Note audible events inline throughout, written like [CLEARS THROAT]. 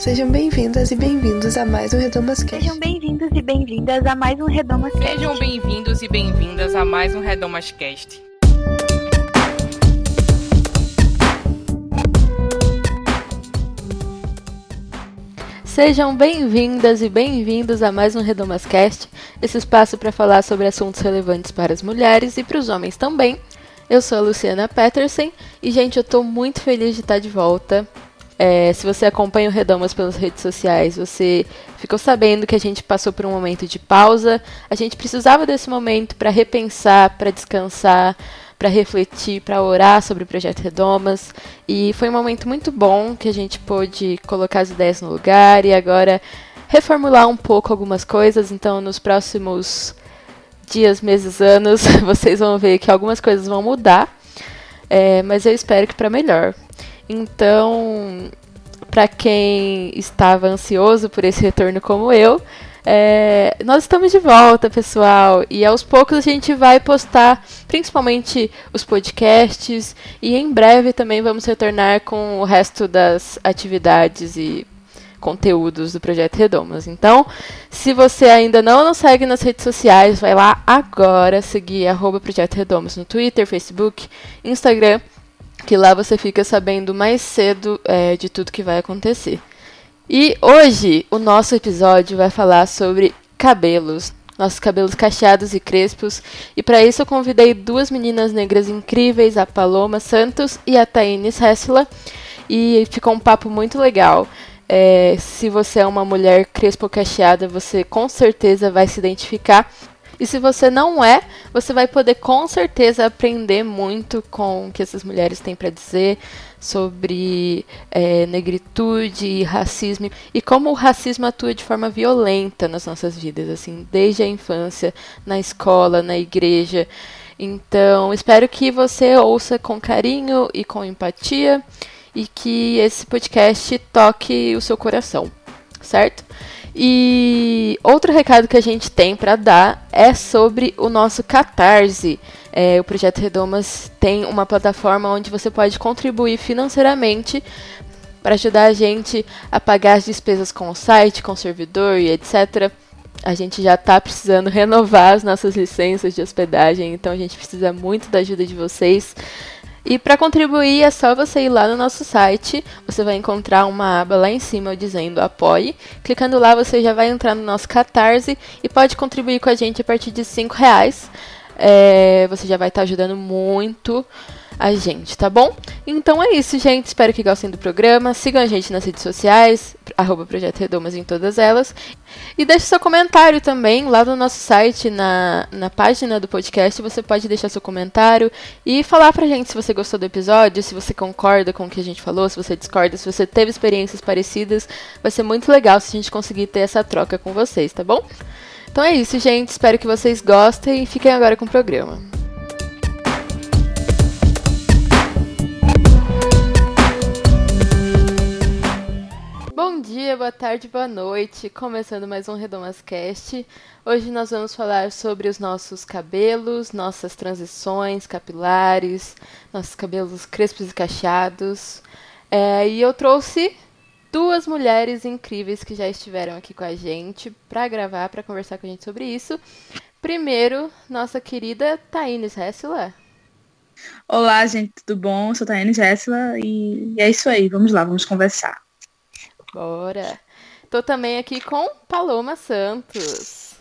Sejam bem-vindas e bem-vindos a mais um Redomas Cast. Sejam bem-vindos e bem-vindas a mais um Redomas Cast. Sejam bem-vindos e bem-vindas a mais um Redomas Cast. Sejam bem-vindas e bem-vindos a mais um Redomascast, esse espaço para falar sobre assuntos relevantes para as mulheres e para os homens também. Eu sou a Luciana Peterson e, gente, eu estou muito feliz de estar de volta. É, se você acompanha o Redomas pelas redes sociais, você ficou sabendo que a gente passou por um momento de pausa. A gente precisava desse momento para repensar, para descansar, para refletir, para orar sobre o projeto Redomas. E foi um momento muito bom que a gente pôde colocar as ideias no lugar e agora reformular um pouco algumas coisas. Então, nos próximos dias, meses, anos, [LAUGHS] vocês vão ver que algumas coisas vão mudar, é, mas eu espero que para melhor. Então, para quem estava ansioso por esse retorno como eu, é, nós estamos de volta, pessoal, e aos poucos a gente vai postar principalmente os podcasts e em breve também vamos retornar com o resto das atividades e conteúdos do Projeto Redomas. Então, se você ainda não nos segue nas redes sociais, vai lá agora seguir arroba Projeto Redomas no Twitter, Facebook, Instagram, que lá você fica sabendo mais cedo é, de tudo que vai acontecer. E hoje o nosso episódio vai falar sobre cabelos, nossos cabelos cacheados e crespos. E para isso eu convidei duas meninas negras incríveis, a Paloma Santos e a Thaines Hessla. E ficou um papo muito legal. É, se você é uma mulher crespo cacheada, você com certeza vai se identificar. E se você não é, você vai poder com certeza aprender muito com o que essas mulheres têm para dizer sobre é, negritude e racismo e como o racismo atua de forma violenta nas nossas vidas, assim, desde a infância, na escola, na igreja. Então, espero que você ouça com carinho e com empatia e que esse podcast toque o seu coração, certo? E outro recado que a gente tem para dar é sobre o nosso Catarse. É, o Projeto Redomas tem uma plataforma onde você pode contribuir financeiramente para ajudar a gente a pagar as despesas com o site, com o servidor e etc. A gente já está precisando renovar as nossas licenças de hospedagem, então a gente precisa muito da ajuda de vocês. E para contribuir é só você ir lá no nosso site, você vai encontrar uma aba lá em cima dizendo apoie. Clicando lá você já vai entrar no nosso Catarse e pode contribuir com a gente a partir de 5 reais. É, você já vai estar tá ajudando muito a gente, tá bom? Então é isso, gente. Espero que gostem do programa. Sigam a gente nas redes sociais, arroba Projeto Redomas em todas elas. E deixe seu comentário também lá no nosso site, na, na página do podcast. Você pode deixar seu comentário e falar pra gente se você gostou do episódio, se você concorda com o que a gente falou, se você discorda, se você teve experiências parecidas. Vai ser muito legal se a gente conseguir ter essa troca com vocês, tá bom? Então é isso, gente. Espero que vocês gostem e fiquem agora com o programa. Bom dia, boa tarde, boa noite. Começando mais um Redomascast. Hoje nós vamos falar sobre os nossos cabelos, nossas transições capilares, nossos cabelos crespos e cacheados. É, e eu trouxe duas mulheres incríveis que já estiveram aqui com a gente para gravar, para conversar com a gente sobre isso. Primeiro, nossa querida Taines Hessler. Olá, gente, tudo bom? Sou Taines Hessler e é isso aí, vamos lá, vamos conversar. Bora! Tô também aqui com Paloma Santos.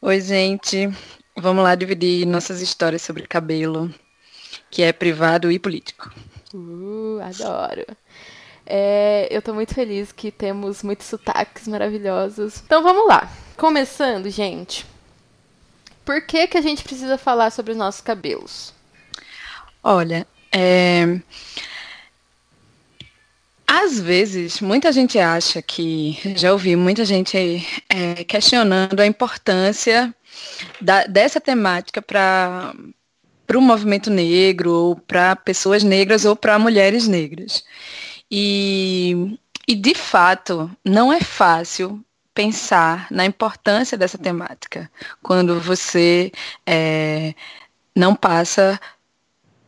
Oi, gente. Vamos lá dividir nossas histórias sobre cabelo, que é privado e político. Uh, adoro. É, eu tô muito feliz que temos muitos sotaques maravilhosos. Então vamos lá. Começando, gente. Por que, que a gente precisa falar sobre os nossos cabelos? Olha, é, às vezes, muita gente acha que, já ouvi muita gente é, questionando a importância da, dessa temática para o movimento negro, ou para pessoas negras, ou para mulheres negras. E, e, de fato, não é fácil pensar na importância dessa temática quando você é, não passa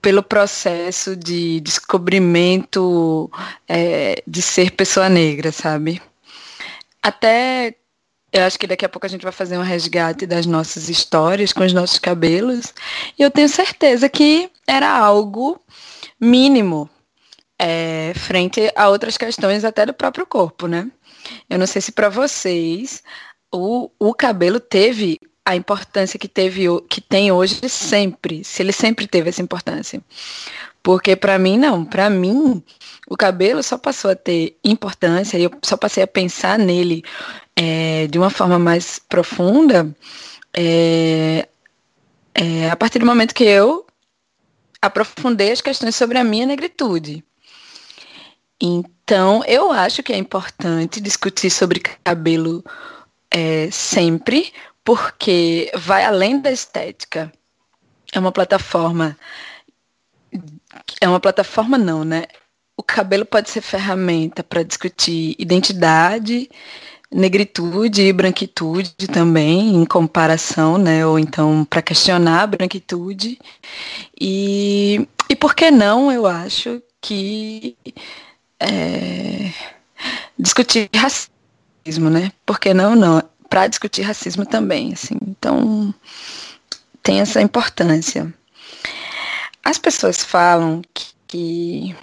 pelo processo de descobrimento é, de ser pessoa negra, sabe? Até eu acho que daqui a pouco a gente vai fazer um resgate das nossas histórias com os nossos cabelos. E eu tenho certeza que era algo mínimo é, frente a outras questões até do próprio corpo, né? Eu não sei se para vocês o, o cabelo teve a importância que teve que tem hoje sempre, se ele sempre teve essa importância. Porque para mim não, para mim o cabelo só passou a ter importância e eu só passei a pensar nele é, de uma forma mais profunda é, é, a partir do momento que eu aprofundei as questões sobre a minha negritude. Então, eu acho que é importante discutir sobre cabelo é, sempre, porque vai além da estética. É uma plataforma. É uma plataforma não, né? O cabelo pode ser ferramenta para discutir identidade, negritude e branquitude também, em comparação, né? Ou então para questionar a branquitude. E, e por que não, eu acho que é, discutir racismo, né? Por que não, não? Para discutir racismo também, assim. Então, tem essa importância. As pessoas falam que, que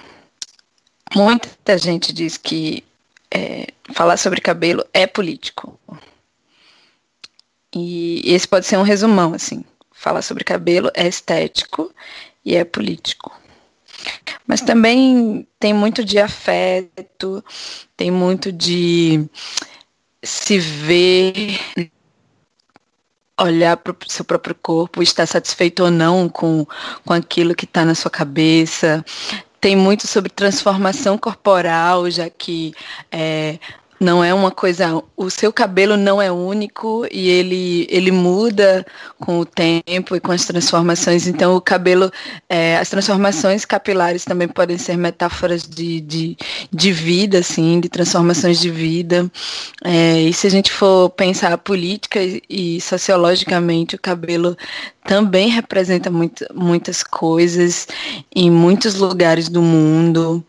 muita gente diz que é, falar sobre cabelo é político. E esse pode ser um resumão, assim. Falar sobre cabelo é estético e é político. Mas também tem muito de afeto, tem muito de se ver, olhar para o seu próprio corpo, estar satisfeito ou não com, com aquilo que está na sua cabeça. Tem muito sobre transformação corporal, já que é, não é uma coisa, o seu cabelo não é único e ele, ele muda com o tempo e com as transformações. Então o cabelo, é, as transformações capilares também podem ser metáforas de, de, de vida, assim, de transformações de vida. É, e se a gente for pensar política e, sociologicamente, o cabelo também representa muito, muitas coisas em muitos lugares do mundo.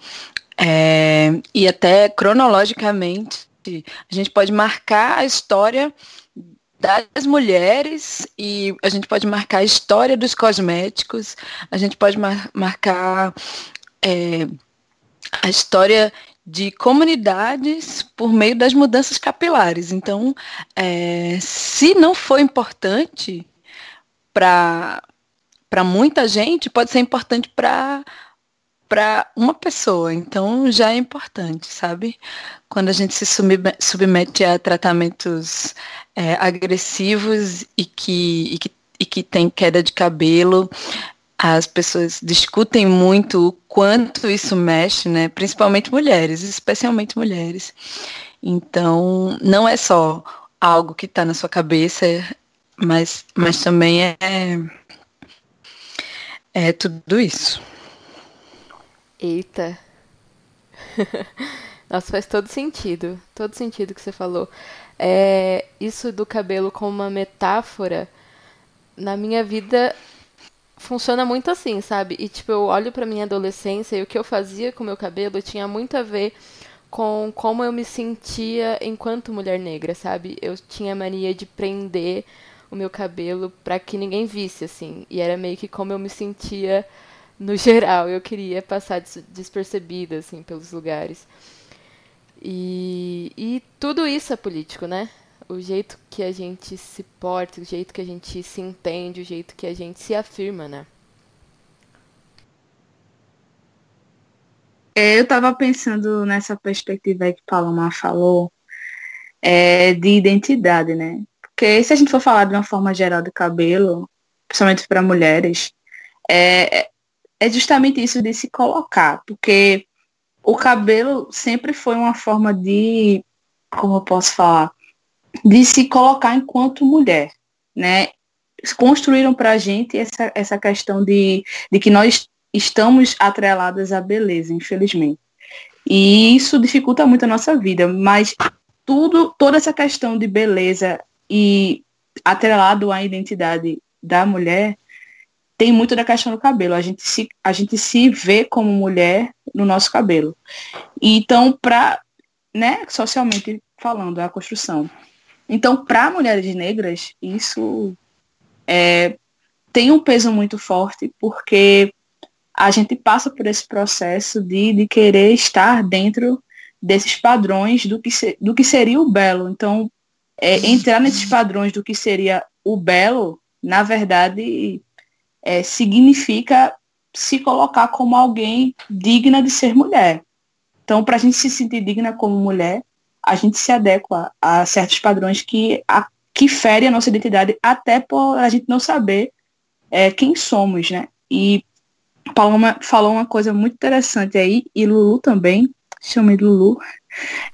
É, e até cronologicamente, a gente pode marcar a história das mulheres e a gente pode marcar a história dos cosméticos, a gente pode mar marcar é, a história de comunidades por meio das mudanças capilares. Então, é, se não for importante para muita gente, pode ser importante para para uma pessoa, então já é importante, sabe? Quando a gente se submete a tratamentos é, agressivos e que, e, que, e que tem queda de cabelo, as pessoas discutem muito o quanto isso mexe, né? Principalmente mulheres, especialmente mulheres. Então, não é só algo que está na sua cabeça, mas, mas também é, é tudo isso. Eita. [LAUGHS] Nossa, faz todo sentido. Todo sentido que você falou. É, isso do cabelo como uma metáfora, na minha vida funciona muito assim, sabe? E tipo, eu olho pra minha adolescência e o que eu fazia com meu cabelo tinha muito a ver com como eu me sentia enquanto mulher negra, sabe? Eu tinha mania de prender o meu cabelo para que ninguém visse, assim. E era meio que como eu me sentia no [LAUGHS] geral, eu queria passar despercebida, assim, pelos lugares. E, e tudo isso é político, né? O jeito que a gente se porta, o jeito que a gente se entende, o jeito que a gente se afirma, né? É, eu estava pensando nessa perspectiva que Paloma falou, é, de identidade, né? Porque se a gente for falar de uma forma geral do cabelo, principalmente para mulheres, é, é justamente isso de se colocar, porque o cabelo sempre foi uma forma de, como eu posso falar, de se colocar enquanto mulher, né? Construíram para a gente essa, essa questão de, de que nós estamos atreladas à beleza, infelizmente. E isso dificulta muito a nossa vida, mas tudo, toda essa questão de beleza e atrelado à identidade da mulher tem muito da questão do cabelo. A gente se, a gente se vê como mulher no nosso cabelo. Então, para, né, socialmente falando, a construção. Então, para mulheres negras, isso é, tem um peso muito forte, porque a gente passa por esse processo de, de querer estar dentro desses padrões do que, se, do que seria o belo. Então, é, entrar nesses padrões do que seria o belo, na verdade, é, significa se colocar como alguém digna de ser mulher. Então, para a gente se sentir digna como mulher, a gente se adequa a certos padrões que, a, que ferem a nossa identidade, até por a gente não saber é, quem somos, né? E Paloma falou uma coisa muito interessante aí, e Lulu também, chamei Lulu,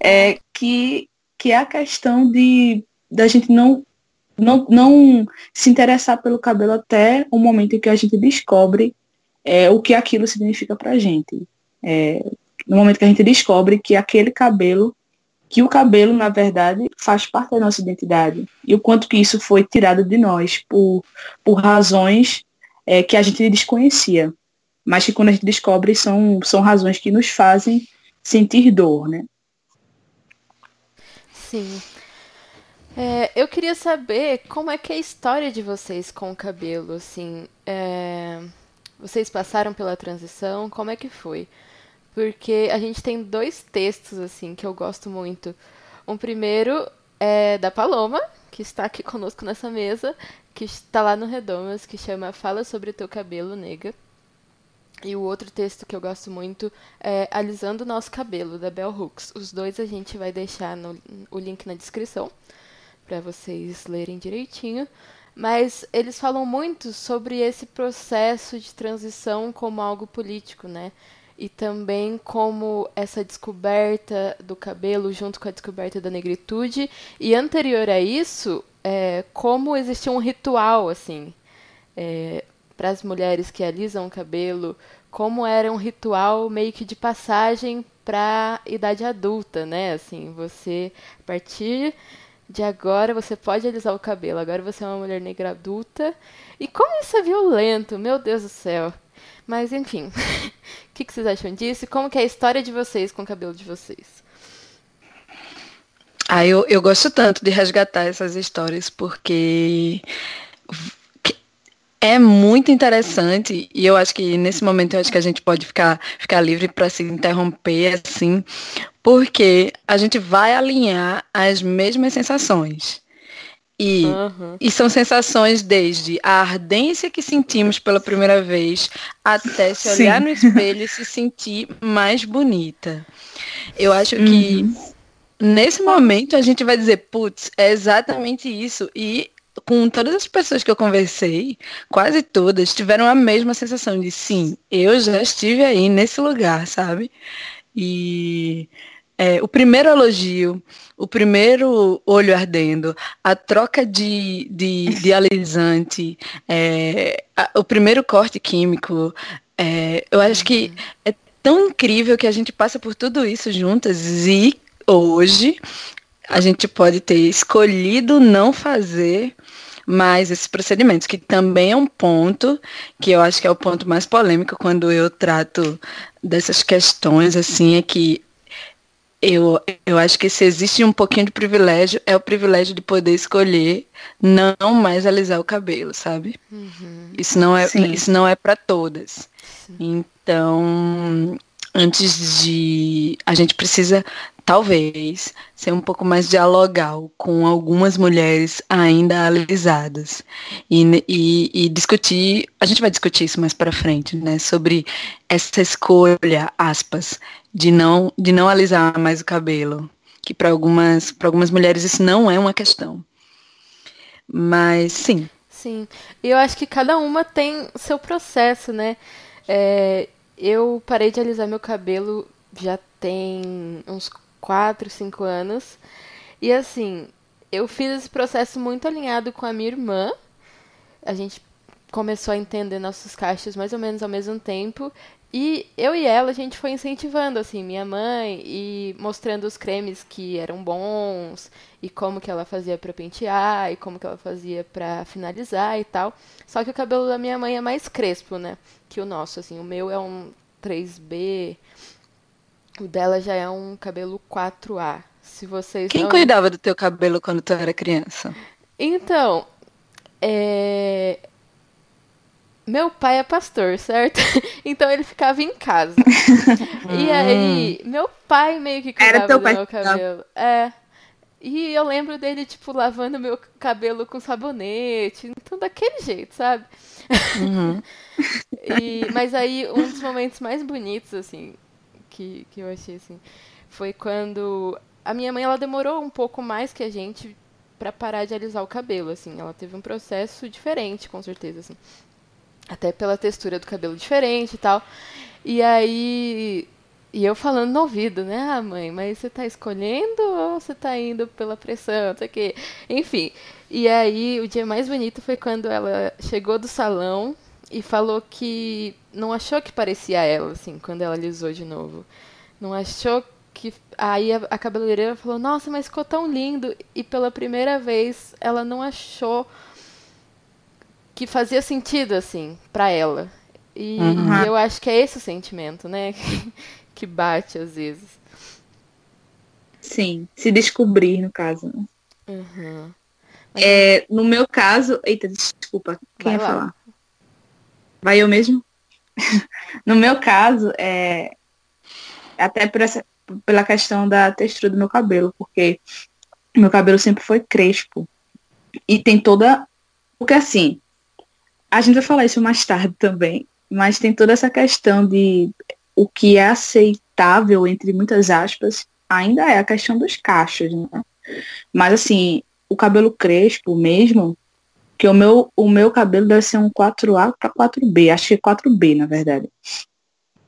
é, que, que é a questão de da gente não não, não se interessar pelo cabelo até o momento em que a gente descobre é, o que aquilo significa pra gente. É, no momento que a gente descobre que aquele cabelo, que o cabelo, na verdade, faz parte da nossa identidade. E o quanto que isso foi tirado de nós por, por razões é, que a gente desconhecia. Mas que quando a gente descobre são, são razões que nos fazem sentir dor, né? Sim. É, eu queria saber como é que é a história de vocês com o cabelo, assim. É, vocês passaram pela transição, como é que foi? Porque a gente tem dois textos, assim, que eu gosto muito. Um primeiro é da Paloma, que está aqui [LAUGHS] conosco nessa mesa, que está lá no Redomas, que chama Fala sobre o teu cabelo, nega. E o outro texto que eu gosto muito é Alisando o Nosso Cabelo, da Bell Hooks. Os dois a gente vai deixar no, o link na descrição para vocês lerem direitinho. Mas eles falam muito sobre esse processo de transição como algo político, né? E também como essa descoberta do cabelo junto com a descoberta da negritude. E anterior a isso, é, como existia um ritual, assim, é, para as mulheres que alisam o cabelo, como era um ritual meio que de passagem para idade adulta, né? Assim, você partir de agora você pode alisar o cabelo, agora você é uma mulher negra adulta. E como isso é violento, meu Deus do céu. Mas enfim, [LAUGHS] o que, que, vocês acham disso? Como que é a história de vocês com o cabelo de vocês? Ah, eu, eu gosto tanto de resgatar essas histórias porque é muito interessante e eu acho que nesse momento eu acho que a gente pode ficar, ficar livre para se interromper assim, porque a gente vai alinhar as mesmas sensações. E, uhum. e são sensações desde a ardência que sentimos pela primeira vez até se olhar Sim. no espelho e se sentir mais bonita. Eu acho uhum. que nesse momento a gente vai dizer, putz, é exatamente isso. E com todas as pessoas que eu conversei, quase todas tiveram a mesma sensação de sim, eu já estive aí nesse lugar, sabe? E é, o primeiro elogio, o primeiro olho ardendo, a troca de, de, de [LAUGHS] alisante, é, a, o primeiro corte químico, é, eu acho que é tão incrível que a gente passa por tudo isso juntas e hoje a gente pode ter escolhido não fazer mais esses procedimentos, que também é um ponto que eu acho que é o ponto mais polêmico quando eu trato dessas questões, assim, é que eu, eu acho que se existe um pouquinho de privilégio, é o privilégio de poder escolher não mais alisar o cabelo, sabe? Uhum. Isso não é, isso não é para todas. Sim. Então, antes de. A gente precisa, talvez, ser um pouco mais dialogal com algumas mulheres ainda alisadas. E, e, e discutir. A gente vai discutir isso mais para frente, né? Sobre essa escolha, aspas, de não, de não alisar mais o cabelo. Que para algumas, algumas mulheres isso não é uma questão. Mas sim. Sim. E eu acho que cada uma tem seu processo, né? É, eu parei de alisar meu cabelo já tem uns 4, 5 anos. E assim, eu fiz esse processo muito alinhado com a minha irmã. A gente começou a entender nossos cachos mais ou menos ao mesmo tempo. E eu e ela, a gente foi incentivando, assim, minha mãe, e mostrando os cremes que eram bons, e como que ela fazia para pentear, e como que ela fazia para finalizar e tal. Só que o cabelo da minha mãe é mais crespo, né, que o nosso, assim. O meu é um 3B, o dela já é um cabelo 4A. Se vocês Quem não... cuidava do teu cabelo quando tu era criança? Então, é... Meu pai é pastor, certo? [LAUGHS] Então ele ficava em casa. [LAUGHS] e aí, meu pai meio que cuidava Era teu do pai meu cabelo. É. E eu lembro dele, tipo, lavando meu cabelo com sabonete. Então, daquele jeito, sabe? Uhum. [LAUGHS] E, mas aí, um dos momentos mais bonitos, assim, que, que eu achei, assim, foi quando a minha mãe, ela demorou um pouco mais que a gente pra parar de alisar o cabelo, assim. Ela teve um processo diferente, com certeza, assim. Até pela textura do cabelo diferente e tal. E aí... E eu falando no ouvido, né? Ah, mãe, mas você tá escolhendo ou você tá indo pela pressão? Não sei o quê. Enfim. E aí, o dia mais bonito foi quando ela chegou do salão e falou que não achou que parecia ela, assim, quando ela alisou de novo. Não achou que. Aí a, a cabeleireira falou: Nossa, mas ficou tão lindo. E pela primeira vez ela não achou que fazia sentido, assim, pra ela. E, Uhum. e eu acho que é esse o sentimento, né? [LAUGHS] que bate às vezes. Sim, se descobrir, no caso. né? Uhum. É, no meu caso, eita, desculpa, quem Vai ia falar? Vai eu mesmo? [LAUGHS] no meu caso, é até por essa, pela questão da textura do meu cabelo, porque meu cabelo sempre foi crespo. E tem toda. Porque assim, a gente vai falar isso mais tarde também, mas tem toda essa questão de o que é aceitável, entre muitas aspas, ainda é a questão dos cachos, né? Mas assim, o cabelo crespo mesmo, que o meu, o meu cabelo deve ser um 4A para 4B, acho que é 4B, na verdade.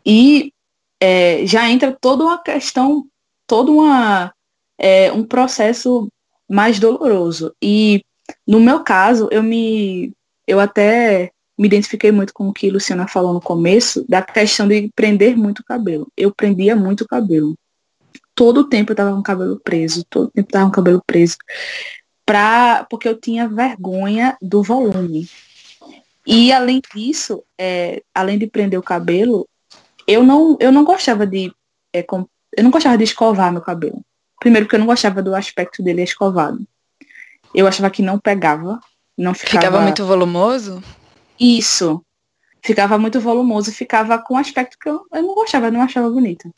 E é, já entra toda uma questão, todo uma, é, um processo mais doloroso. E no meu caso, eu me eu até me identifiquei muito com o que a Luciana falou no começo, da questão de prender muito o cabelo. Eu prendia muito o cabelo. Todo o tempo eu tava com o cabelo preso, todo o tempo eu tava com o cabelo preso. Pra, porque eu tinha vergonha do volume. E além disso, é, além de prender o cabelo, eu não, eu não gostava de. é, com- eu não gostava de escovar meu cabelo. Primeiro porque eu não gostava do aspecto dele escovado. Eu achava que não pegava, não ficava, Ficava muito volumoso? isso. Ficava muito volumoso e ficava com um aspecto que eu, eu não gostava, não achava bonito.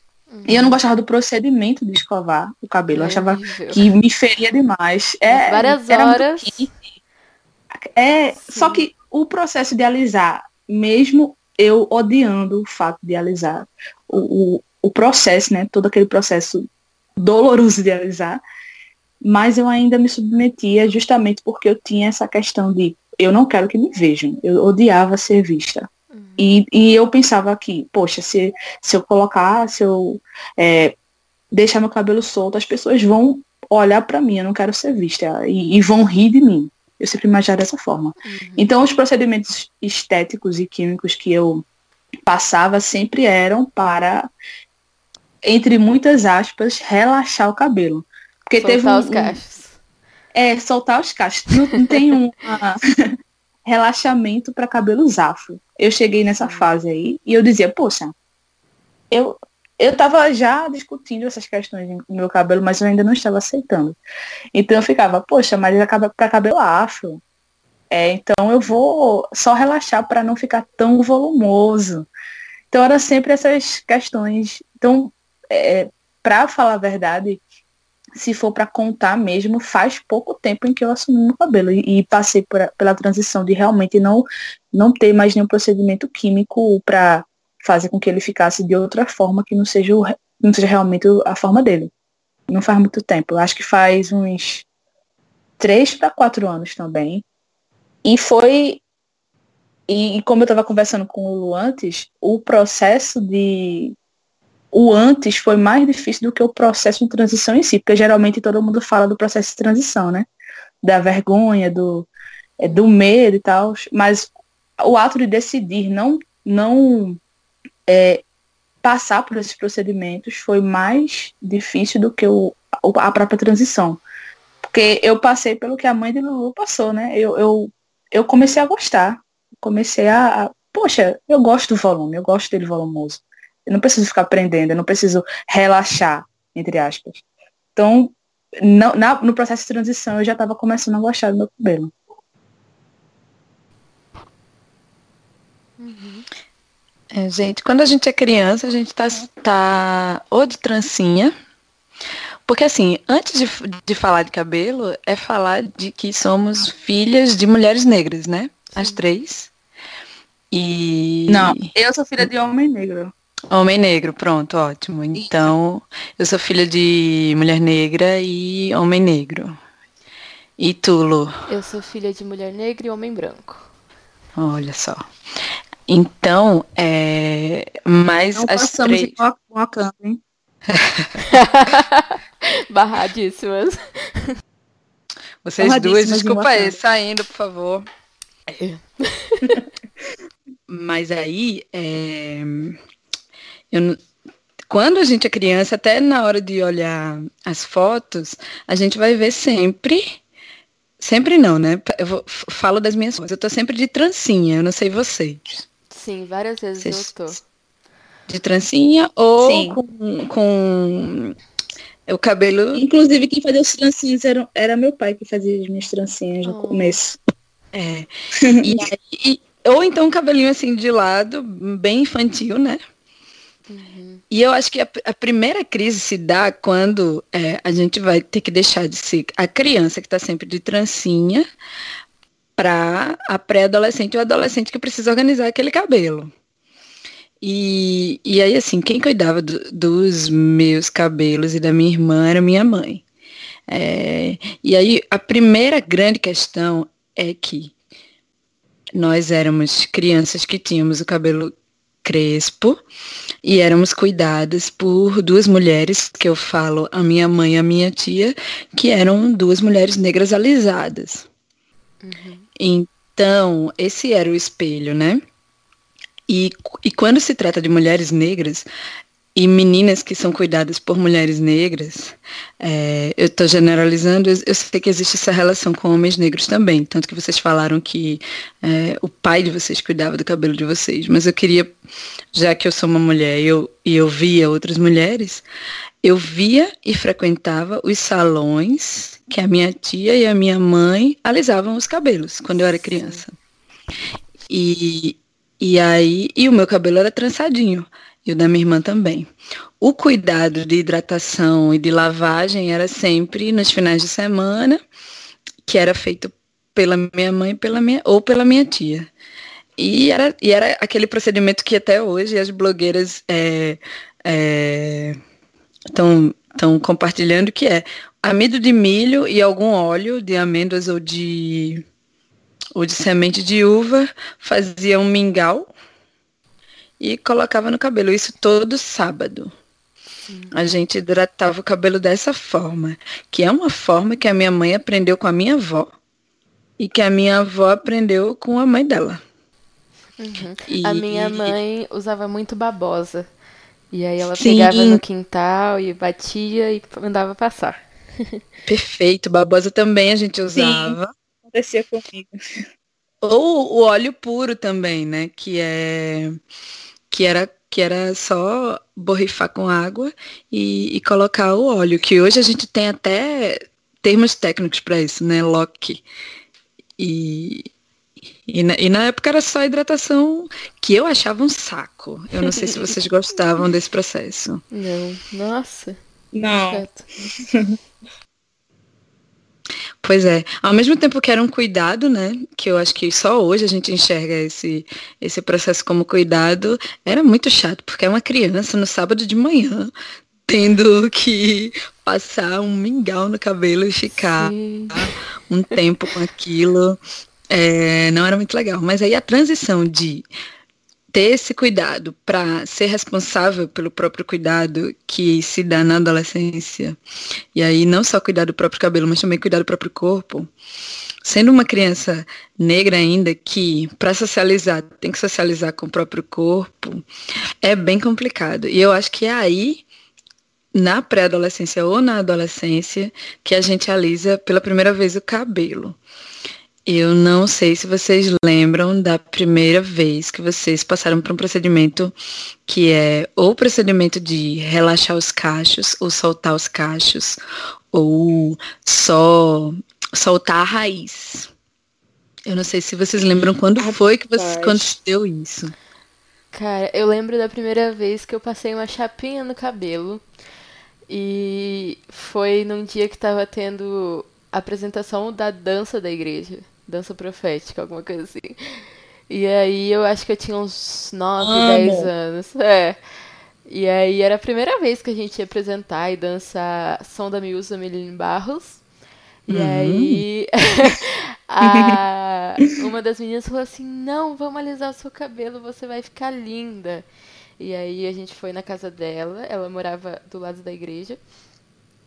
E eu não gostava do procedimento de escovar o cabelo. Eu achava Horrível. que me feria demais. É, Várias era muito horas. É, só que o processo de alisar, mesmo eu odiando o fato de alisar, o, o, o processo, né? Todo aquele processo doloroso de alisar, mas eu ainda me submetia justamente porque eu tinha essa questão de eu não quero que me vejam. Eu odiava ser vista. E, e eu pensava que, poxa, se, se eu colocar, se eu é, deixar meu cabelo solto, as pessoas vão olhar pra mim, eu não quero ser vista. E, e vão rir de mim. Eu sempre imaginava dessa forma. Então os procedimentos estéticos e químicos que eu passava sempre eram para, entre muitas aspas, relaxar o cabelo. Porque teve Soltar um, os um- cachos. é, soltar os cachos. Não, não tem um ah, [LAUGHS] relaxamento para cabelos afro. Eu cheguei nessa fase aí e eu dizia, poxa, eu, eu tava já discutindo essas questões no meu cabelo, mas eu ainda não estava aceitando. Então eu ficava, poxa, mas acaba para cabelo afro. É, então eu vou só relaxar para não ficar tão volumoso. Então era sempre essas questões. Então, é, para falar a verdade, se for para contar mesmo, faz pouco tempo em que eu assumi meu cabelo e, e passei pela transição de realmente não não ter mais nenhum procedimento químico para fazer com que ele ficasse de outra forma que não seja o não seja realmente a forma dele. Não faz muito tempo. Eu acho que faz uns três para quatro anos também. E foi e, e como eu estava conversando com o Lu antes, o processo de o antes foi mais difícil do que o processo de transição em si, porque geralmente todo mundo fala do processo de transição, né? Da vergonha, do, é, do medo e tal, mas o ato de decidir não, não é, passar por esses procedimentos foi mais difícil do que o, a própria transição. Porque eu passei pelo que a mãe de Lulu passou, né? Eu, eu, eu comecei a gostar. Comecei a, a. Poxa, eu gosto do volume, eu gosto dele volumoso. Eu não preciso ficar aprendendo, eu não preciso relaxar, entre aspas. Então, no, na, no processo de transição, eu já estava começando a gostar do meu cabelo. Uhum. É, gente, quando a gente é criança, a gente tá, tá ou de trancinha, porque assim, antes de, de falar de cabelo, é falar de que somos filhas de mulheres negras, né? As três. E. Não, eu sou filha de homem negro. Homem negro, pronto, ótimo. Então, eu sou filha de mulher negra e homem negro. E Tulo? Eu sou filha de mulher negra e homem branco. Olha só. Então, é, mas Não as passamos três... de Wakanda, hein? [LAUGHS] Barradíssimas. Vocês duas, Barradíssimas desculpa aí, saindo, por favor. [LAUGHS] mas aí, é, eu quando a gente é criança, até na hora de olhar as fotos, a gente vai ver sempre. Sempre não, né? Eu vou- falo das minhas fotos. Eu tô sempre de trancinha, eu não sei vocês. Sim, várias vezes Vocês- eu tô. De trancinha ou Sim. com, com o cabelo. Inclusive, quem fazia os trancinhos era, era meu pai que fazia as minhas trancinhas no Oh. começo. É. E e- ou então um cabelinho assim de lado, bem infantil, né? Uhum. E eu acho que a, a primeira crise se dá quando é, a gente vai ter que deixar de ser a criança que está sempre de trancinha para a pré-adolescente ou adolescente que precisa organizar aquele cabelo. E, e aí, assim, quem cuidava do- dos meus cabelos e da minha irmã era minha mãe. É, e aí, a primeira grande questão é que nós éramos crianças que tínhamos o cabelo crespo e éramos cuidadas por duas mulheres, que eu falo a minha mãe e a minha tia, que eram duas mulheres negras alisadas. Então, esse era o espelho, né? E, e quando se trata de mulheres negras e meninas que são cuidadas por mulheres negras, é, eu estou generalizando, eu, eu sei que existe essa relação com homens negros também, tanto que vocês falaram que é, o pai de vocês cuidava do cabelo de vocês, mas eu queria, já que eu sou uma mulher e eu, e eu via outras mulheres, eu via e frequentava os salões que a minha tia e a minha mãe alisavam os cabelos quando eu era criança. E, e aí, e o meu cabelo era trançadinho, e o da minha irmã também. O cuidado de hidratação e de lavagem era sempre nos finais de semana, que era feito pela minha mãe pela minha, ou pela minha tia. E era, e era aquele procedimento que até hoje as blogueiras estão estão compartilhando, que é amido de milho e algum óleo de amêndoas ou de, ou de semente de uva, fazia um mingau e colocava no cabelo. Isso todo sábado. A gente hidratava o cabelo dessa forma, que é uma forma que a minha mãe aprendeu com a minha avó e que a minha avó aprendeu com a mãe dela. Uhum. E- A minha mãe usava muito babosa. E aí ela Sim. pegava no quintal e batia e mandava passar. [LAUGHS] Perfeito, babosa também a gente usava. Acontecia comigo. Ou o óleo puro também, né? Que é que era que era só borrifar com água e, e colocar o óleo, que hoje a gente tem até termos técnicos para isso, né? Lock. E, e, na, e na época era só hidratação que eu achava um saco. Eu não sei se vocês gostavam desse processo. Não, nossa, Não. [LAUGHS] Pois é, ao mesmo tempo que era um cuidado, né, que eu acho que só hoje a gente enxerga esse, esse processo como cuidado, era muito chato, porque é uma criança no sábado de manhã tendo que passar um mingau no cabelo e ficar Sim. um tempo com aquilo, é, não era muito legal. Mas aí a transição de ter esse cuidado para ser responsável pelo próprio cuidado que se dá na adolescência, e aí não só cuidar do próprio cabelo, mas também cuidar do próprio corpo, sendo uma criança negra ainda que para socializar tem que socializar com o próprio corpo, é bem complicado. E eu acho que é aí na pré-adolescência ou na adolescência que a gente alisa pela primeira vez o cabelo. Eu não sei se vocês lembram da primeira vez que vocês passaram por um procedimento que é ou procedimento de relaxar os cachos, ou soltar os cachos, ou só soltar a raiz. Eu não sei se vocês lembram quando foi que você quando deu isso. Cara, eu lembro da primeira vez que eu passei uma chapinha no cabelo. E foi num dia que tava tendo a apresentação da dança da igreja. Dança profética, alguma coisa assim. E aí eu acho que eu tinha uns 9, 10 anos. É. E aí era a primeira vez que a gente ia apresentar e dançar Som da Miúza Meline Barros. E uhum. aí [LAUGHS] a, uma das meninas falou assim, não, vamos alisar o seu cabelo, você vai ficar linda. E aí a gente foi na casa dela, ela morava do lado da igreja.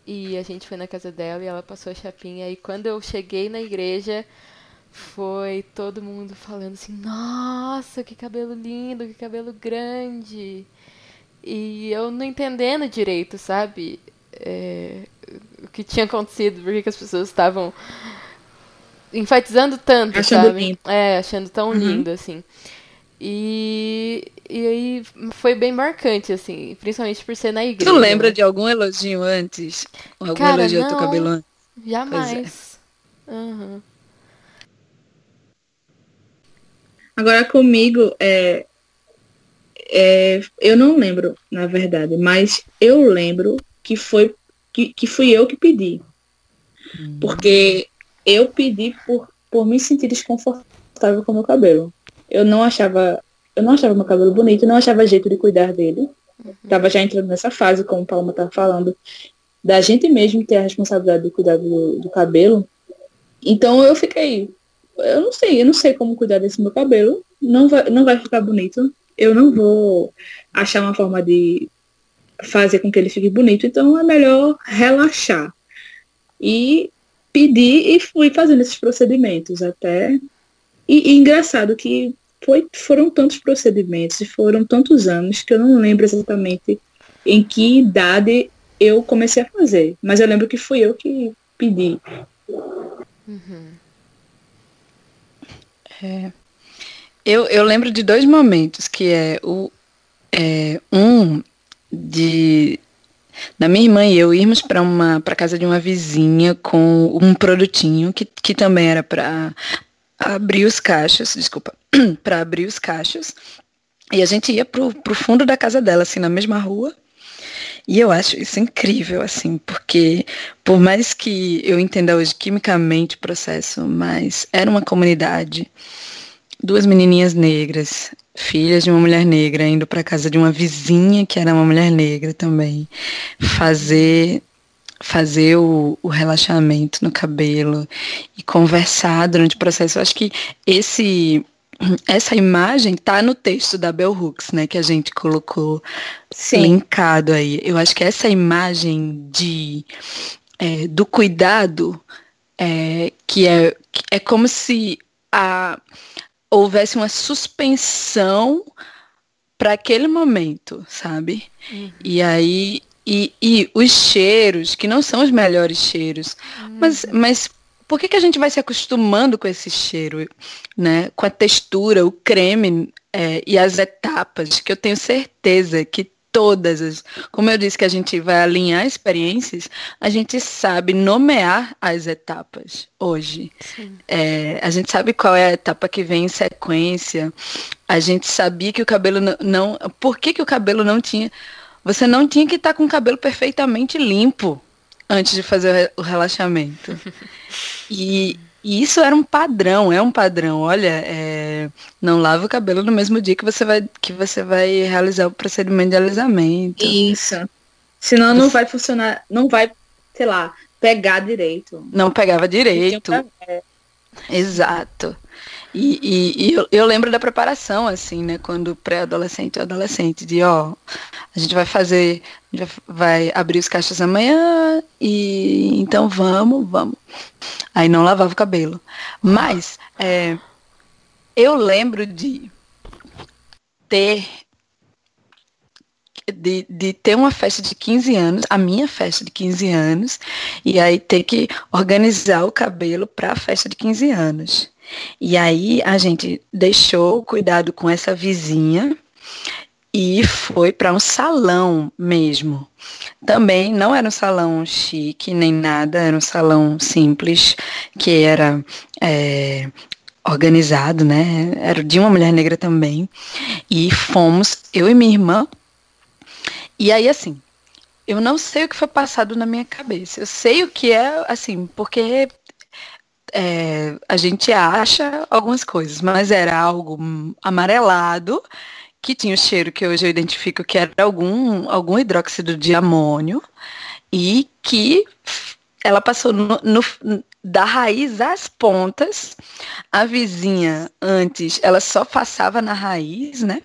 E a gente foi na casa dela e ela passou a chapinha. E quando eu cheguei na igreja, foi todo mundo falando assim: Nossa, que cabelo lindo, que cabelo grande. E eu não entendendo direito, sabe? É, o que tinha acontecido, porque que as pessoas estavam enfatizando tanto, achando sabe? Lindo. É, achando tão uhum. lindo, assim. E, e aí foi bem marcante, assim, principalmente por ser na igreja. Tu lembra né? de algum elogio antes? Algum Cara, elogio não, ao teu cabelo antes? Jamais. É. Uhum. Agora comigo, é, é, eu não lembro, na verdade, mas eu lembro que foi que, que fui eu que pedi. Hum. Porque eu pedi por, por me sentir desconfortável com o meu cabelo eu não achava, eu não achava meu cabelo bonito, não achava jeito de cuidar dele. Uhum. Tava já entrando nessa fase, como o Palma tá falando, da gente mesmo ter a responsabilidade de cuidar do, do cabelo. Então eu fiquei, eu não sei, eu não sei como cuidar desse meu cabelo. Não vai, não vai ficar bonito. Eu não vou achar uma forma de fazer com que ele fique bonito, então é melhor relaxar. E pedi e fui fazendo esses procedimentos até e, e engraçado que foi, foram tantos procedimentos e foram tantos anos que eu não lembro exatamente em que idade eu comecei a fazer. Mas eu lembro que fui eu que pedi. Uhum. É. Eu, eu lembro de dois momentos, que é o é, um de da minha irmã e eu irmos para uma para casa de uma vizinha com um produtinho que, que também era para abrir os caixas, desculpa, [CLEARS THROAT] para abrir os caixas. E a gente ia pro, pro fundo da casa dela, assim, na mesma rua. E eu acho isso incrível, assim, porque por mais que eu entenda hoje quimicamente o processo, mas era uma comunidade, duas menininhas negras, filhas de uma mulher negra, indo para casa de uma vizinha que era uma mulher negra também, fazer fazer o, o, relaxamento no cabelo e conversar durante o processo. Eu acho que esse essa imagem tá no texto da Bell Hooks, né, que a gente colocou Sim. linkado aí. Eu acho que essa imagem de é, do cuidado é, que é é como se a, houvesse uma suspensão para aquele momento, sabe? Uhum. E aí e, e os cheiros, que não são os melhores cheiros. Uhum. Mas, mas por que, que a gente vai se acostumando com esse cheiro, né? Com a textura, o creme é, e as etapas, que eu tenho certeza que todas as, como eu disse que a gente vai alinhar experiências, a gente sabe nomear as etapas hoje. É, a gente sabe qual é a etapa que vem em sequência. A gente sabia que o cabelo não, não por que, que o cabelo não tinha você não tinha que estar tá com o cabelo perfeitamente limpo antes de fazer o relaxamento. E, e isso era um padrão, é um padrão. Olha, é, não lava o cabelo no mesmo dia que você vai, que você vai realizar o procedimento de alisamento. Isso. Senão não vai funcionar, não vai, sei lá, pegar direito. Não pegava direito. Exato. E, e, e eu, eu, lembro da preparação, assim, né? Quando pré-adolescente ou adolescente, de ó, a gente vai fazer, gente vai abrir os caixas amanhã e então vamos, vamos. Aí não lavava o cabelo. Mas é, eu lembro de ter de, de ter uma festa de 15 anos, a minha festa de 15 anos, e aí ter que organizar o cabelo para a festa de 15 anos. E aí a gente deixou cuidado com essa vizinha e foi para um salão mesmo. Também não era um salão chique nem nada, era um salão simples, que era é, organizado, né? Era de uma mulher negra também. E fomos, eu e minha irmã. E aí, assim, eu não sei o que foi passado na minha cabeça. Eu sei o que é, assim, porque é, a gente acha algumas coisas, mas era algo amarelado que tinha o cheiro que hoje eu identifico que era algum, algum hidróxido de amônio e que ela passou no, no, da raiz às pontas. A vizinha antes, ela só passava na raiz, né?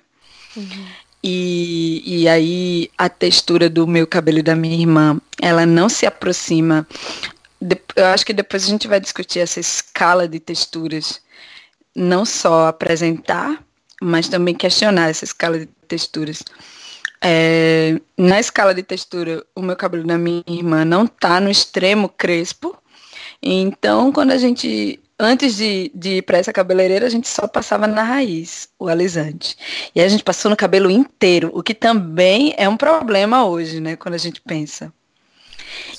Uhum. E, e aí a textura do meu cabelo e da minha irmã, ela não se aproxima. Eu acho que depois a gente vai discutir essa escala de texturas. Não só apresentar, mas também questionar essa escala de texturas. É, na escala de textura, o meu cabelo da minha irmã não tá no extremo crespo. Então, quando a gente, antes de, de ir para essa cabeleireira, a gente só passava na raiz o alisante. E a gente passou no cabelo inteiro, o que também é um problema hoje, né? Quando a gente pensa.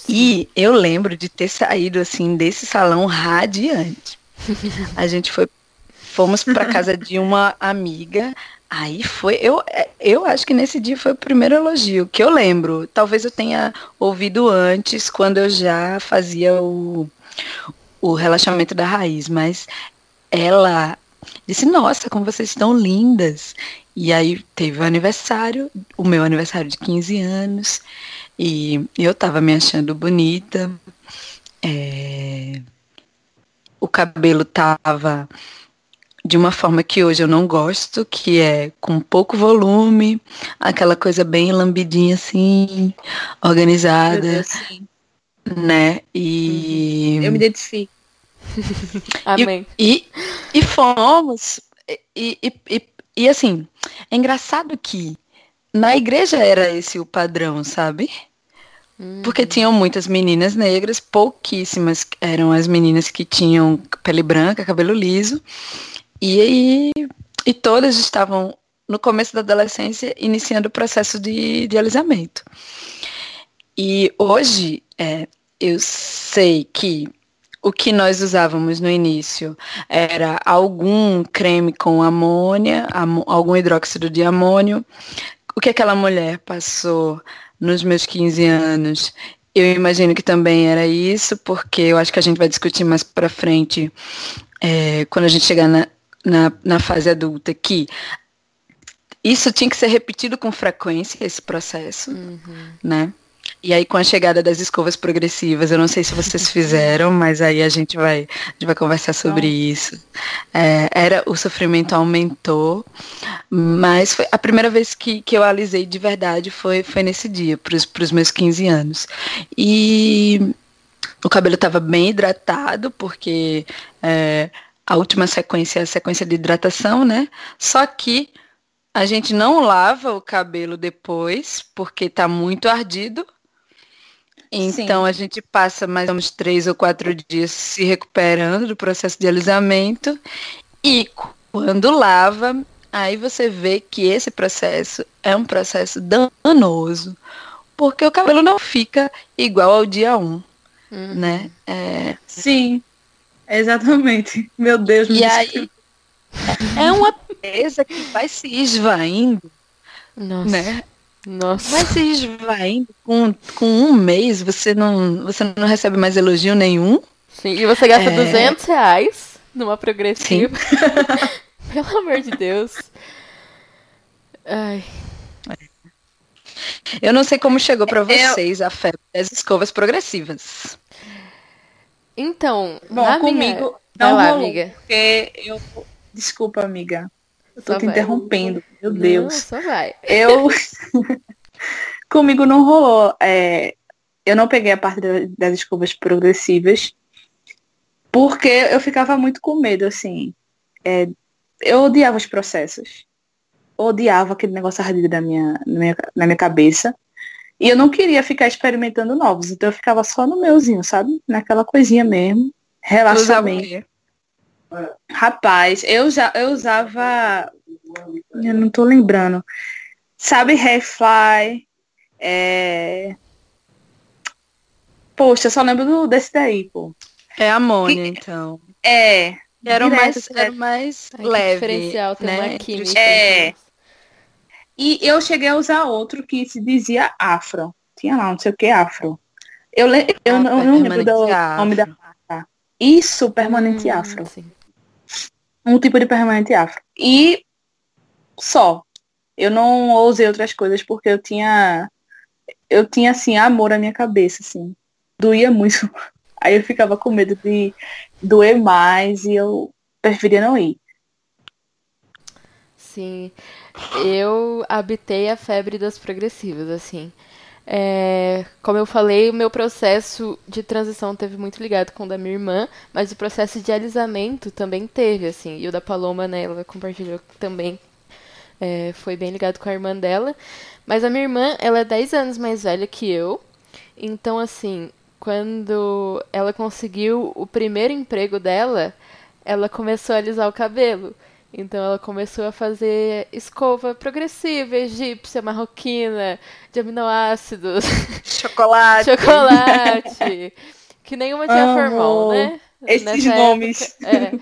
E eu lembro de ter saído assim desse salão radiante. [LAUGHS] A gente foi Fomos para casa de uma amiga. Aí foi, eu, eu acho que nesse dia foi o primeiro elogio que eu lembro. Talvez eu tenha ouvido antes, quando eu já fazia o, o relaxamento da raiz, mas ela disse, nossa, como vocês estão lindas. E aí teve o aniversário, o meu aniversário de 15 anos, e eu tava me achando bonita. É, o cabelo tava de uma forma que hoje eu não gosto, que é com pouco volume, aquela coisa bem lambidinha assim, organizada. Deus, né? E. Uhum. Eu me identifico. [LAUGHS] Amém. E, e, e fomos. E, e, e, e assim, é engraçado que na igreja era esse o padrão, sabe? Porque uhum. tinham muitas meninas negras, pouquíssimas eram as meninas que tinham pele branca, cabelo liso. E, e todas estavam no começo da adolescência iniciando o processo de, de alisamento. E hoje é, eu sei que o que nós usávamos no início era algum creme com amônia, algum hidróxido de amônio. O que aquela mulher passou nos meus 15 anos, eu imagino que também era isso, porque eu acho que a gente vai discutir mais para frente, é, quando a gente chegar na, na, na fase adulta que isso tinha que ser repetido com frequência, esse processo, uhum. né? E aí com a chegada das escovas progressivas, eu não sei se vocês [LAUGHS] fizeram, mas aí a gente vai, a gente vai conversar sobre isso. É, era o sofrimento aumentou, mas foi a primeira vez que, que eu alisei de verdade foi, foi nesse dia, para os meus 15 anos. E o cabelo estava bem hidratado, porque é, a última sequência é a sequência de hidratação, né? Só que a gente não lava o cabelo depois, porque está muito ardido. Então Sim. a gente passa mais ou menos três ou quatro dias se recuperando do processo de alisamento. E quando lava, aí você vê que esse processo é um processo danoso. Porque o cabelo não fica igual ao dia 1. Um, uhum. né? É... Sim. Exatamente. Meu Deus. E aí é uma presa que vai se esvaindo. Nossa. Né? Nossa. Vai se esvaindo. Com, com um mês você não, você não recebe mais elogio nenhum. Sim, e você gasta é... 200 reais numa progressiva. [LAUGHS] [LAUGHS] Pelo amor de Deus. Ai. Eu não sei como chegou para vocês Eu... a febre das escovas progressivas. Então, Bom, comigo minha... não lá, rolou, amiga. porque eu Desculpa, amiga. Eu tô só te vai. interrompendo. Meu Deus. só vai. Eu [LAUGHS] comigo não rolou. É... Eu não peguei a parte das escovas progressivas. Porque eu ficava muito com medo, assim. É, eu odiava os processos. Odiava aquele negócio ardido na minha, na minha, na minha cabeça. E eu não queria ficar experimentando novos. Então eu ficava só no meuzinho, sabe? Naquela coisinha mesmo. Relaxamento. Rapaz, eu já eu usava. Eu não tô lembrando. Sabe Hairfly? É... Poxa, eu só lembro do, desse daí, pô. É amônia, então. É. Era o mais, era mais leve. diferencial tem né? uma química. É. E eu cheguei a usar outro que se dizia afro. Tinha lá, não sei o que, afro. Eu, le... eu Ah, não, não lembro do permanente nome da afro. marca. Isso, permanente Hum, afro. sim. Um tipo de permanente afro. E só. Eu não usei outras coisas porque eu tinha. Eu tinha, assim, amor à minha cabeça, assim. Doía muito. [LAUGHS] Aí eu ficava com medo de doer mais e eu preferia não ir. Sim, eu habitei a febre das progressivas, assim. É, como eu falei, o meu processo de transição teve muito ligado com o da minha irmã, mas o processo de alisamento também teve, assim. E o da Paloma, né, ela compartilhou também é, foi bem ligado com a irmã dela. Mas a minha irmã, ela é 10 anos mais velha que eu. Então, assim, quando ela conseguiu o primeiro emprego dela, ela começou a alisar o cabelo. Então ela começou a fazer escova progressiva, egípcia, marroquina, de aminoácidos, Chocolate. chocolate. Que nenhuma tinha Amo formal, né? esses Nessa nomes. Época, é,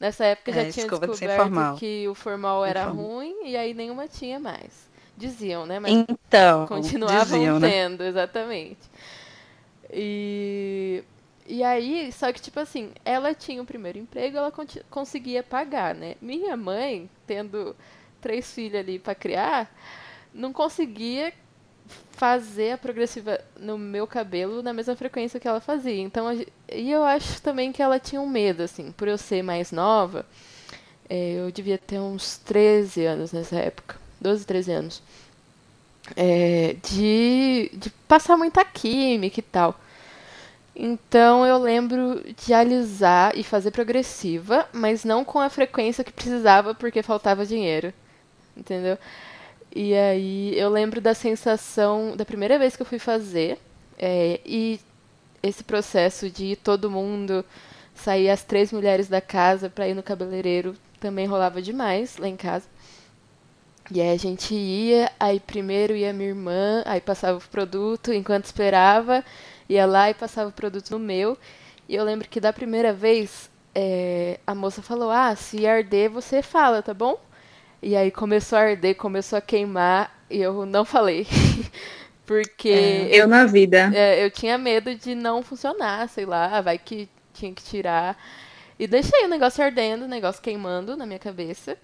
nessa época já É, tinha descoberto que o formal era Informal. ruim e aí nenhuma tinha mais. Diziam, né? Mas Então, continuavam diziam, né? tendo, exatamente. E, e aí, só que, tipo assim, ela tinha o primeiro emprego, ela conseguia pagar, né? Minha mãe, tendo três filhos ali pra criar, não conseguia fazer a progressiva no meu cabelo na mesma frequência que ela fazia. Então, e eu acho também que ela tinha um medo, assim, por eu ser mais nova, é, eu devia ter uns 13 anos nessa época, 12, 13 anos é, de, de passar muita química e tal. Então eu lembro de alisar e fazer progressiva, mas não com a frequência que precisava porque faltava dinheiro. Entendeu? E aí eu lembro da sensação da primeira vez que eu fui fazer é, e esse processo de ir todo mundo sair as três mulheres da casa pra ir no cabeleireiro também rolava demais lá em casa. E aí a gente ia, aí primeiro ia minha irmã, aí passava o produto, enquanto esperava, ia lá e passava o produto no meu. E eu lembro que da primeira vez, é, a moça falou, ah, se arder você fala, tá bom? E aí começou a arder, começou a queimar, e eu não falei. [LAUGHS] Porque Eu na vida. é, eu tinha medo de não funcionar, sei lá, vai que tinha que tirar. E deixei o negócio ardendo, o negócio queimando na minha cabeça.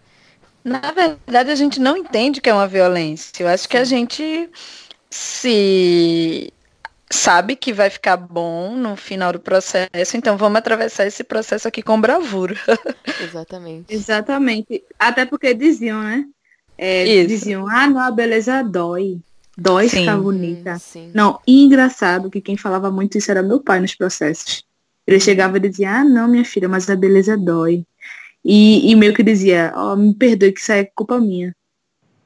Na verdade, a gente não entende que é uma violência. Eu acho que a gente se sabe que vai ficar bom no final do processo, então vamos atravessar esse processo aqui com bravura. [LAUGHS] Exatamente. Exatamente. Até porque diziam, né? É, diziam, ah, não, a beleza dói. Dói Sim. ficar Hum, bonita. sim. Não, e engraçado que quem falava muito isso era meu pai nos processos. Ele chegava e dizia, ah, não, minha filha, mas a beleza dói. E, e meio que dizia, ó, me perdoe que isso é culpa minha.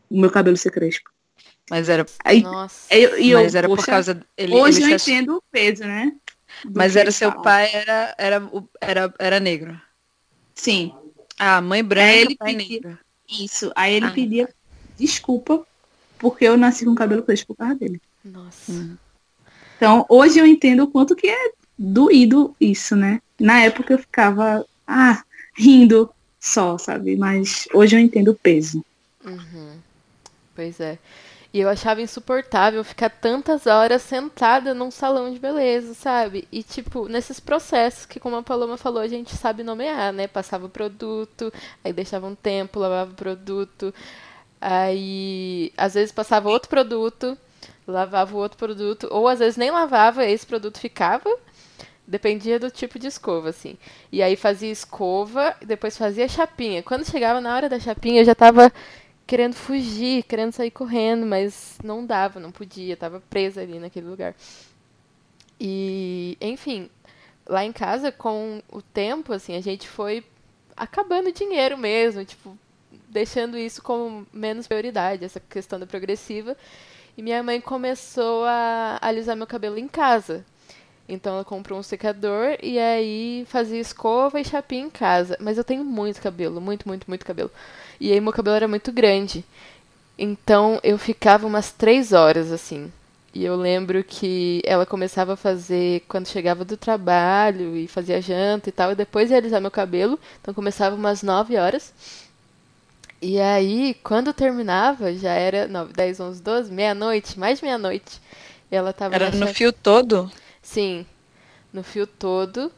O meu cabelo ser crespo. Mas era, Aí, Nossa. eu, eu, mas era por poxa, causa ele, Hoje ele eu se entendo o peso, né? do Mas era ele seu fala. pai era era era era negro. Sim, Ah, mãe branca, ele pai pedia- negro. isso. Aí ele Ah. pedia desculpa porque eu nasci com cabelo crespo por causa dele. Nossa. Hum. Então, hoje eu entendo o quanto que é doído isso, né? Na época eu ficava, ah, rindo só, sabe? Mas hoje eu entendo o peso. Uhum. Pois é. E eu achava insuportável ficar tantas horas sentada num salão de beleza, sabe? E, tipo, nesses processos que, como a Paloma falou, a gente sabe nomear, né? Passava o produto, aí deixava um tempo, lavava o produto, aí às vezes passava outro produto, lavava o outro produto, ou às vezes nem lavava, esse produto ficava. Dependia do tipo de escova, assim. E aí fazia escova, depois fazia chapinha. Quando chegava na hora da chapinha, eu já tava querendo fugir, querendo sair correndo, mas não dava, não podia, tava presa ali naquele lugar. E, enfim, lá em casa, com o tempo, assim, a gente foi acabando dinheiro mesmo, tipo, deixando isso como menos prioridade, essa questão da progressiva. E minha mãe começou a alisar meu cabelo em casa. Então ela comprou um secador e aí fazia escova e chapinha em casa. Mas eu tenho muito cabelo, muito, muito, muito cabelo. E aí meu cabelo era muito grande. Então eu ficava umas três horas assim. E eu lembro que ela começava a fazer quando chegava do trabalho e fazia janta e tal, e depois ia alisar meu cabelo. Então começava umas 9 horas. E aí, quando terminava, já era 9, 10, 11, 12, meia-noite, mais meia-noite. Ela tava Era no fio todo? Sim, no fio todo.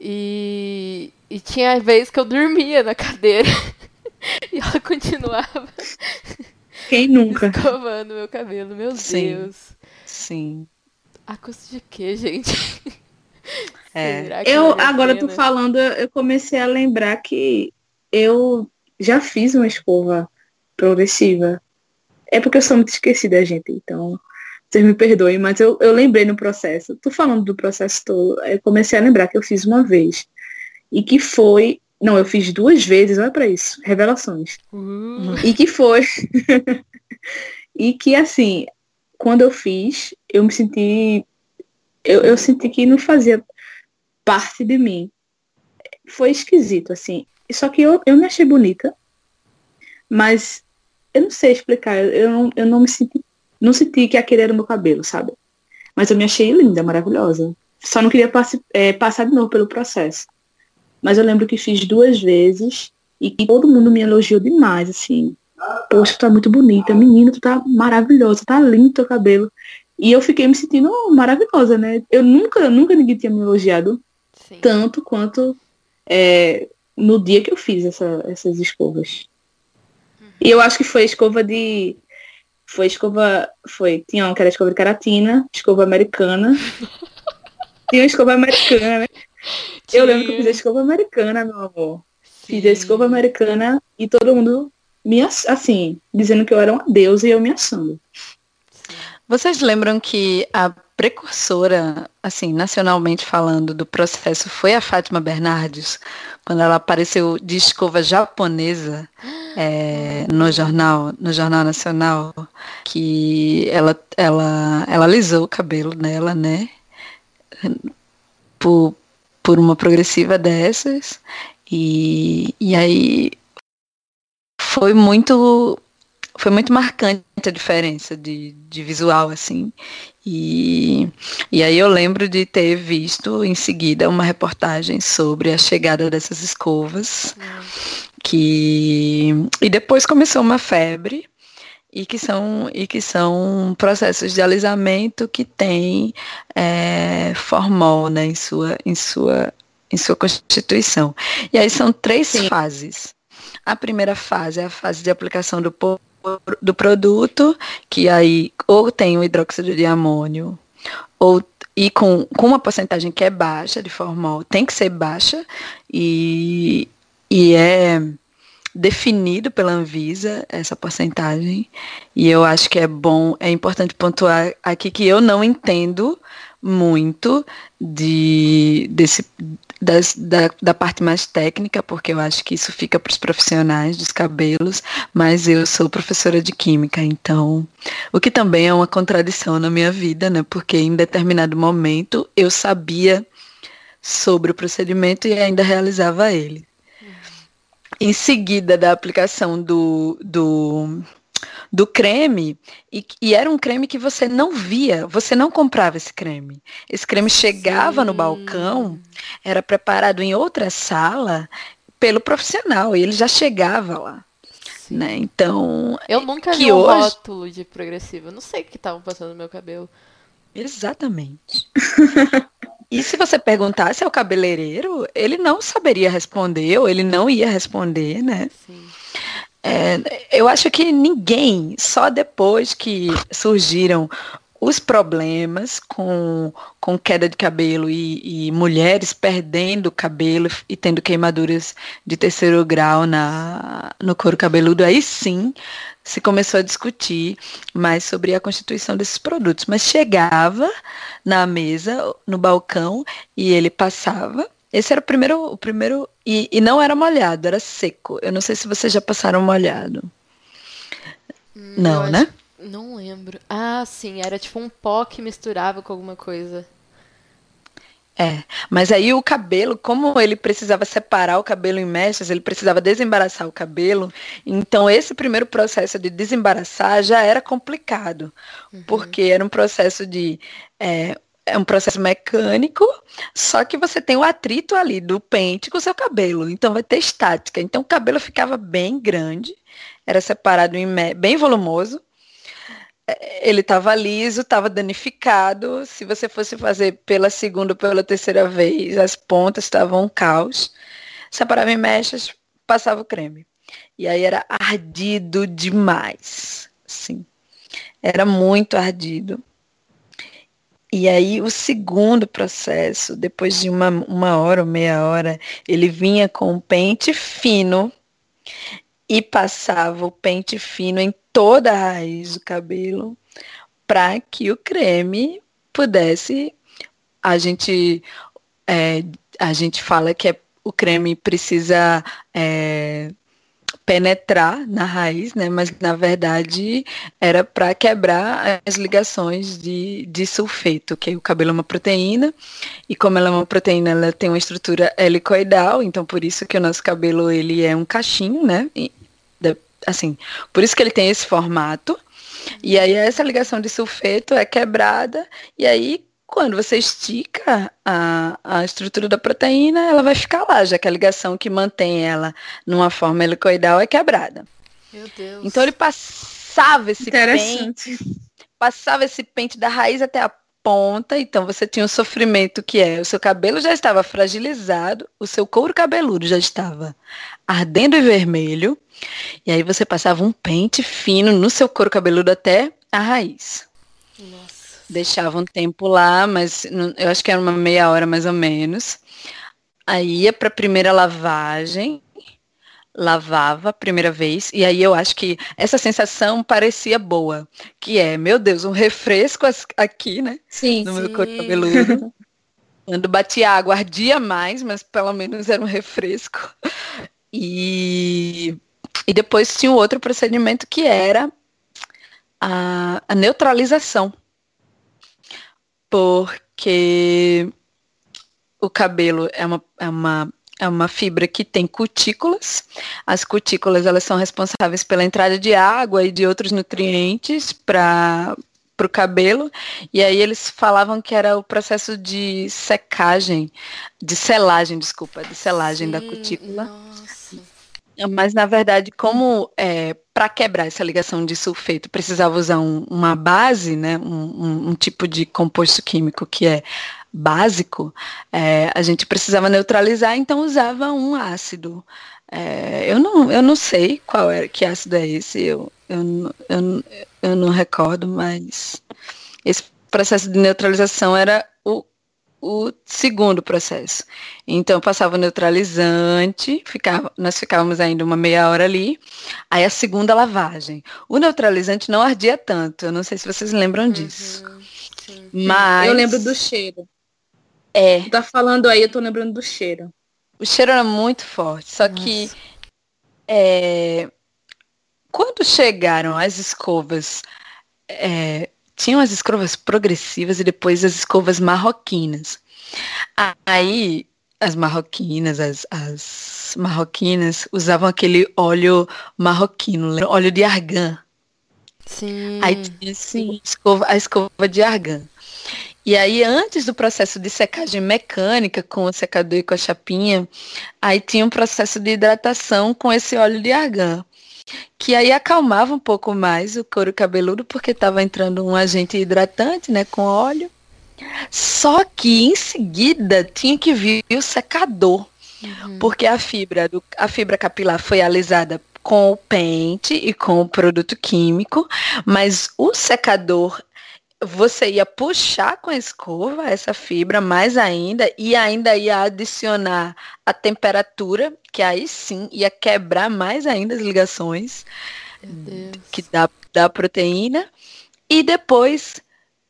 E, e tinha vez que eu dormia na cadeira. [LAUGHS] [LAUGHS] e ela continuava Quem nunca? escovando meu cabelo. Meu Sim. Deus. Sim. A custo de quê, gente? [LAUGHS] É. Eu, vale agora tô falando, eu comecei a lembrar que eu já fiz uma escova progressiva. É porque eu sou muito esquecida, gente, então vocês me perdoem, mas eu, eu lembrei no processo. Tô falando do processo todo, eu comecei a lembrar que eu fiz uma vez. E que foi. Não, eu fiz duas vezes, olha pra isso, revelações. Uh, E que foi. [LAUGHS] e que assim, quando eu fiz, eu me senti. Eu, eu senti que não fazia parte de mim. Foi esquisito, assim. Só que eu, eu me achei bonita. Mas eu não sei explicar. Eu não, eu não me senti. Não senti que aquele era o meu cabelo, sabe? Mas eu me achei linda, maravilhosa. Só não queria passe- é, passar de novo pelo processo. Mas eu lembro que fiz duas vezes e que todo mundo me elogiou demais, assim. Poxa, tu tá muito bonita, menina, tu tá maravilhosa, tá lindo teu cabelo. E eu fiquei me sentindo maravilhosa, né? Eu nunca, nunca ninguém tinha me elogiado sim. tanto quanto é, no dia que eu fiz essa- essas escovas. E eu acho que foi escova de. Foi escova. Foi. Tinha uma que era escova de ceratina, escova americana. [LAUGHS] tinha uma escova americana, né? Eu lembro que eu fiz a escova americana, meu amor. Fiz a escova Sim. americana e todo mundo me assim, dizendo que eu era uma deusa e eu me achando. Vocês lembram que a precursora, assim, nacionalmente falando, do processo foi a Fátima Bernardes, quando ela apareceu de escova japonesa é, no jornal, no jornal nacional, que ela, ela, ela alisou o cabelo dela, né? Por, por uma progressiva dessas. E, e aí foi muito foi muito marcante a diferença de, de visual, assim. E, e aí eu lembro de ter visto em seguida uma reportagem sobre a chegada dessas escovas, que e depois começou uma febre e que são e que são processos de alisamento que têm é, formol né, em sua em sua em sua constituição. E aí são três Sim. fases. A primeira fase é a fase de aplicação do, do produto, que aí ou tem o hidróxido de amônio, ou e com, com uma porcentagem que é baixa de formol, tem que ser baixa, e, e é definido pela Anvisa essa porcentagem. E eu acho que é bom, é importante pontuar aqui que eu não entendo muito de desse das, da, da parte mais técnica, porque eu acho que isso fica para os profissionais dos cabelos, mas eu sou professora de química, então o que também é uma contradição na minha vida, né? Porque em determinado momento eu sabia sobre o procedimento e ainda realizava ele. Em seguida da aplicação do, do, do creme, e, e era um creme que você não via, você não comprava esse creme. Esse creme chegava no Sim. balcão, era preparado em outra sala pelo profissional, e ele já chegava lá. Né? Então, Eu nunca que vi um hoje- rótulo de progressiva. Eu não sei o que estavam passando no meu cabelo. Exatamente. [LAUGHS] e se você perguntasse ao cabeleireiro, ele não saberia responder, ou ele não ia responder, né? Sim. É, eu acho que ninguém, só depois que surgiram os problemas com, com queda de cabelo e, e, mulheres perdendo cabelo e tendo queimaduras de terceiro grau na, no couro cabeludo, aí sim se começou a discutir mais sobre a constituição desses produtos. Mas chegava na mesa, no balcão, e ele passava. Esse era o primeiro, o primeiro e, e não era molhado, era seco. Eu não sei se vocês já passaram molhado. Hum, não, né? Não lembro. Ah, sim, era tipo um pó que misturava com alguma coisa. É, mas aí o cabelo, como ele precisava separar o cabelo em mechas, ele precisava desembaraçar o cabelo. Então esse primeiro processo de desembaraçar já era complicado, uhum. porque era um processo de é, é um processo mecânico, só que você tem o atrito ali do pente com o seu cabelo, então vai ter estática. Então o cabelo ficava bem grande, era separado em bem volumoso ele estava liso, estava danificado. Se você fosse fazer pela segunda ou pela terceira vez, as pontas estavam um caos. Separava em mechas, passava o creme. E aí era ardido demais. Sim. Era muito ardido. E aí o segundo processo, depois de uma, uma hora ou meia hora, ele vinha com um pente fino e passava o pente fino em toda a raiz do cabelo para que o creme pudesse a gente é, a gente fala que é, o creme precisa é, penetrar na raiz, né? Mas na verdade era para quebrar as ligações de, de sulfeto, que o cabelo é uma proteína e como ela é uma proteína, ela tem uma estrutura helicoidal, então por isso que o nosso cabelo ele é um cachinho, né? E, assim, por isso que ele tem esse formato. E aí essa ligação de sulfeto é quebrada e aí quando você estica a, a estrutura da proteína, ela vai ficar lá, já que a ligação que mantém ela numa forma helicoidal é quebrada. Meu Deus. Então ele passava esse pente, passava esse pente da raiz até a ponta, então você tinha um sofrimento que é, o seu cabelo já estava fragilizado, o seu couro cabeludo já estava ardendo e vermelho, e aí você passava um pente fino no seu couro cabeludo até a raiz. Nossa. Deixava um tempo lá, mas eu acho que era uma meia hora mais ou menos. Aí ia para a primeira lavagem, lavava a primeira vez, e aí eu acho que essa sensação parecia boa, que é, meu Deus, um refresco aqui, né? Sim. No sim. meu couro cabeludo. Quando batia água, ardia mais, mas pelo menos era um refresco. E e depois tinha um outro procedimento que era a, a neutralização. Porque o cabelo é uma, é uma é uma fibra que tem cutículas. As cutículas elas são responsáveis pela entrada de água e de outros nutrientes para o cabelo. E aí eles falavam que era o processo de secagem, de selagem, desculpa, de selagem Sim, da cutícula. Mas, na verdade, como é, para quebrar essa ligação de sulfeito precisava usar um, uma base, né, um, um, um, tipo de composto químico que é básico, é, a gente precisava neutralizar, então usava um ácido. É, eu, não, eu não sei qual é, que ácido é esse, eu, eu, eu, eu não recordo, mas esse processo de neutralização era o segundo processo. Então, passava o neutralizante, ficava, nós ficávamos ainda uma meia hora ali, aí a segunda lavagem. O neutralizante não ardia tanto, eu não sei se vocês lembram uhum, disso. Sim. Mas... Eu lembro do cheiro. É. Tá falando aí, eu tô lembrando do cheiro. O cheiro era muito forte, só Nossa. que é, quando chegaram as escovas é, tinham as escovas progressivas e depois as escovas marroquinas. Aí as marroquinas, as, as marroquinas usavam aquele óleo marroquino, óleo de argan. Sim. Aí tinha assim, escova, a escova de argan. E aí, antes do processo de secagem mecânica com o secador e com a chapinha, aí tinha um processo de hidratação com esse óleo de argan que aí acalmava um pouco mais o couro cabeludo, porque estava entrando um agente hidratante, né, com óleo. Só que em seguida tinha que vir o secador, uhum. porque a fibra, do, a fibra capilar foi alisada com o pente e com o produto químico, mas o secador você ia puxar com a escova essa fibra mais ainda e ainda ia adicionar a temperatura, que aí sim ia quebrar mais ainda as ligações que dá da proteína. E depois,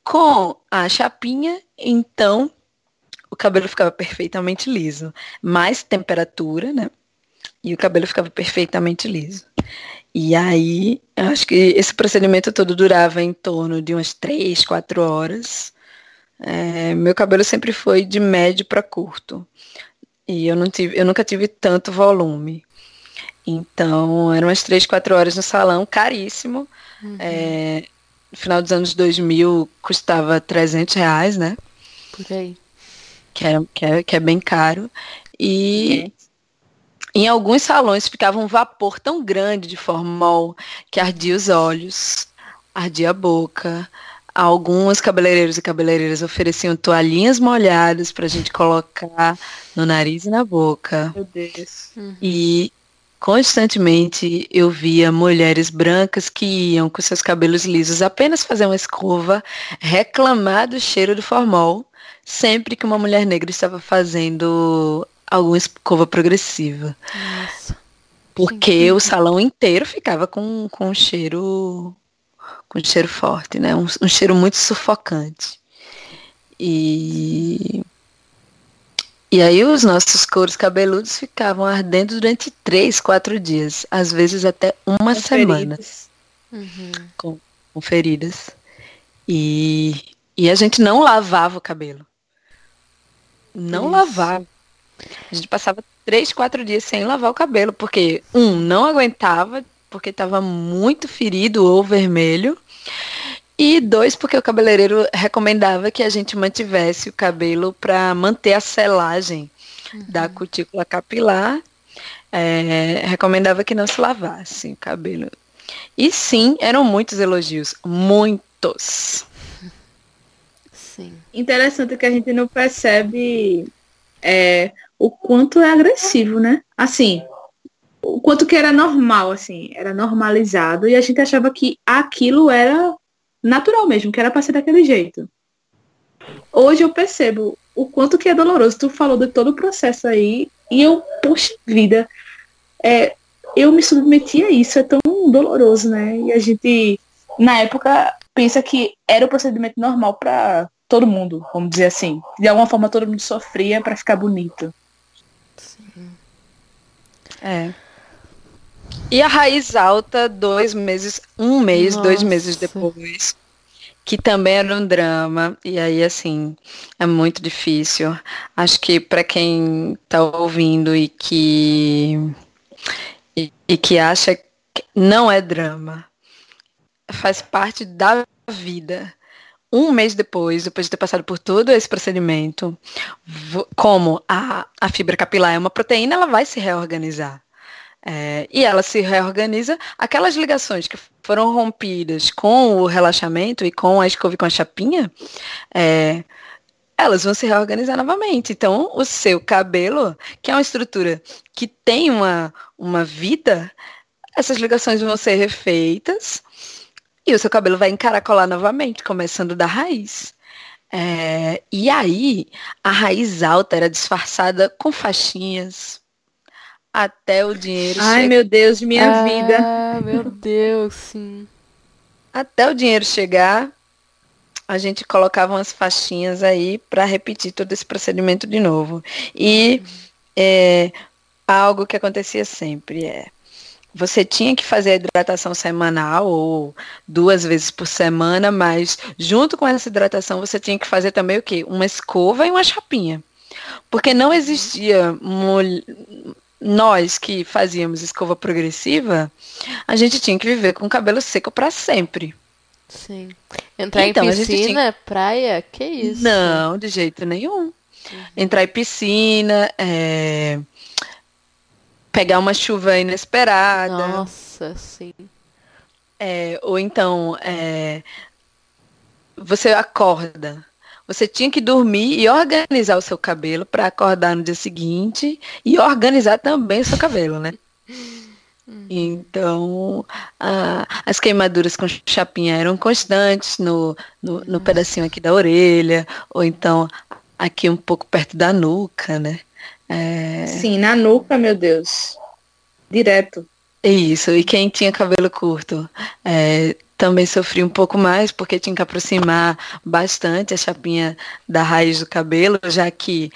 com a chapinha, então o cabelo ficava perfeitamente liso. Mais temperatura, né? E o cabelo ficava perfeitamente liso. E aí, acho que esse procedimento todo durava em torno de umas três, quatro horas. É, meu cabelo sempre foi de médio para curto. E eu, não tive, eu nunca tive tanto volume. Então, eram umas três, quatro horas no salão, caríssimo. Uhum. É, no final dos anos 2000, custava 300 reais, né? Por aí. Que é, que é, que é bem caro. E em alguns salões ficava um vapor tão grande de formol que ardia os olhos, ardia a boca. Alguns cabeleireiros e cabeleireiras ofereciam toalhinhas molhadas para a gente colocar no nariz e na boca. Meu Deus. Uhum. E constantemente eu via mulheres brancas que iam com seus cabelos lisos apenas fazer uma escova, reclamar do cheiro do formol, sempre que uma mulher negra estava fazendo alguma escova progressiva. Nossa. Porque o salão inteiro ficava com, com um cheiro com um cheiro forte, né? Um, um cheiro muito sufocante. E e aí os nossos couros cabeludos ficavam ardendo durante três, quatro dias, às vezes até uma com semana. Feridas. Uhum. Com, com feridas. E, e a gente não lavava o cabelo. Não Isso. lavava. A gente passava três, quatro dias sem lavar o cabelo, porque, um, não aguentava, porque estava muito ferido ou vermelho. E dois, porque o cabeleireiro recomendava que a gente mantivesse o cabelo para manter a selagem uhum. da cutícula capilar. É, recomendava que não se lavasse o cabelo. E sim, eram muitos elogios. Muitos. Sim. Interessante que a gente não percebe é, o quanto é agressivo, né? Assim, o quanto que era normal, assim, era normalizado e a gente achava que aquilo era natural mesmo, que era para ser daquele jeito. Hoje eu percebo o quanto que é doloroso. Tu falou de todo o processo aí e eu, poxa vida, é, eu me submeti a isso, é tão doloroso, né? E a gente, na época, pensa que era o procedimento normal para todo mundo, vamos dizer assim. De alguma forma todo mundo sofria para ficar bonito. É. E a raiz alta, dois meses, um mês, Nossa. dois meses depois, que também era um drama. E aí, assim, é muito difícil. Acho que para quem está ouvindo e que e, e que acha que não é drama, faz parte da vida um mês depois, depois de ter passado por todo esse procedimento, como a, a fibra capilar é uma proteína, ela vai se reorganizar. É, e ela se reorganiza, aquelas ligações que foram rompidas com o relaxamento e com a escova e com a chapinha, é, elas vão se reorganizar novamente. Então, o seu cabelo, que é uma estrutura que tem uma, uma vida, essas ligações vão ser refeitas e o seu cabelo vai encaracolar novamente, começando da raiz. É, e aí, a raiz alta era disfarçada com faixinhas até o dinheiro Ai, meu Deus, minha ah, vida. Meu Deus, sim. Até o dinheiro chegar, a gente colocava umas faixinhas aí para repetir todo esse procedimento de novo. E é, algo que acontecia sempre é você tinha que fazer a hidratação semanal ou duas vezes por semana, mas junto com essa hidratação você tinha que fazer também o quê? Uma escova e uma chapinha. Porque não existia nós que fazíamos escova progressiva, a gente tinha que viver com o cabelo seco para sempre. Sim. Entrar então, em piscina, tinha... praia, que isso? Não, de jeito nenhum. Uhum. Entrar em piscina, é pegar uma chuva inesperada. Nossa, sim. É, ou então, é, você acorda. Você tinha que dormir e organizar o seu cabelo para acordar no dia seguinte e organizar também o seu cabelo, né? Uhum. Então, a, as queimaduras com chapinha eram constantes no, no, no pedacinho aqui da orelha, ou então aqui um pouco perto da nuca, né? É... Sim, na nuca, meu Deus. Direto. Isso, e quem tinha cabelo curto é, também sofria um pouco mais, porque tinha que aproximar bastante a chapinha da raiz do cabelo, já que,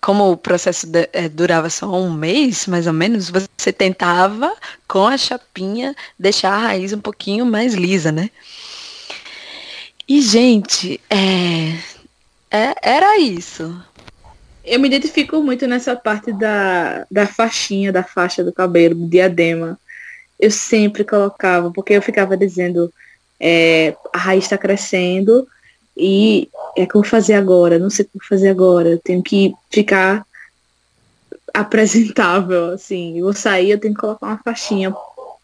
como o processo de, é, durava só um mês, mais ou menos, você tentava, com a chapinha, deixar a raiz um pouquinho mais lisa, né? E, gente, é, é, era isso. Eu me identifico muito nessa parte da, da faixinha, da faixa do cabelo, do diadema. Eu sempre colocava, porque eu ficava dizendo, é, a raiz está crescendo e é que eu vou fazer agora, não sei o que vou fazer agora, eu tenho que ficar apresentável, assim, eu vou sair, eu tenho que colocar uma faixinha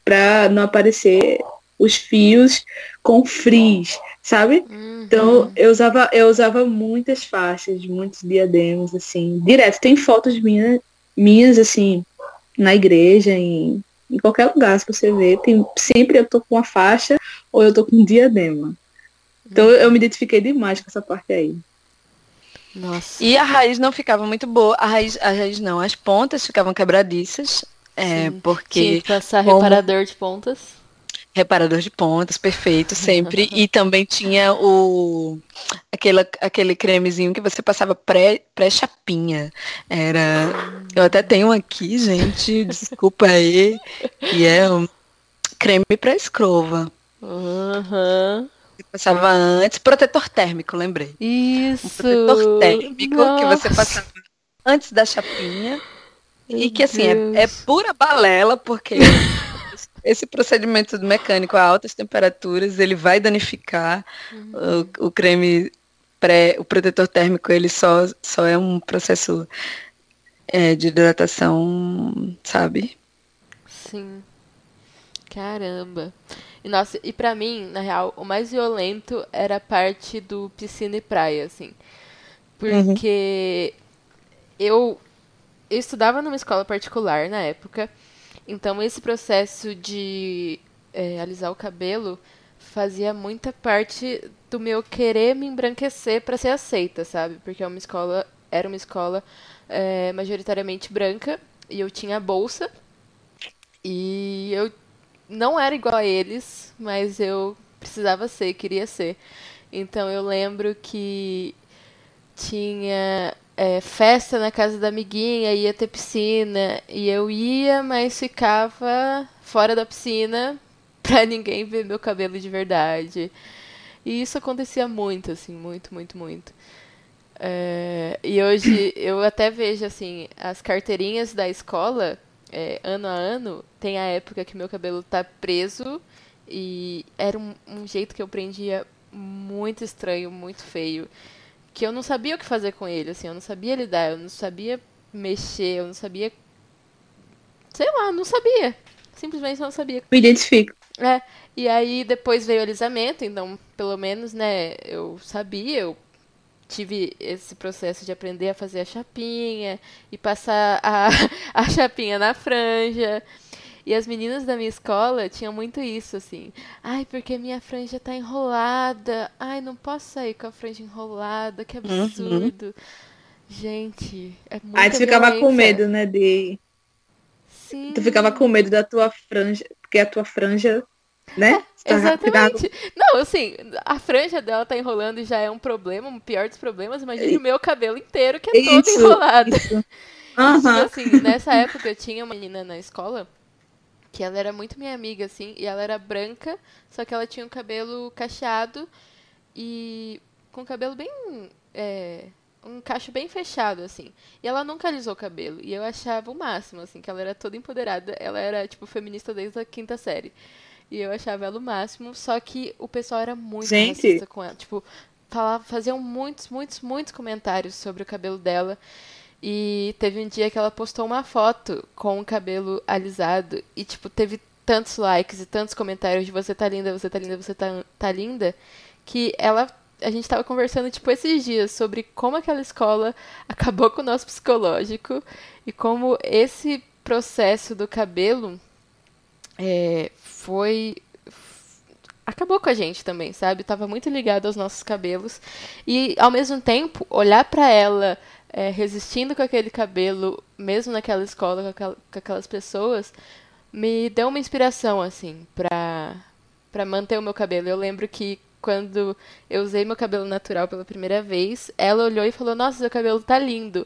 para não aparecer os fios com frizz, sabe? Uhum. Então eu usava, eu usava muitas faixas, muitos diademas, assim, direto. Tem fotos minhas, minhas assim, na igreja, em em qualquer lugar, se você ver, tem, sempre eu tô com uma faixa ou eu tô com um diadema. Então eu me identifiquei demais com essa parte aí. Nossa. E a raiz não ficava muito boa. A raiz, a raiz não, as pontas ficavam quebradiças. É, porque. Tinha que passar como... reparador de pontas. Reparador de pontas, perfeito, sempre. [LAUGHS] e também tinha o aquele, aquele cremezinho que você passava pré-chapinha. Pré Era. Eu até tenho aqui, gente, desculpa aí. E é um creme para escrova. Uhum. passava antes, protetor térmico, lembrei. Isso. Um protetor térmico Nossa. que você passava antes da chapinha. Meu e que assim, é, é, pura balela, porque esse procedimento mecânico a altas temperaturas, ele vai danificar uhum. o, o, creme pré, o protetor térmico, ele só, só é um processo é, de hidratação, sabe? Sim. Caramba. E, nossa, e pra mim, na real, o mais violento era a parte do piscina e praia, assim. Porque uhum. eu, eu estudava numa escola particular na época. Então, esse processo de é, alisar o cabelo fazia muita parte do meu querer me embranquecer para ser aceita, sabe? Porque é uma escola, era uma escola é, majoritariamente branca e eu tinha bolsa e eu não era igual a eles, mas eu precisava ser, queria ser. Então eu lembro que tinha é, festa na casa da amiguinha, ia ter piscina, e eu ia, mas ficava fora da piscina [LAUGHS] pra ninguém ver meu cabelo de verdade. E isso acontecia muito, assim, muito, muito, muito. É, e hoje [COUGHS] eu até vejo, assim, as carteirinhas da escola, é, ano a ano, tem a época que meu cabelo tá preso, e era um, um jeito que eu prendia muito estranho, muito feio que eu não sabia o que fazer com ele, assim, eu não sabia lidar, eu não sabia mexer, eu não sabia. Sei lá, não sabia. Simplesmente não sabia. Me identifico. É. E aí depois veio o alisamento, então, pelo menos, né, eu sabia, eu tive esse processo de aprender a fazer a chapinha e passar a, [LAUGHS] a chapinha na franja. E as meninas da minha escola tinham muito isso, assim. Ai, porque minha franja tá enrolada. Ai, não posso sair com a franja enrolada, que uhum. absurdo. Uhum. Gente, é muito. Aí tu ficava com medo, né, de. Sim. Tu ficava com medo da tua franja, porque a tua franja, né? É, exatamente. Não, assim, a franja dela tá enrolando e já é um problema, o pior dos problemas. Imagina o meu cabelo inteiro que é isso, todo enrolado. Isso. [LAUGHS] Uhum. Então, assim, nessa época eu tinha uma menina na escola que ela era muito minha amiga, assim, e ela era branca, só que ela tinha o um cabelo cacheado e com o cabelo bem. É, um cacho bem fechado, assim. E ela nunca alisou o cabelo. E eu achava o máximo, assim, que ela era toda empoderada. Ela era, tipo, feminista desde a quinta série. E eu achava ela o máximo, só que o pessoal era muito Gente. racista com ela. Tipo, falava, faziam muitos, muitos, muitos comentários sobre o cabelo dela. E teve um dia que ela postou uma foto com o cabelo alisado e, tipo, teve tantos likes e tantos comentários de você tá linda, você tá linda, você tá, tá linda, que ela a gente tava conversando, tipo, esses dias sobre como aquela escola [LAUGHS] acabou com o nosso psicológico e como esse processo do cabelo é, foi acabou com a gente também, sabe? Tava muito ligado aos nossos cabelos e ao mesmo tempo olhar para ela é, resistindo com aquele cabelo, mesmo naquela escola com, aquela, com aquelas pessoas, me deu uma inspiração assim para para manter o meu cabelo. Eu lembro que quando eu usei meu cabelo natural pela primeira vez, ela olhou e falou: "Nossa, seu cabelo tá lindo".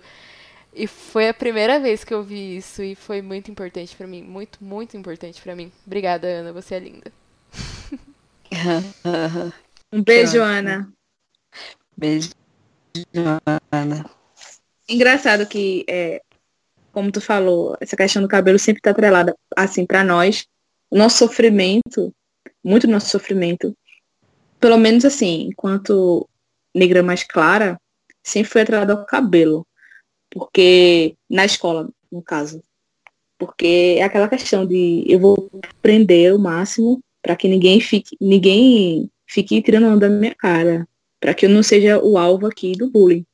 E foi a primeira vez que eu vi isso e foi muito importante para mim, muito, muito importante para mim. Obrigada, Ana, você é linda. [LAUGHS] um beijo, Ana. Beijo, Ana. Engraçado que, é, como tu falou, essa questão do cabelo sempre está atrelada, assim, para nós. O nosso sofrimento, muito do nosso sofrimento, pelo menos assim, enquanto negra mais clara, sempre foi atrelado ao cabelo. Porque, na escola, no caso. Porque é aquela questão de eu vou prender o máximo para que ninguém fique, ninguém fique tirando da minha cara, para que eu não seja o alvo aqui do bullying.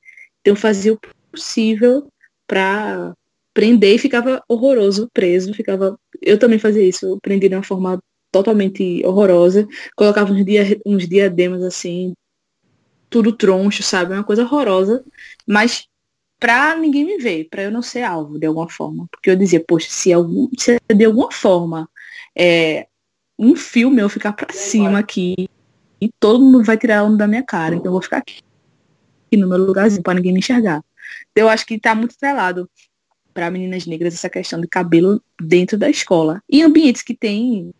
Então fazia o possível para prender e ficava horroroso preso, ficava eu também fazia isso, eu prendi de uma forma totalmente horrorosa, colocava uns, dia, uns diademas assim, tudo troncho, sabe, uma coisa horrorosa, mas pra ninguém me ver, para eu não ser alvo de alguma forma, porque eu dizia, poxa, se, algum, se de alguma forma é, um fio meu ficar para cima aqui e todo mundo vai tirar onda da minha cara. Então eu vou ficar aqui, aqui no meu lugarzinho para ninguém me enxergar. Então, eu acho que está muito estrelado para meninas negras essa questão de cabelo dentro da escola. E ambientes que tem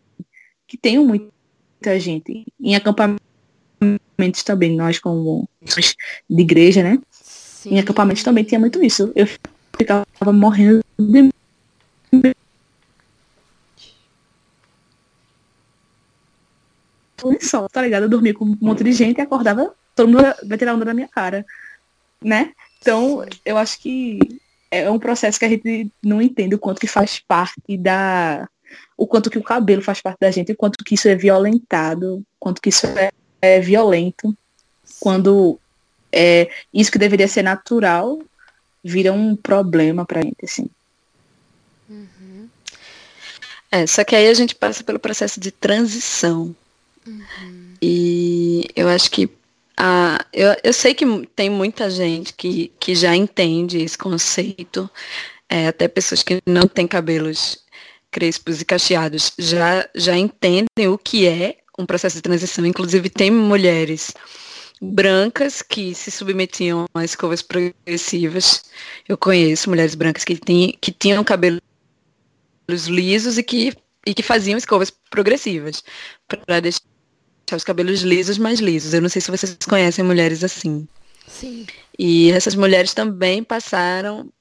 que tenham muita gente. Em acampamentos também, nós como de igreja, né? Sim. Em acampamentos também tinha muito isso. Eu ficava morrendo de lençol, tá ligado? Eu dormia com um monte de gente e acordava, todo mundo vai tirar onda da minha cara, né? Então, Sim. eu acho que é um processo que a gente não entende o quanto que faz parte da. O quanto que o cabelo faz parte da gente, o quanto que isso é violentado, o quanto que isso é, é violento. Quando é, isso que deveria ser natural vira um problema pra gente, assim. Uhum. É, só que aí a gente passa pelo processo de transição. Uhum. E eu acho que a, eu, eu sei que tem muita gente que, que já entende esse conceito, é, até pessoas que não têm cabelos crespos e cacheados já, já entendem o que é um processo de transição. Inclusive tem mulheres brancas que se submetiam a escovas progressivas. Eu conheço mulheres brancas que, tem, que tinham cabelos lisos e que, e que faziam escovas progressivas para deixar os cabelos lisos mais lisos. Eu não sei se vocês conhecem mulheres assim. Sim. E essas mulheres também passaram,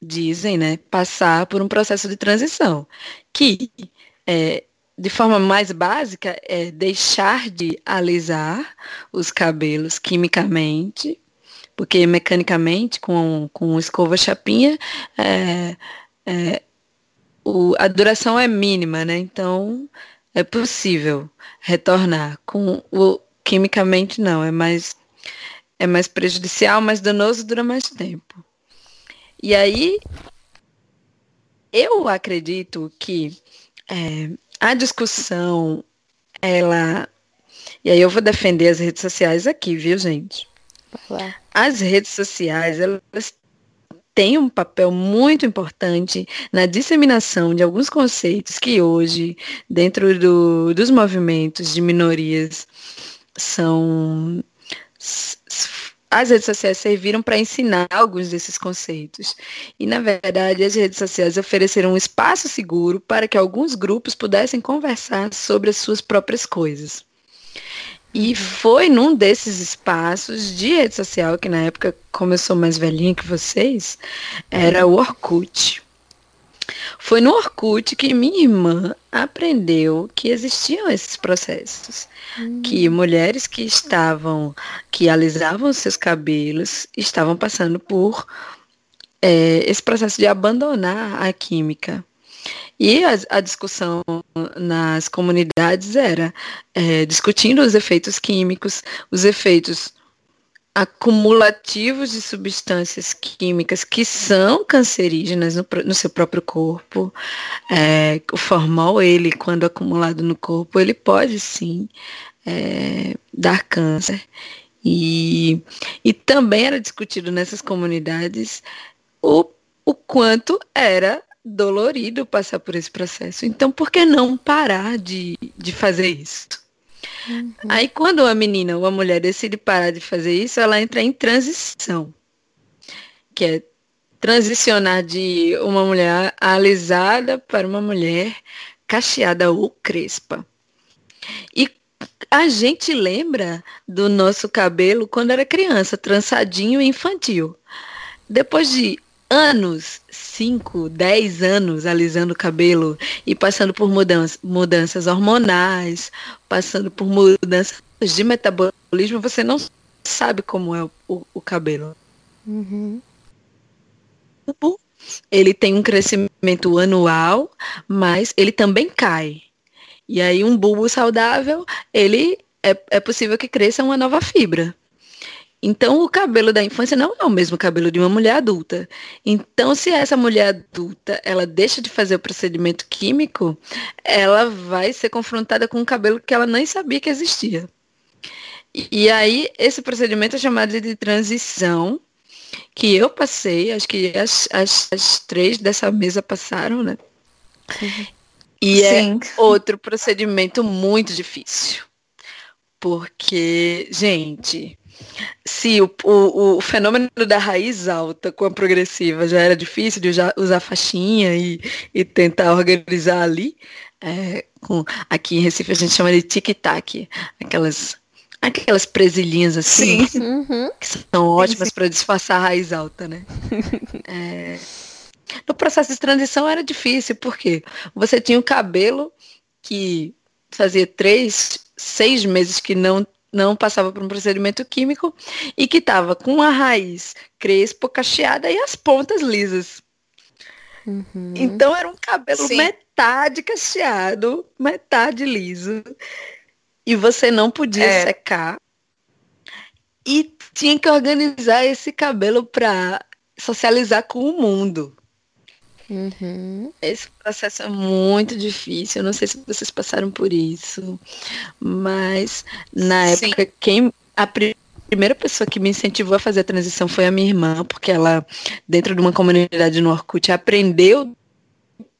dizem, né, passar por um processo de transição, que é, de forma mais básica é deixar de alisar os cabelos quimicamente, porque mecanicamente com, com escova chapinha é, é, o, a duração é mínima, né? Então é possível retornar. Com o quimicamente não, é mais é mais prejudicial, mais danoso, dura mais tempo. E aí eu acredito que é, a discussão, ela. E aí eu vou defender as redes sociais aqui, viu, gente? As redes sociais, elas tem um papel muito importante na disseminação de alguns conceitos que hoje, dentro do, dos movimentos de minorias, são. As redes sociais serviram para ensinar alguns desses conceitos. E, na verdade, as redes sociais ofereceram um espaço seguro para que alguns grupos pudessem conversar sobre as suas próprias coisas. E foi num desses espaços de rede social, que na época, como eu sou mais velhinha que vocês, era o Orkut. Foi no Orkut que minha irmã aprendeu que existiam esses processos. Hum. Que mulheres que estavam, que alisavam seus cabelos, estavam passando por é, esse processo de abandonar a química. E a, a discussão nas comunidades era é, discutindo os efeitos químicos, os efeitos acumulativos de substâncias químicas que são cancerígenas no, no seu próprio corpo. É, o formol, ele, quando acumulado no corpo, ele pode sim é, dar câncer. E, e também era discutido nessas comunidades o, o quanto era dolorido passar por esse processo. Então, por que não parar de, de fazer isso? Uhum. Aí, quando a menina ou a mulher decide parar de fazer isso, ela entra em transição, que é transicionar de uma mulher alisada para uma mulher cacheada ou crespa. E a gente lembra do nosso cabelo quando era criança, trançadinho e infantil. Depois de anos, 5, 10 anos alisando o cabelo e passando por mudanças, mudanças hormonais, passando por mudanças de metabolismo, você não sabe como é o, o, o cabelo. Uhum. Ele tem um crescimento anual, mas ele também cai. E aí um bulbo saudável, ele é, é possível que cresça uma nova fibra. Então, o cabelo da infância não é o mesmo cabelo de uma mulher adulta. Então, se essa mulher adulta, ela deixa de fazer o procedimento químico, ela vai ser confrontada com um cabelo que ela nem sabia que existia. E, aí, esse procedimento é chamado de transição, que eu passei, acho que as, as, as três dessa mesa passaram, né? Uhum. E é Sim. é outro procedimento muito difícil. Porque, gente, se o, o, o, fenômeno da raiz alta com a progressiva já era difícil de usar, usar faixinha e, e tentar organizar ali, é, com, aqui em Recife a gente chama de tic-tac, aquelas, aquelas presilhinhas assim, [LAUGHS] uhum. que são ótimas para disfarçar a raiz alta, né? [LAUGHS] É, no processo de transição era difícil, porque você tinha o cabelo que fazia três, seis meses que não não passava por um procedimento químico e que estava com a raiz crespo, cacheada e as pontas lisas. Uhum. Então era um cabelo Sim. metade cacheado, metade liso. E você não podia é. secar. E tinha que organizar esse cabelo para socializar com o mundo. Uhum. Esse processo é muito difícil. Eu não sei se vocês passaram por isso, mas na Sim. época quem a primeira pessoa que me incentivou a fazer a transição foi a minha irmã, porque ela dentro de uma comunidade no Orkut aprendeu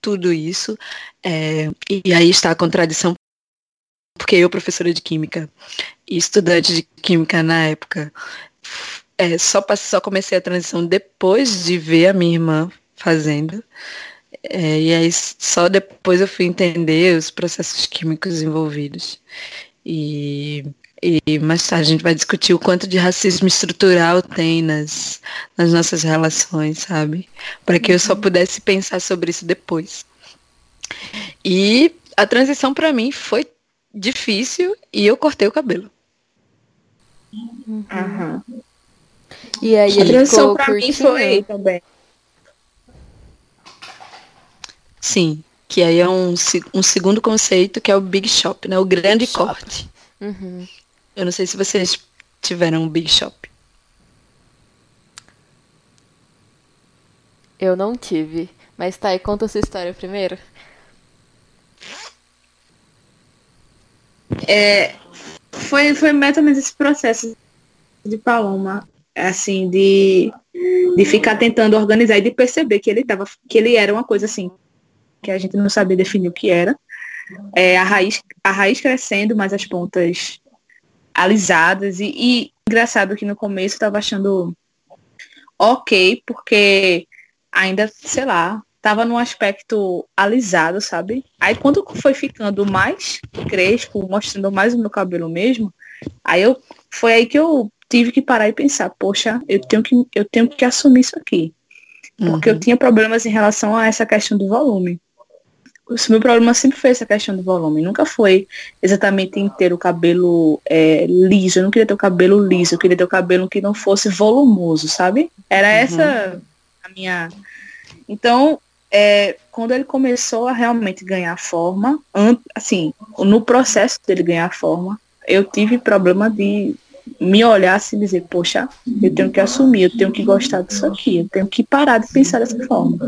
tudo isso. É, e aí está a contradição, porque eu, professora de química e estudante de química na época, é, só, só comecei a transição depois de ver a minha irmã fazendo. É, e aí só depois eu fui entender os processos químicos envolvidos. E, e mais tarde a gente vai discutir o quanto de racismo estrutural tem nas, nas nossas relações, sabe? Para que eu só uhum. pudesse pensar sobre isso depois. E a transição para mim foi difícil e eu cortei o cabelo. Uhum. E aí a transição para mim foi também. Sim, que aí é um, um segundo conceito que é o Big Shop, né? O grande shop. corte. Uhum. Eu não sei se vocês tiveram um Big Shop. Eu não tive. Mas tá, e conta a sua história primeiro. É, foi, foi mais ou menos esse processo de Paloma, assim, de, de ficar tentando organizar e de perceber que ele tava, que ele era uma coisa assim, que a gente não sabia definir o que era. É, a, raiz, a raiz crescendo, mas as pontas alisadas. E, e engraçado que no começo eu estava achando ok, porque ainda, sei lá, tava num aspecto alisado, sabe? Aí quando foi ficando mais crespo, mostrando mais o meu cabelo mesmo, aí eu foi aí que eu tive que parar e pensar, poxa, eu tenho que eu tenho que assumir isso aqui. Porque uhum. eu tinha problemas em relação a essa questão do volume o meu problema sempre foi essa questão do volume. Nunca foi exatamente em ter o cabelo é, liso. Eu não queria ter o cabelo liso. Eu queria ter o cabelo que não fosse volumoso, sabe? Era uhum. essa a minha. Então, é, quando ele começou a realmente ganhar forma, assim, no processo dele ganhar forma, eu tive problema de, me olhar assim e dizer, poxa, eu tenho que assumir, eu tenho que gostar disso aqui, eu tenho que parar de pensar dessa forma.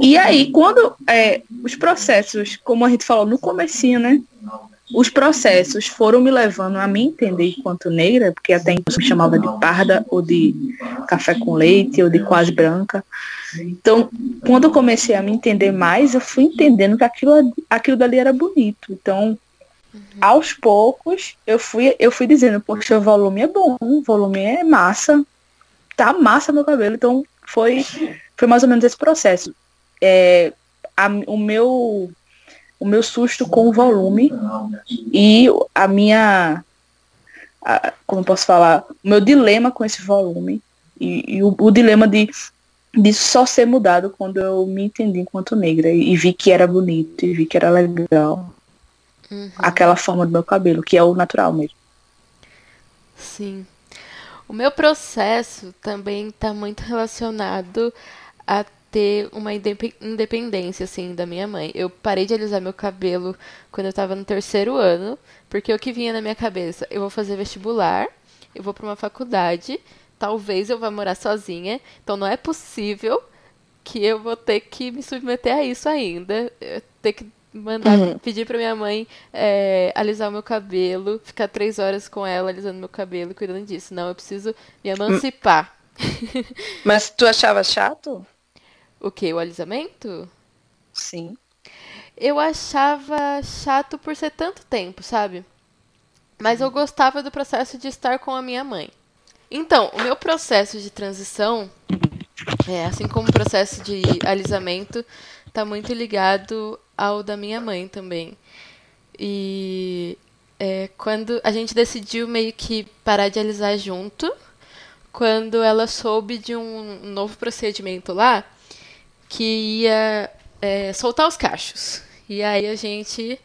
E aí, quando é, os processos, como a gente falou no comecinho, né? Os processos foram me levando a me entender enquanto negra, porque até então me chamava de parda, ou de café com leite, ou de quase branca. Então, quando eu comecei a me entender mais, eu fui entendendo que aquilo, aquilo dali era bonito. Então, Uhum. Aos poucos, eu fui, eu fui dizendo, poxa, o volume é bom, o volume é massa, tá massa meu cabelo. Então, foi, foi mais ou menos esse processo. É, a, o meu o meu susto com o volume e a minha a, como posso falar o meu dilema com esse volume e, e o, o, dilema de, de só ser mudado quando eu me entendi enquanto negra e, e vi que era bonito e vi que era legal uhum. aquela forma do meu cabelo, que é o natural mesmo. Sim. O meu processo também está muito relacionado a ter uma independência, assim, da minha mãe. Eu parei de alisar meu cabelo quando eu estava no terceiro ano, porque o que vinha na minha cabeça, eu vou fazer vestibular, eu vou para uma faculdade, talvez eu vá morar sozinha, então não é possível que eu vou ter que me submeter a isso ainda, ter que mandar uhum. pedir pra minha mãe é, alisar o meu cabelo, ficar três horas com ela alisando meu cabelo, cuidando disso. Não, eu preciso me emancipar. Mas tu achava chato? O que? O alisamento? Sim. Eu achava chato por ser tanto tempo, sabe? Mas eu gostava do processo de estar com a minha mãe. Então, o meu processo de transição, é, assim como o processo de alisamento, está muito ligado ao da minha mãe também. E é, quando a gente decidiu meio que parar de alisar junto, quando ela soube de um novo procedimento lá que ia é, soltar os cachos. E aí a gente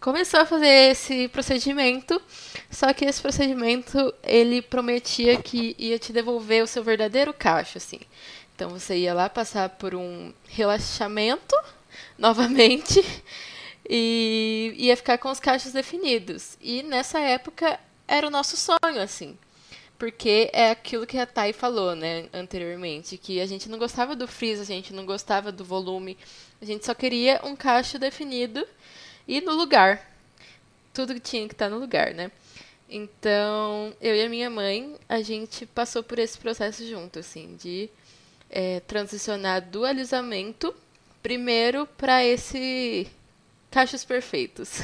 começou a fazer esse procedimento, só que esse procedimento ele prometia que ia te devolver o seu verdadeiro cacho, assim. Então você ia lá passar por um relaxamento [LAUGHS] novamente e ia ficar com os cachos definidos. E nessa época era o nosso sonho, assim. Porque é aquilo que a Thay falou, né, anteriormente, que a gente não gostava do frizz, a gente não gostava do volume, a gente só queria um cacho definido e no lugar. Tudo que tinha que estar no lugar, né? Então, eu e a minha mãe, a gente passou por esse processo junto, assim, de é, transicionar do alisamento primeiro para esse cachos perfeitos.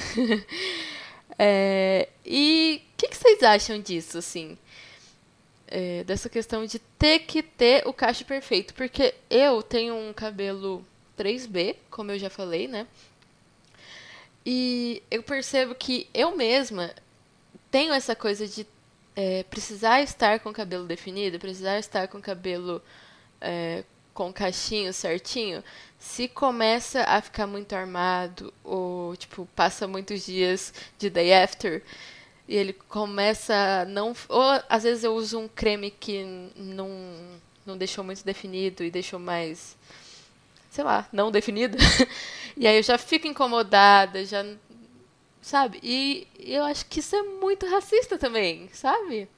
[LAUGHS] é, e o que, que, vocês acham disso, assim? É, dessa questão de ter que ter o cacho perfeito. Porque eu tenho um cabelo 3B, como eu já falei, né? E eu percebo que eu mesma tenho essa coisa de é, precisar estar com o cabelo definido, precisar estar com o cabelo é, com cachinho certinho, se começa a ficar muito armado ou tipo passa muitos dias de day after e ele começa a não ou às vezes eu uso um creme que não não deixou muito definido e deixou mais sei lá, não definido. [LAUGHS] e aí eu já fico incomodada, já sabe? E eu acho que isso é muito racista também, sabe?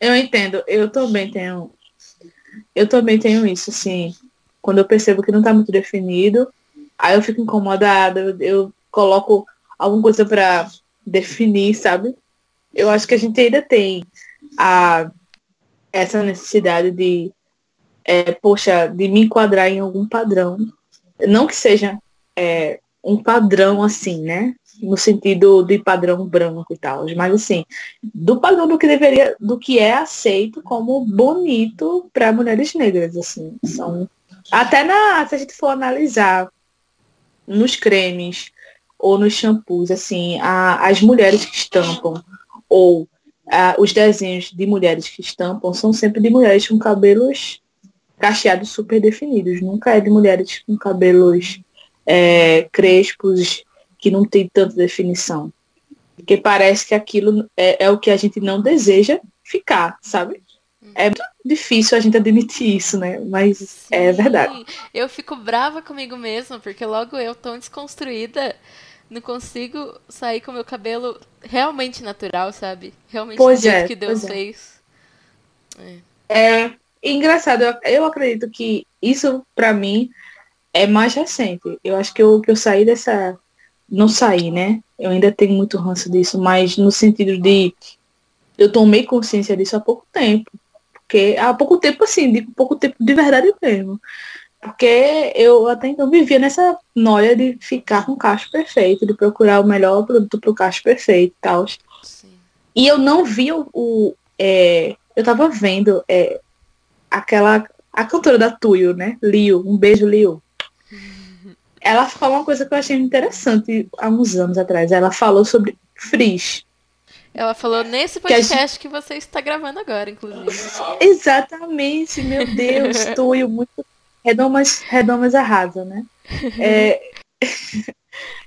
Eu entendo. Eu também tenho eu também tenho isso, assim. Quando eu percebo que não está muito definido, aí eu fico incomodada, eu, eu coloco alguma coisa para definir, sabe? Eu acho que a gente ainda tem a, essa necessidade de, é, poxa, de me enquadrar em algum padrão. Não que seja é, um padrão assim, né? No sentido de padrão branco e tal, mas assim, do padrão do que deveria, do que é aceito como bonito para mulheres negras, assim, são até na, se a gente for analisar nos cremes ou nos shampoos, assim, a, as mulheres que estampam ou a, os desenhos de mulheres que estampam são sempre de mulheres com cabelos cacheados super definidos, nunca é de mulheres com cabelos é, crespos que não tem tanta definição. Porque parece que aquilo é, é o que a gente não deseja ficar, sabe? É muito difícil a gente admitir isso, né? Mas Sim, é verdade. Eu fico brava comigo mesma, porque logo eu, tão desconstruída, não consigo sair com meu cabelo realmente natural, sabe? Realmente Pois do jeito é, que Deus é. fez. É engraçado, eu, eu acredito que isso pra mim é mais recente. Eu acho que eu, que eu saí dessa. Não saí, né? Eu ainda tenho muito ranço disso, mas no sentido de eu tomei consciência disso há pouco tempo. Porque há pouco tempo, assim, de pouco tempo de verdade mesmo. Porque eu até então vivia nessa noia de ficar com o cacho perfeito, de procurar o melhor produto pro cacho perfeito e tal. E eu não vi o. o, é, eu tava vendo é, aquela. A cantora da Tuyo, né? Liu. Um beijo, Liu. Ela falou uma coisa que eu achei interessante há uns anos atrás. Ela falou sobre frizz. Ela falou nesse Que a gente- podcast que você está gravando agora, inclusive. Exatamente, meu Deus, [LAUGHS] Tuyo, muito. Redomas, redomas arrasa, né? É,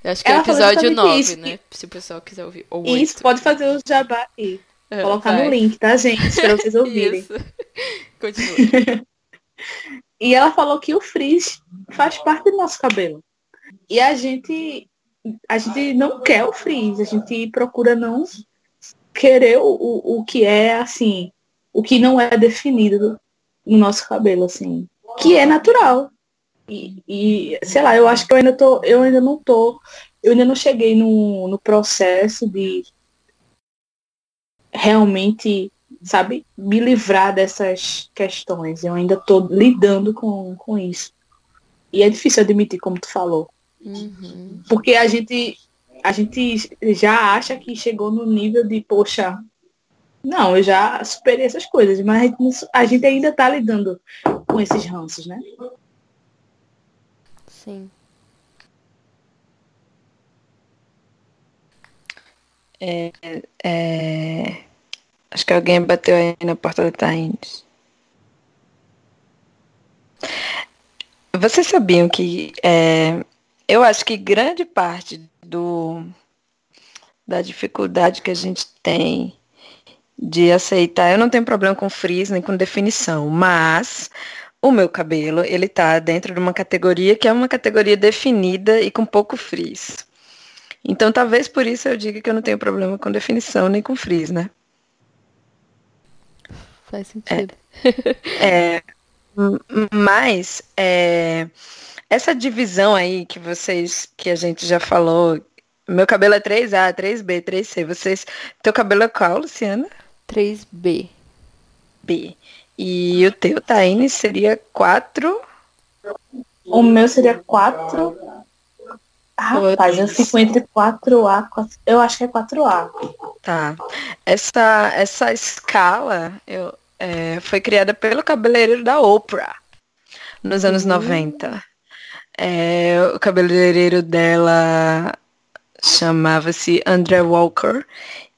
Eu acho que é o Ela falou episódio justamente 9, isso, né? Se o pessoal quiser ouvir. Ou isso 8. pode fazer o jabá aí. É, Colocar vai. no link, tá, gente? Pra vocês [LAUGHS] ouvirem. Isso. Continua. [LAUGHS] E ela falou que o frizz faz parte do nosso cabelo. E a gente, a gente não quer o frizz, a gente procura não querer o, o, o que é assim, o que não é definido no nosso cabelo, assim, que é natural. E, e, sei lá, eu acho que eu ainda tô, eu ainda não tô, eu ainda não cheguei no, no processo de realmente, sabe, me livrar dessas questões. Eu ainda tô lidando com, com isso. E é difícil admitir, como tu falou. Uhum. Porque a gente, a gente já acha que chegou no nível de, poxa, não, eu já superei essas coisas, mas a gente, ainda tá lidando com esses ranços, né? Sim. É, Acho que alguém bateu aí na porta da Taines. Vocês sabiam que é, eu acho que grande parte do da dificuldade que a gente tem de aceitar, eu não tenho problema com frizz nem com definição, mas o meu cabelo, ele tá dentro de uma categoria que é uma categoria definida e com pouco frizz. Então, talvez por isso eu diga que eu não tenho problema com definição nem com frizz, né? Faz sentido. É, m- mas é, essa divisão aí que vocês, que a gente já falou, meu cabelo é 3A, 3B, 3C. Vocês, teu cabelo é qual, Luciana? 3B. B. E o teu, Taine, seria 4. O meu seria 4. Rapaz, eu fico entre 4A, 4... eu acho que é 4A. Tá. Essa, essa escala eu, é, foi criada pelo cabeleireiro da Oprah nos anos 90. É, o cabeleireiro dela chamava-se André Walker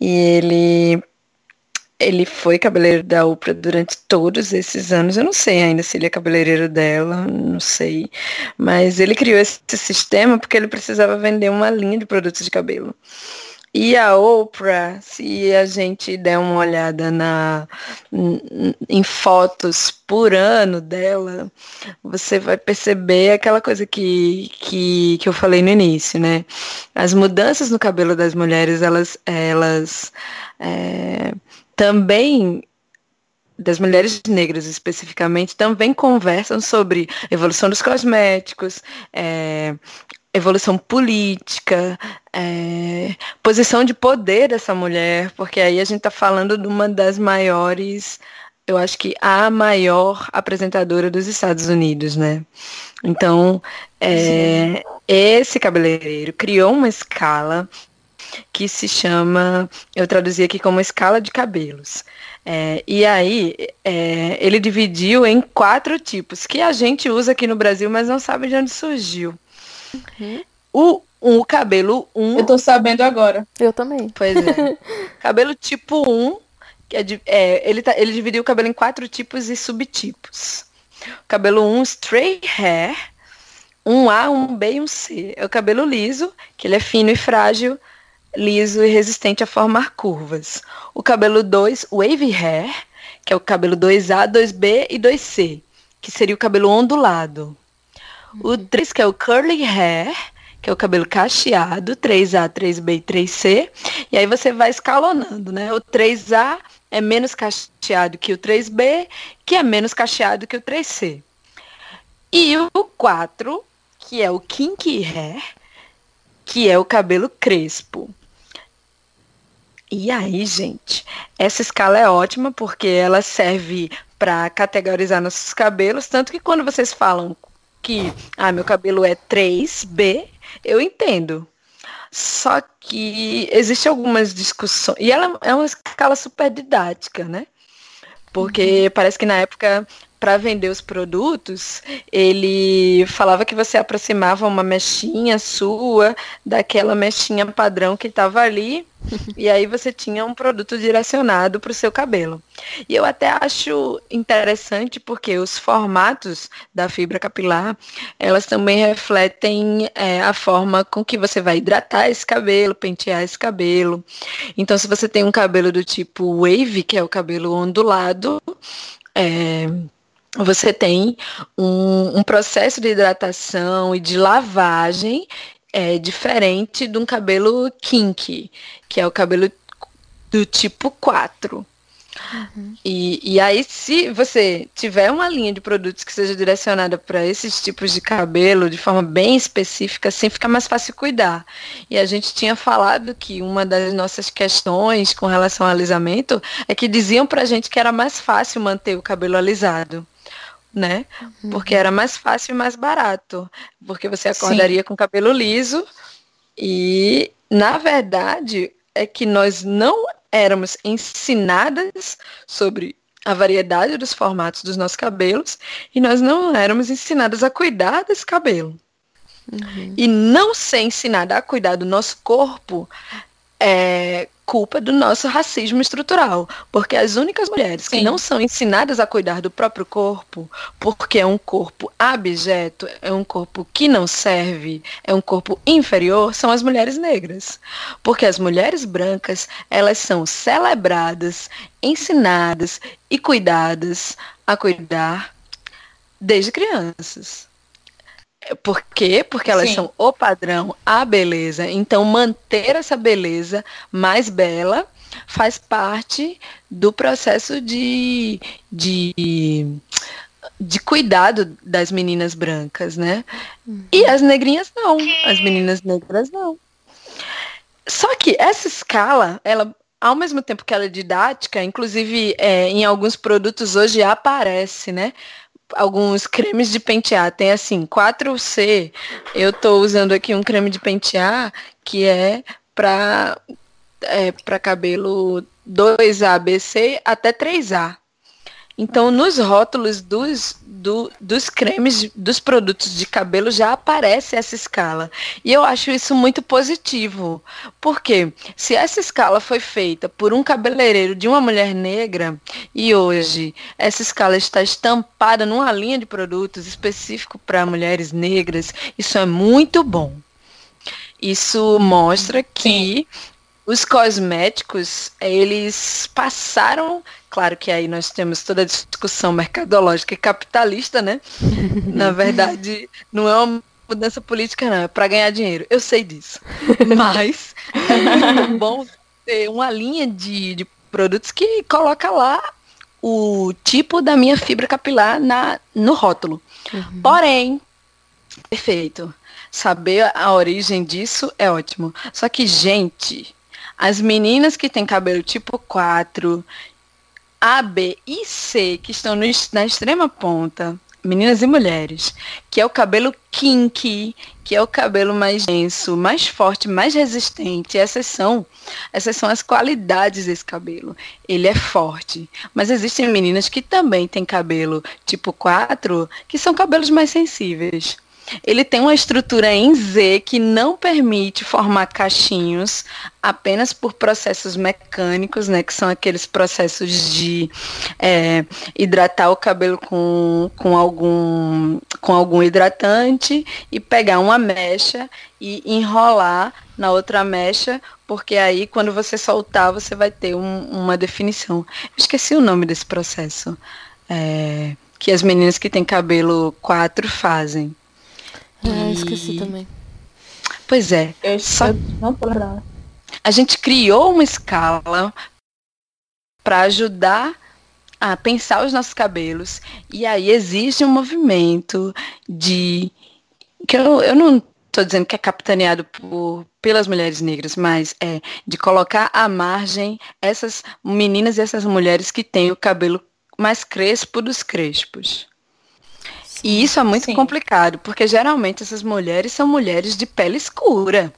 e ele ele foi cabeleireiro da Oprah durante todos esses anos. Eu não sei ainda se ele é cabeleireiro dela, não sei. Mas ele criou esse sistema porque ele precisava vender uma linha de produtos de cabelo. E a Oprah, se a gente der uma olhada na, em fotos por ano dela, você vai perceber aquela coisa que, que, que eu falei no início, né? As mudanças no cabelo das mulheres, elas, elas é, também das mulheres negras especificamente, também conversam sobre evolução dos cosméticos, é, evolução política, é, posição de poder dessa mulher, porque aí a gente está falando de uma das maiores, eu acho que a maior apresentadora dos Estados Unidos, né? Então, é, esse cabeleireiro criou uma escala que se chama, eu traduzi aqui como escala de cabelos. É, e aí, é, ele dividiu em quatro tipos, que a gente usa aqui no Brasil, mas não sabe de onde surgiu. O, o cabelo 1, Eu tô sabendo agora. Eu também. pois é. [LAUGHS] cabelo tipo 1, que é, de- é, ele, tá, ele dividiu o cabelo em quatro tipos e subtipos. Cabelo 1, straight hair, um A, um B e um C. É o cabelo liso, que ele é fino e frágil, liso e resistente a formar curvas. O cabelo 2, wavy hair, que é o cabelo 2A, 2B e 2C, que seria o cabelo ondulado. O 3, que é o curly hair, que é o cabelo cacheado, 3A, 3B e 3C. E aí você vai escalonando, né? O 3A é menos cacheado que o 3B, que é menos cacheado que o 3C. E o 4, que é o kinky hair, que é o cabelo crespo. E aí, gente, essa escala é ótima porque ela serve para categorizar nossos cabelos, tanto que quando vocês falam que ah, meu cabelo é 3B, eu entendo. Só que existe algumas discussões. E ela é uma escala super didática, né? Porque uhum. parece que na época para vender os produtos, ele falava que você aproximava uma mechinha sua daquela mechinha padrão que estava ali, e aí você tinha um produto direcionado para o seu cabelo. E eu até acho interessante porque os formatos da fibra capilar, elas também refletem é, a forma com que você vai hidratar esse cabelo, pentear esse cabelo. Então, se você tem um cabelo do tipo wave, que é o cabelo ondulado, é, você tem um, um processo de hidratação e de lavagem é, diferente de um cabelo kinky, que é o cabelo do tipo 4. Uhum. E, e aí, se você tiver uma linha de produtos que seja direcionada para esses tipos de cabelo de forma bem específica, assim fica mais fácil cuidar. E a gente tinha falado que uma das nossas questões com relação ao alisamento é que diziam para a gente que era mais fácil manter o cabelo alisado né? Uhum. Porque era mais fácil e mais barato. Porque você acordaria Sim. com cabelo liso e, na verdade, é que nós não éramos ensinadas sobre a variedade dos formatos dos nossos cabelos e nós não éramos ensinadas a cuidar desse cabelo. Uhum. E não ser ensinada a cuidar do nosso corpo é, culpa do nosso racismo estrutural, porque as únicas mulheres Sim. que não são ensinadas a cuidar do próprio corpo, porque é um corpo abjeto, é um corpo que não serve, é um corpo inferior, são as mulheres negras. Porque as mulheres brancas, elas são celebradas, ensinadas e cuidadas a cuidar desde crianças. Por quê? Porque elas Sim. são o padrão, a beleza. Então, manter essa beleza mais bela faz parte do processo de, de, de cuidado das meninas brancas, né? Uhum. E as negrinhas não. As meninas negras não. Só que essa escala, ela ao mesmo tempo que ela é didática, inclusive é, em alguns produtos hoje aparece, né? Alguns cremes de pentear. Tem assim, 4C. Eu estou usando aqui um creme de pentear que é para é, para cabelo 2A, BC até 3A. Então, nos rótulos dos, do, dos cremes, dos produtos de cabelo, já aparece essa escala. E eu acho isso muito positivo. Porque se essa escala foi feita por um cabeleireiro de uma mulher negra, e hoje essa escala está estampada numa linha de produtos específico para mulheres negras, isso é muito bom. Isso mostra que os cosméticos, eles passaram Claro que aí nós temos toda a discussão mercadológica e capitalista, né? [LAUGHS] Na verdade, não é uma mudança política, não, é para ganhar dinheiro. Eu sei disso. [LAUGHS] Mas é bom ter uma linha de, de produtos que coloca lá o tipo da minha fibra capilar na, no rótulo. Uhum. Porém, perfeito. Saber a origem disso é ótimo. Só que, gente, as meninas que têm cabelo tipo 4, a, B e C, que estão no, na extrema ponta, meninas e mulheres, que é o cabelo kinky, que é o cabelo mais denso, mais forte, mais resistente. Essas são, essas são as qualidades desse cabelo. Ele é forte, mas existem meninas que também têm cabelo tipo 4, que são cabelos mais sensíveis. Ele tem uma estrutura em Z que não permite formar cachinhos apenas por processos mecânicos, né, que são aqueles processos de é, hidratar o cabelo com, com, algum, com algum hidratante e pegar uma mecha e enrolar na outra mecha, porque aí quando você soltar você vai ter um, uma definição. Eu esqueci o nome desse processo. É, que as meninas que têm cabelo 4 fazem. Ah, e... esqueci também. Pois é. Eu Só- só... não tô lembrando. A gente criou uma escala para ajudar a pensar os nossos cabelos. E aí existe um movimento de. que eu, eu não estou dizendo que é capitaneado por, pelas mulheres negras, mas é de colocar à margem essas meninas e essas mulheres que têm o cabelo mais crespo dos crespos. E isso é muito Sim. complicado, porque geralmente essas mulheres são mulheres de pele escura.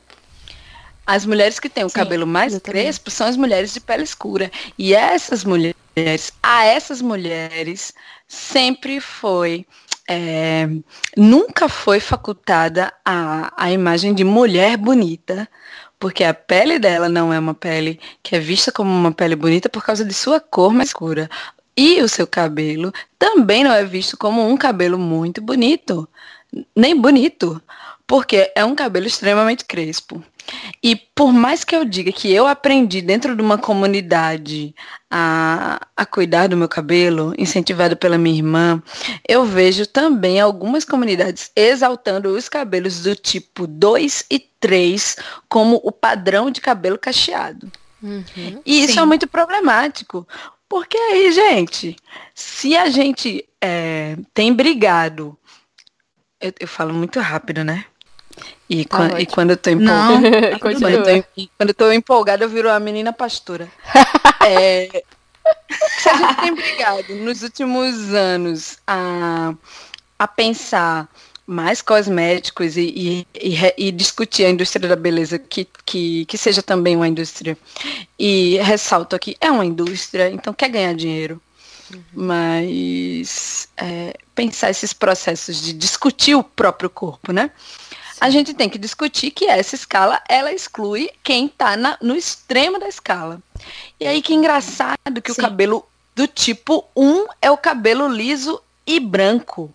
As mulheres que têm o Sim, cabelo mais crespo são as mulheres de pele escura. E essas mulheres, a essas mulheres, sempre foi, é, nunca foi facultada a, a imagem de mulher bonita, porque a pele dela não é uma pele que é vista como uma pele bonita por causa de sua cor mais escura. E o seu cabelo também não é visto como um cabelo muito bonito, nem bonito, porque é um cabelo extremamente crespo. E por mais que eu diga que eu aprendi dentro de uma comunidade a, a cuidar do meu cabelo, incentivada pela minha irmã, eu vejo também algumas comunidades exaltando os cabelos do tipo 2 e 3 como o padrão de cabelo cacheado. Uhum. E isso Sim. é muito problemático. Porque aí, gente, se a gente é, tem brigado. Eu, eu falo muito rápido, né? E, Tá quan- e quando eu tô empolgada. [LAUGHS] [LAUGHS] Quando eu, tô, quando eu tô empolgada, eu viro a menina pastora. [LAUGHS] É, se a gente tem brigado nos últimos anos a, a pensar mais cosméticos e, e, e e discutir a indústria da beleza que, que, que seja também uma indústria. E ressalto aqui, é uma indústria, então quer ganhar dinheiro. Mas é, pensar esses processos de discutir o próprio corpo, né? A gente tem que discutir que essa escala, ela exclui quem está no extremo da escala. E aí que engraçado que o Sim. cabelo do tipo 1 é o cabelo liso e branco.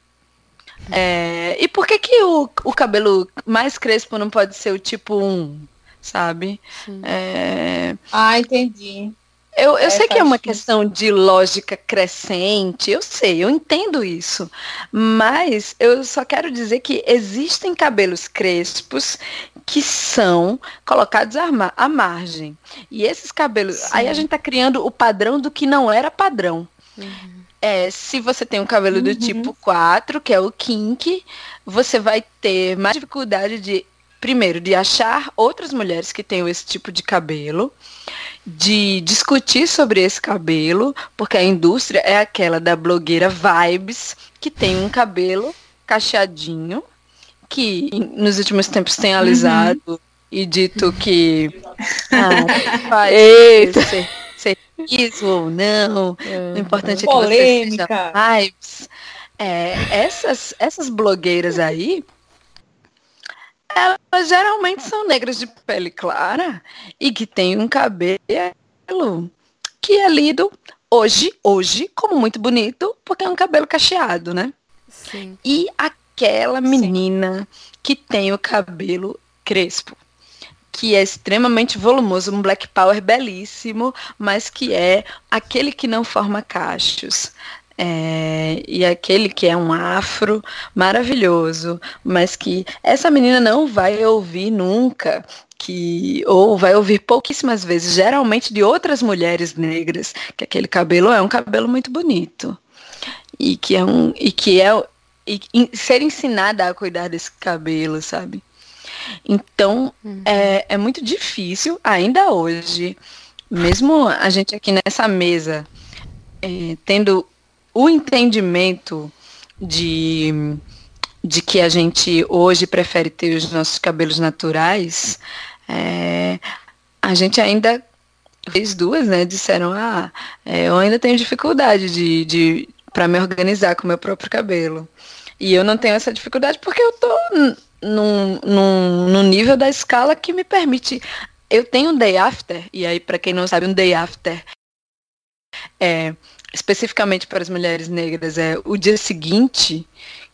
É, e por que, que o, o cabelo mais crespo não pode ser o tipo 1? Sabe? É, Ah, entendi. eu, eu É, sei que é uma questão de lógica crescente, eu sei, eu entendo isso. Mas eu só quero dizer que existem cabelos crespos que são colocados à, ma- à margem. E esses cabelos. Sim. Aí a gente tá criando o padrão do que não era padrão. É, se você tem um cabelo do Uhum. tipo 4, que é o kink, você vai ter mais dificuldade de, primeiro, de achar outras mulheres que tenham esse tipo de cabelo, de discutir sobre esse cabelo, porque a indústria é aquela da blogueira Vibes, que tem um cabelo cacheadinho, que nos últimos tempos tem alisado e dito que [LAUGHS] ah, Eita. ser isso ou não, o importante é que Polêmica. você seja vibes. É, essas, essas blogueiras aí, elas geralmente são negras de pele clara e que têm um cabelo que é lido hoje, hoje, como muito bonito, porque é um cabelo cacheado, né? Sim. E aquela menina que tem o cabelo crespo, que é extremamente volumoso, um black power belíssimo, mas que é aquele que não forma cachos. É, e aquele que é um afro maravilhoso, mas que essa menina não vai ouvir nunca, que ou vai ouvir pouquíssimas vezes, geralmente de outras mulheres negras, que aquele cabelo é um cabelo muito bonito e que é um e que é e, e ser ensinada a cuidar desse cabelo, sabe? Então é, é muito difícil ainda hoje, mesmo a gente aqui nessa mesa é, tendo o entendimento de, de que a gente hoje prefere ter os nossos cabelos naturais, é, a gente ainda fez duas, né? Disseram, ah, é, eu ainda tenho dificuldade de, de para me organizar com o meu próprio cabelo. E eu não tenho essa dificuldade porque eu tô num, num, num nível da escala que me permite. Eu tenho um day after, e aí, para quem não sabe, um day after é especificamente para as mulheres negras, é o dia seguinte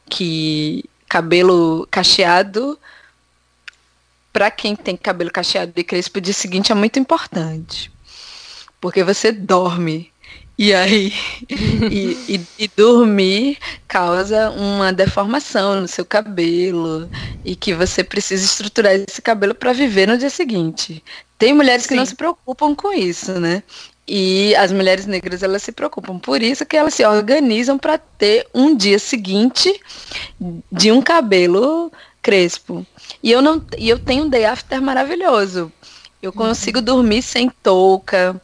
que cabelo cacheado para quem tem cabelo cacheado e crespo, o dia seguinte é muito importante. Porque você dorme E aí, [LAUGHS] e, e, e, dormir causa uma deformação no seu cabelo e que você precisa estruturar esse cabelo para viver no dia seguinte. Tem mulheres Sim. que não se preocupam com isso, né? E as mulheres negras elas se preocupam por isso que elas se organizam para ter um dia seguinte de um cabelo crespo. E eu não e eu tenho um day after maravilhoso. Eu consigo dormir sem touca,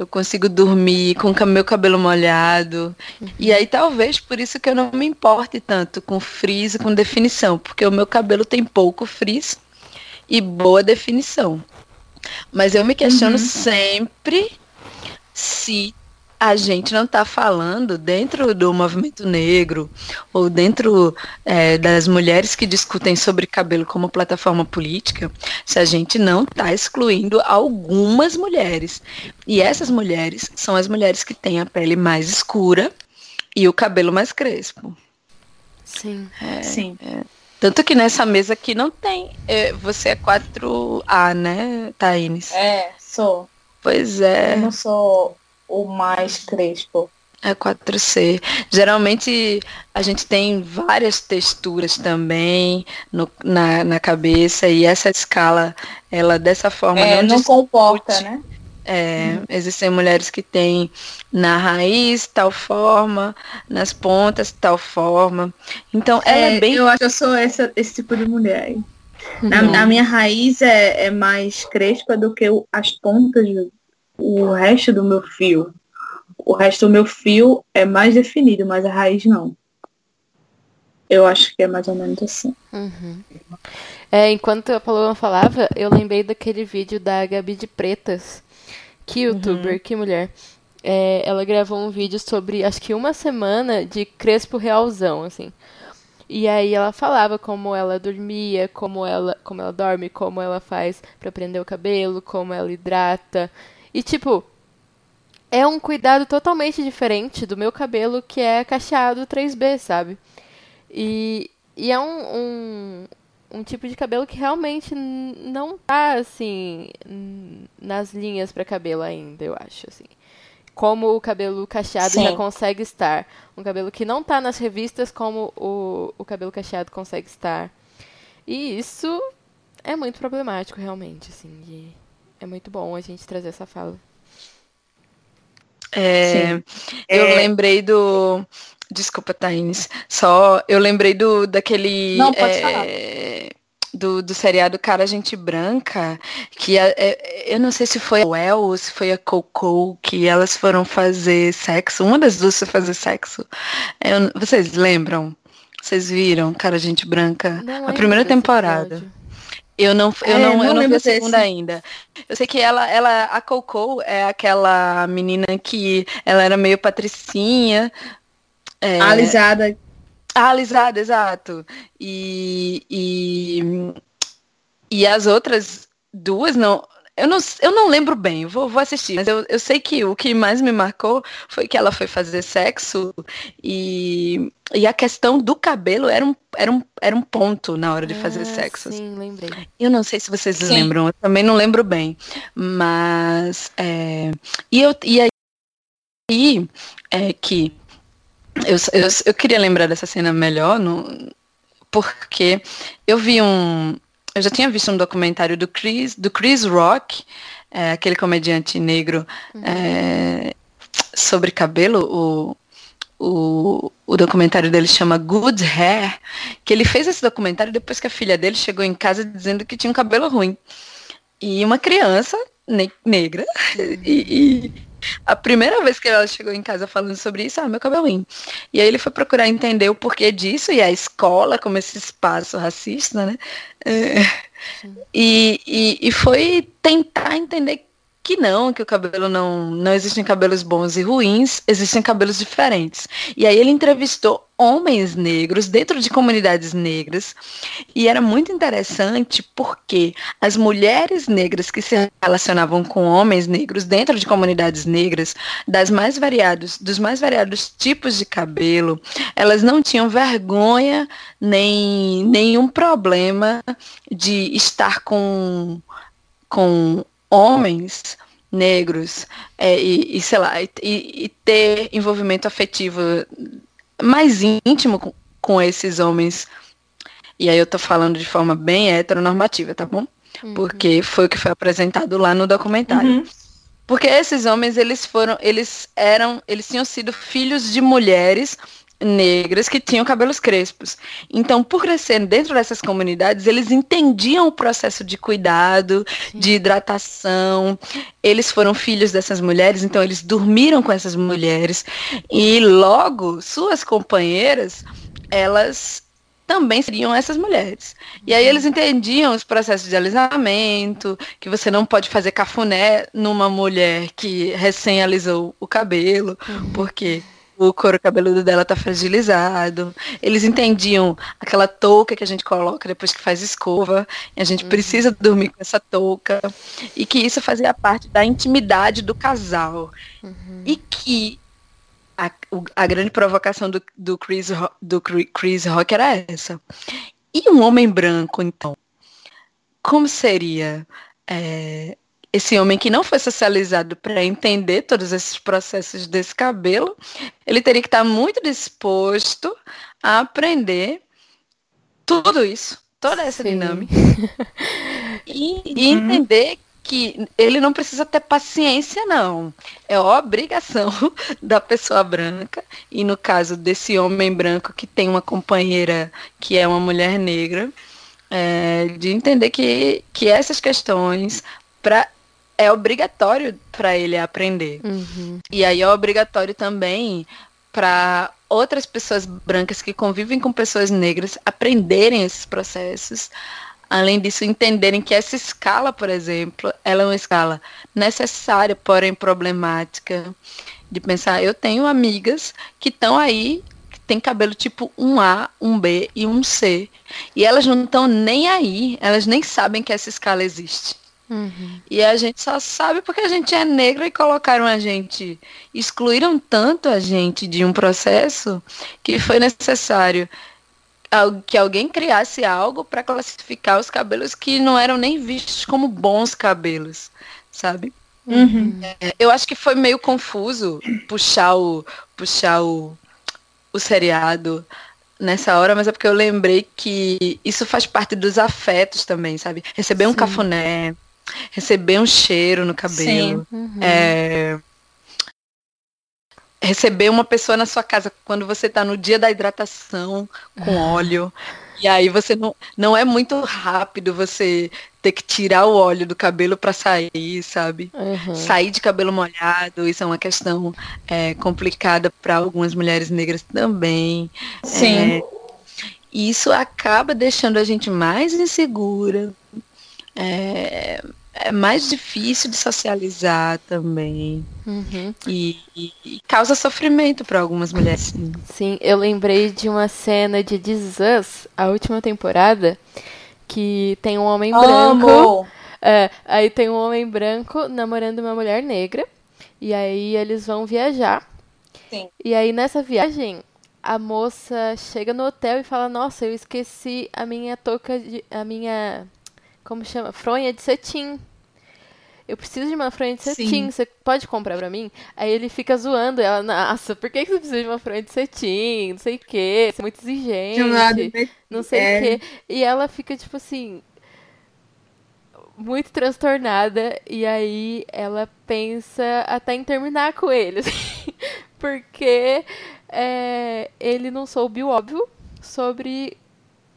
eu consigo dormir com o meu cabelo molhado. E aí talvez por isso que eu não me importe tanto com frizz e com definição, porque o meu cabelo tem pouco frizz e boa definição. Mas eu me questiono uhum. sempre se a gente não está falando dentro do movimento negro ou dentro é, das mulheres que discutem sobre cabelo como plataforma política, se a gente não está excluindo algumas mulheres. E essas mulheres são as mulheres que têm a pele mais escura e o cabelo mais crespo. Sim. É, Sim. É. Tanto que nessa mesa aqui não tem. É, você é 4A, né, Taines? É, sou. Pois é. Eu não sou o mais crespo? É 4C. Geralmente a gente tem várias texturas também no, na, na cabeça e essa escala, ela dessa forma é, não, não comporta, né? É, uhum. Existem mulheres que têm na raiz tal forma, nas pontas tal forma. Então ela é, é bem. Eu acho que eu sou essa, esse tipo de mulher aí. Uhum. a minha raiz é, é mais crespa do que o, as pontas o resto do meu fio. O resto do meu fio é mais definido, mas a raiz não. Eu acho que é mais ou menos assim. Uhum. É, enquanto a Paloma falava, eu lembrei daquele vídeo da Gabi de Pretas. Que youtuber, uhum. que mulher. É, ela gravou um vídeo sobre, acho que uma semana de crespo realzão, assim. E aí ela falava como ela dormia, como ela, como ela dorme, como ela faz para prender o cabelo, como ela hidrata. E, tipo, é um cuidado totalmente diferente do meu cabelo, que é cacheado 3B, sabe? E, e é um, um, um tipo de cabelo que realmente não tá, assim, nas linhas para cabelo ainda, eu acho, assim. Como o cabelo cacheado Sim. já consegue estar. Um cabelo que não tá nas revistas como o, o cabelo cacheado consegue estar. E isso é muito problemático, realmente, assim, de é muito bom a gente trazer essa fala. É, eu é... lembrei do. Desculpa, Thaís. Só eu lembrei do daquele. Não, pode é, falar. Do, do seriado Cara Gente Branca, que é, é, eu não sei se foi a Well ou se foi a Coco, que elas foram fazer sexo. Uma das duas foi fazer sexo. Eu, vocês lembram? Vocês viram Cara Gente Branca? Não a primeira temporada. Eu não, eu é, não, não, eu não vi a segunda desse. ainda. Eu sei que ela, ela, a Coco é aquela menina que ela era meio patricinha. É... Alisada. alisada, exato. E, e, e as outras duas não. Eu não, eu não lembro bem, vou, vou assistir, mas eu, eu sei que o que mais me marcou foi que ela foi fazer sexo e, e a questão do cabelo era um, era um, era um ponto na hora de fazer ah, sexo. Sim, lembrei. Eu não sei se vocês sim. lembram, eu também não lembro bem. Mas. É, e, eu, e aí é que eu, eu, eu queria lembrar dessa cena melhor, no, porque eu vi um, eu já tinha visto um documentário do Chris, do Chris Rock, é, aquele comediante negro, uhum. é, sobre cabelo, o, o, o documentário dele chama Good Hair, que ele fez esse documentário depois que a filha dele chegou em casa dizendo que tinha um cabelo ruim. E uma criança ne negra, uhum. [LAUGHS] e, e a primeira vez que ela chegou em casa falando sobre isso, ah, meu cabelo ruim. E aí ele foi procurar entender o porquê disso, e a escola, como esse espaço racista, né? É, e, e, e foi tentar entender que não, que o cabelo não, não existem cabelos bons e ruins, existem cabelos diferentes. E aí ele entrevistou homens negros dentro de comunidades negras e era muito interessante porque as mulheres negras que se relacionavam com homens negros dentro de comunidades negras, das mais variados, dos mais variados tipos de cabelo, elas não tinham vergonha nem nenhum problema de estar com com homens negros é, e, e, sei lá, e, e, ter envolvimento afetivo mais íntimo com, com, esses homens. E aí eu tô falando de forma bem heteronormativa, tá bom? Uhum. Porque foi o que foi apresentado lá no documentário. Uhum. Porque esses homens, eles foram, eles eram, eles tinham sido filhos de mulheres negras que tinham cabelos crespos. Então, por crescer dentro dessas comunidades, eles entendiam o processo de cuidado, de hidratação. Eles foram filhos dessas mulheres, então eles dormiram com essas mulheres e logo suas companheiras, elas também seriam essas mulheres. E aí eles entendiam os processos de alisamento, que você não pode fazer cafuné numa mulher que recém alisou o cabelo, uhum. porque o couro cabeludo dela tá fragilizado. Eles entendiam aquela touca que a gente coloca depois que faz escova, e a gente uhum. precisa dormir com essa touca, e que isso fazia parte da intimidade do casal. Uhum. E que a, a, grande provocação do, do, Chris, do Chris Rock era essa. E um homem branco, então? Como seria é, esse homem que não foi socializado para entender todos esses processos desse cabelo, ele teria que estar muito disposto a aprender tudo isso, toda essa Sim. dinâmica. e, [LAUGHS] e uhum. entender que ele não precisa ter paciência, não. É obrigação [LAUGHS] da pessoa branca, e no caso desse homem branco que tem uma companheira que é uma mulher negra, é, de entender que, que essas questões, para é obrigatório para ele aprender. Uhum. E aí é obrigatório também para outras pessoas brancas que convivem com pessoas negras aprenderem esses processos. Além disso, entenderem que essa escala, por exemplo, ela é uma escala necessária, porém problemática. De pensar, eu tenho amigas que estão aí, que tem cabelo tipo um A, um B e um C. E elas não estão nem aí, elas nem sabem que essa escala existe. Uhum. E a gente só sabe porque a gente é negra e colocaram a gente, excluíram tanto a gente de um processo que foi necessário que alguém criasse algo para classificar os cabelos que não eram nem vistos como bons cabelos, sabe? Uhum. É, eu acho que foi meio confuso puxar o puxar o, o seriado nessa hora, mas é porque eu lembrei que isso faz parte dos afetos também, sabe? Receber Sim. um cafuné, receber um cheiro no cabelo. Uhum. É, receber uma pessoa na sua casa quando você está no dia da hidratação com ah. óleo. E aí você não, não é muito rápido você ter que tirar o óleo do cabelo para sair, sabe? Uhum. Sair de cabelo molhado, isso é uma questão é, complicada para algumas mulheres negras também. Sim. É, isso acaba deixando a gente mais insegura. É, é mais difícil de socializar também. Uhum. E, e, e, causa sofrimento para algumas mulheres. Sim. sim, eu lembrei de uma cena de This Us, a última temporada, que tem um homem Amo. branco. É, aí tem um homem branco namorando uma mulher negra. E aí eles vão viajar. Sim. E aí nessa viagem, a moça chega no hotel e fala: Nossa, eu esqueci a minha touca de. a minha como chama? Fronha de cetim. Eu preciso de uma fronha de cetim, você pode comprar pra mim? Aí ele fica zoando ela, nossa, por que, você precisa de uma fronha de cetim? Não sei o quê, você é muito exigente. De um lado, né? não sei é. o quê. E ela fica, tipo assim, muito transtornada. E aí ela pensa até em terminar com ele. [LAUGHS] Assim, porque é, ele não soube o óbvio sobre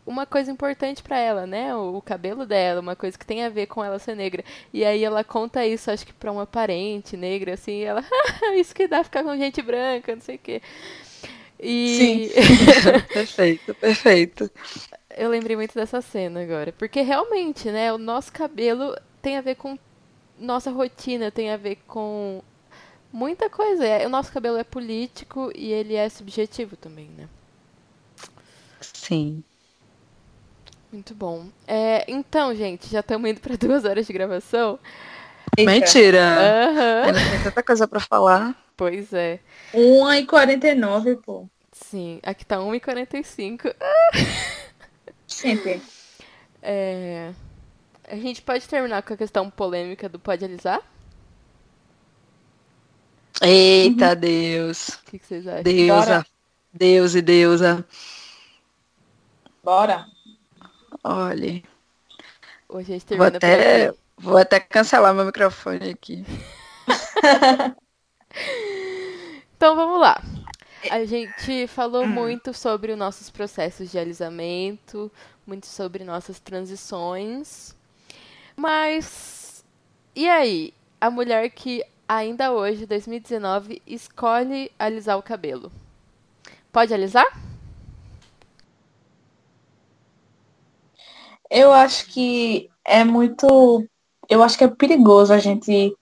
uma coisa importante para ela, né? O, o, cabelo dela, uma coisa que tem a ver com ela ser negra. E aí ela conta isso, acho que para uma parente negra, assim, e ela, [LAUGHS] isso que dá ficar com gente branca, não sei o quê. E... Sim. [LAUGHS] [LAUGHS] perfeito, perfeito. Eu lembrei muito dessa cena agora, porque realmente, né, o nosso cabelo tem a ver com nossa rotina, tem a ver com muita coisa. É, o nosso cabelo é político e ele é subjetivo também, né? Sim. Muito bom. É, então, gente, já estamos indo para [LAUGHS] duas horas de gravação. Eita. Mentira! Uhum. Tem tanta coisa para falar. Pois é. 1h49, pô. Sim, aqui tá 1h45. Sempre. [LAUGHS] É... A gente pode terminar com a questão polêmica do pode alisar? Eita, uhum. Deus. O que, que, vocês acham? Deusa. Bora. Deus e deusa. Bora. Olha. Hoje a gente vou até, vou até cancelar meu microfone aqui. [LAUGHS] então vamos lá. A gente falou hum. muito sobre os nossos processos de alisamento, muito sobre nossas transições. Mas e aí? A mulher que ainda hoje, 2019, escolhe alisar o cabelo. Pode alisar? Eu acho que é muito. Eu acho que é perigoso a gente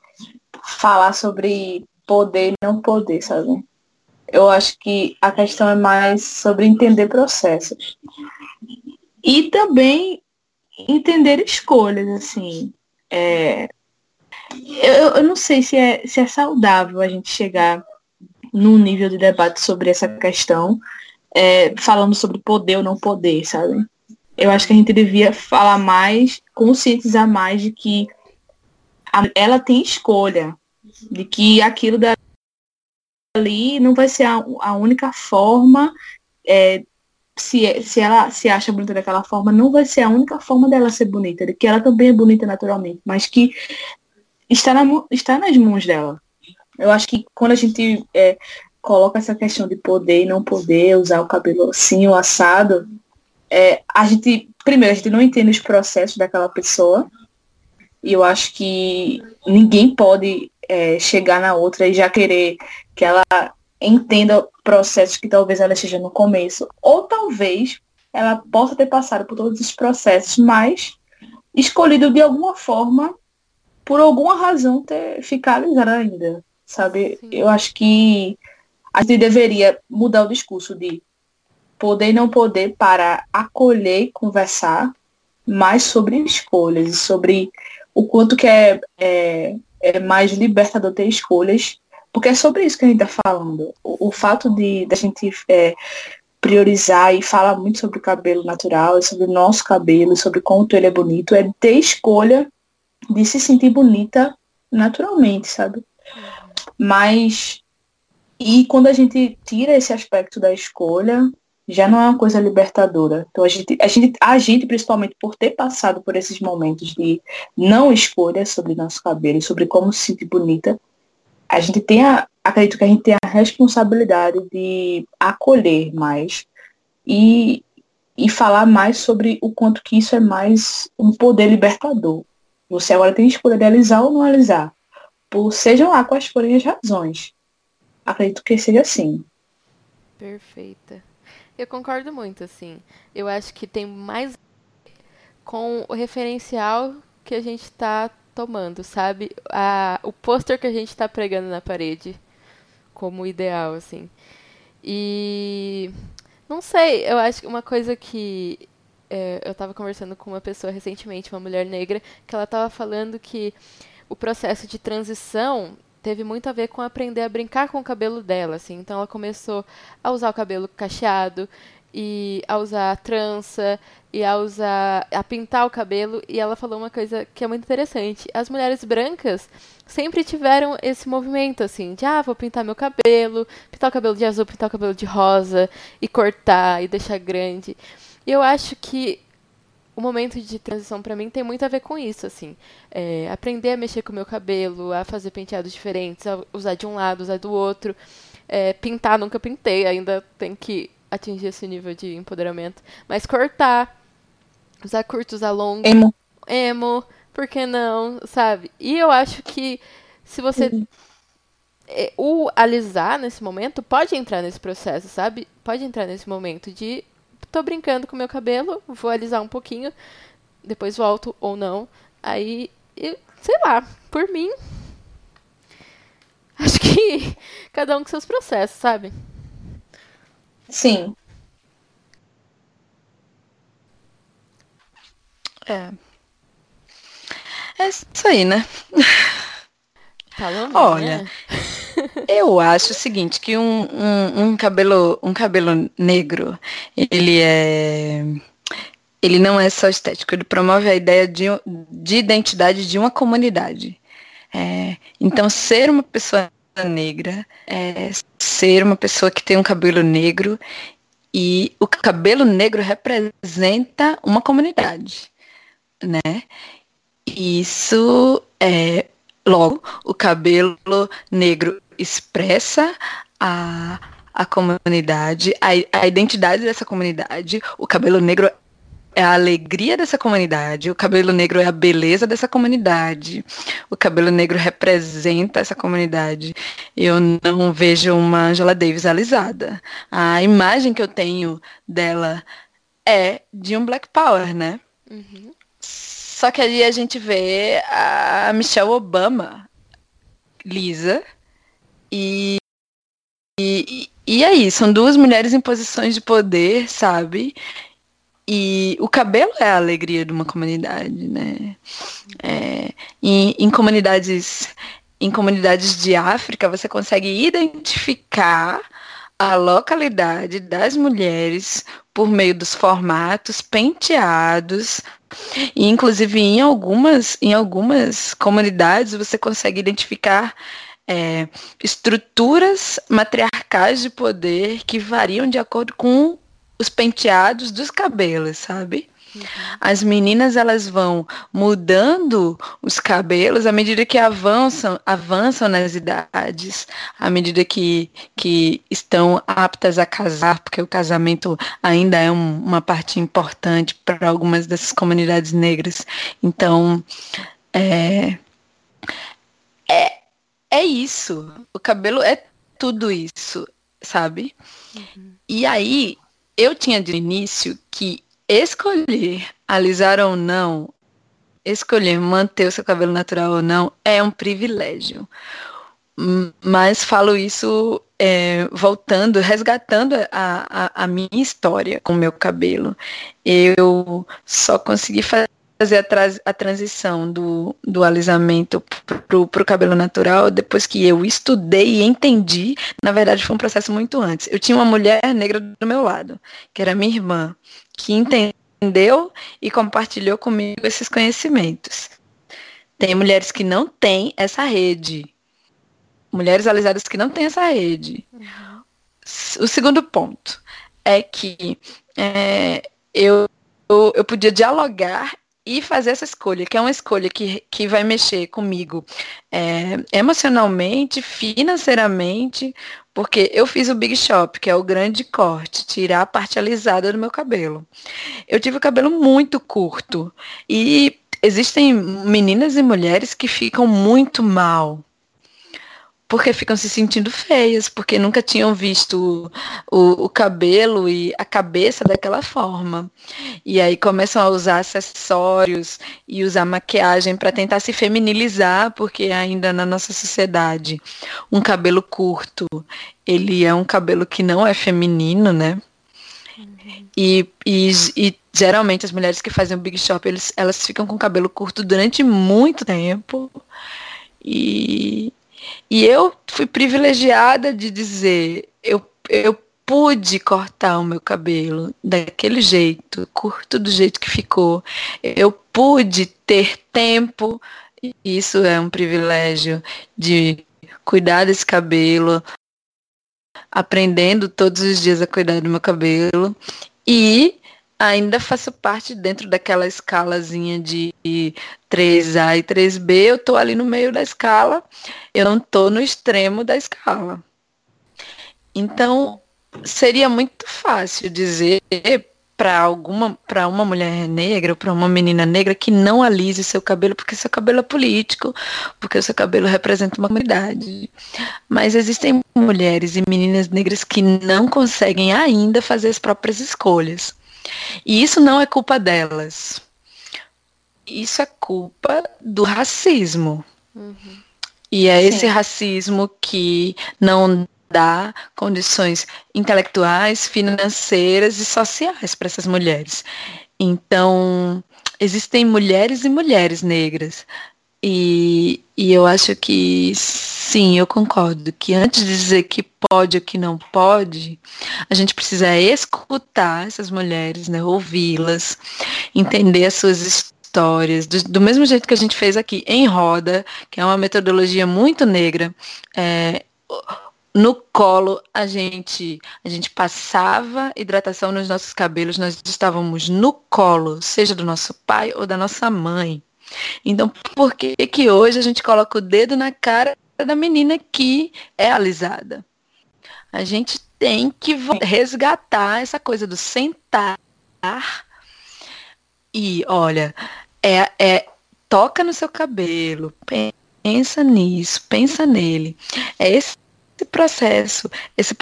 falar sobre poder e não poder, sabe? Eu acho que a questão é mais sobre entender processos. E também entender escolhas, assim. É, eu, eu não sei se é, se é saudável a gente chegar num nível de debate sobre essa questão, é, falando sobre poder ou não poder, sabe? Eu acho que a gente devia falar mais, conscientizar mais de que a, ela tem escolha, de que aquilo dali não vai ser a, a única forma, é, se, se ela se acha bonita daquela forma, não vai ser a única forma dela ser bonita, de que ela também é bonita naturalmente, mas que está, na, está nas mãos dela. Eu acho que quando a gente é, coloca essa questão de poder e não poder usar o cabelo assim ou assado, é, a gente, primeiro, a gente não entende os processos daquela pessoa. E eu acho que ninguém pode é, chegar na outra e já querer que ela entenda processos que talvez ela esteja no começo. Ou talvez ela possa ter passado por todos esses processos, mas escolhido de alguma forma por alguma razão ter ficado ainda, sabe? Sim. Eu acho que a gente deveria mudar o discurso de poder e não poder para acolher e conversar mais sobre escolhas e sobre o quanto que é, é, é mais libertador ter escolhas, porque é sobre isso que a gente está falando. O, o, fato de, a gente é, priorizar e falar muito sobre o cabelo natural, sobre o nosso cabelo, sobre como ele é bonito, é ter escolha de se sentir bonita naturalmente, sabe? Mas e quando a gente tira esse aspecto da escolha, já não é uma coisa libertadora. Então a gente, a gente, a gente principalmente por ter passado por esses momentos de não escolha sobre nosso cabelo, sobre como se sentir bonita, a gente tem a, acredito que a gente tem a responsabilidade de acolher mais e, e falar mais sobre o quanto que isso é mais um poder libertador. Você agora tem escolha de alisar ou não alisar. Por sejam lá quais forem as razões. Acredito que seja assim. Perfeita. Eu concordo muito, assim. Eu acho que tem mais com o referencial que a gente está tomando, sabe? A, o pôster que a gente está pregando na parede como ideal, assim. E não sei, eu acho que uma coisa que é, eu estava conversando com uma pessoa recentemente, uma mulher negra, que ela estava falando que o processo de transição teve muito a ver com aprender a brincar com o cabelo dela, assim. Então ela começou a usar o cabelo cacheado e a usar trança e a usar a pintar o cabelo e ela falou uma coisa que é muito interessante. As mulheres brancas sempre tiveram esse movimento assim, de ah, vou pintar meu cabelo, pintar o cabelo de azul, pintar o cabelo de rosa e cortar e deixar grande. E eu acho que o momento de transição para mim tem muito a ver com isso, assim. É, aprender a mexer com o meu cabelo, a fazer penteados diferentes, a usar de um lado, usar do outro. É, pintar, nunca pintei, ainda tem que atingir esse nível de empoderamento. Mas cortar, usar curto, usar longo. Emo. Emo, por que não, sabe? E eu acho que se você. Uhum. É, o alisar nesse momento pode entrar nesse processo, sabe? Pode entrar nesse momento de tô brincando com meu cabelo, vou alisar um pouquinho, depois volto ou não. Aí, eu, sei lá, por mim. [LAUGHS] Acho que cada um com seus processos, sabe? Sim. É. É isso aí, né? Falando, Olha, né? Eu acho o seguinte, que um, um, um, cabelo, um cabelo negro, ele é. Ele não é só estético, ele promove a ideia de, de identidade de uma comunidade. É, então, ser uma pessoa negra é ser uma pessoa que tem um cabelo negro e o cabelo negro representa uma comunidade, né? Isso é logo o cabelo negro expressa a, a comunidade, a, a identidade dessa comunidade. O cabelo negro é a alegria dessa comunidade, o cabelo negro é a beleza dessa comunidade, o cabelo negro representa essa comunidade. Eu não vejo uma Angela Davis alisada. A imagem que eu tenho dela é de um Black Power, né? Uhum. Só que ali a gente vê a Michelle Obama lisa e, e, e aí, são duas mulheres em posições de poder, sabe? E o cabelo é a alegria de uma comunidade, né? É, em, em comunidades em comunidades de África, você consegue identificar a localidade das mulheres por meio dos formatos penteados e inclusive em algumas em algumas comunidades você consegue identificar é, estruturas matriarcais de poder que variam de acordo com os penteados dos cabelos, sabe? Uhum. As meninas elas vão mudando os cabelos à medida que avançam, avançam nas idades, à medida que, que estão aptas a casar, porque o casamento ainda é um, uma parte importante para algumas dessas comunidades negras. Então, é, é, é isso. O cabelo é tudo isso, sabe? Uhum. E aí, eu tinha de início que escolher alisar ou não, escolher manter o seu cabelo natural ou não, é um privilégio. Mas falo isso é, voltando, resgatando a, a, a, minha história com o meu cabelo. Eu só consegui fazer fazer a, tra a transição do, do alisamento para o cabelo natural depois que eu estudei e entendi. Na verdade, foi um processo muito antes. Eu tinha uma mulher negra do meu lado, que era minha irmã, que entendeu e compartilhou comigo esses conhecimentos. Tem mulheres que não têm essa rede. Mulheres alisadas que não têm essa rede. Uhum. O segundo ponto é que é, eu, eu, eu podia dialogar e fazer essa escolha, que é uma escolha que, que vai mexer comigo é, emocionalmente, financeiramente, porque eu fiz o Big Shop, que é o grande corte, tirar a parte alisada do meu cabelo. Eu tive o cabelo muito curto e existem meninas e mulheres que ficam muito mal porque ficam se sentindo feias, porque nunca tinham visto o, o, cabelo e a cabeça daquela forma. E aí começam a usar acessórios e usar maquiagem para tentar se feminilizar, porque ainda na nossa sociedade um cabelo curto, ele é um cabelo que não é feminino, né? E, e, e, geralmente as mulheres que fazem o Big Shop, eles, elas ficam com cabelo curto durante muito tempo. E, e eu fui privilegiada de dizer, eu, eu pude cortar o meu cabelo daquele jeito, curto do jeito que ficou. Eu pude ter tempo, isso é um privilégio de cuidar desse cabelo, aprendendo todos os dias a cuidar do meu cabelo e ainda faço parte dentro daquela escalazinha de 3A e 3B, eu estou ali no meio da escala, eu não estou no extremo da escala. Então, seria muito fácil dizer para alguma para uma mulher negra, para uma menina negra que não alise seu cabelo porque seu cabelo é político, porque o seu cabelo representa uma comunidade. Mas existem mulheres e meninas negras que não conseguem ainda fazer as próprias escolhas. E isso não é culpa delas. Isso é culpa do racismo. Uhum. E é Sim. esse racismo que não dá condições intelectuais, financeiras e sociais para essas mulheres. Então, existem mulheres e mulheres negras. E, e eu acho que sim, eu concordo que antes de dizer que pode ou que não pode, a gente precisa escutar essas mulheres, né, ouvi-las, entender as suas histórias, do, do, mesmo jeito que a gente fez aqui em roda, que é uma metodologia muito negra. É, no colo a gente a gente passava hidratação nos nossos cabelos, nós estávamos no colo, seja do nosso pai ou da nossa mãe. Então, por que que hoje a gente coloca o dedo na cara da menina que é alisada? A gente tem que resgatar essa coisa do sentar e, olha, é, é toca no seu cabelo, pensa nisso, pensa nele. É esse processo, esse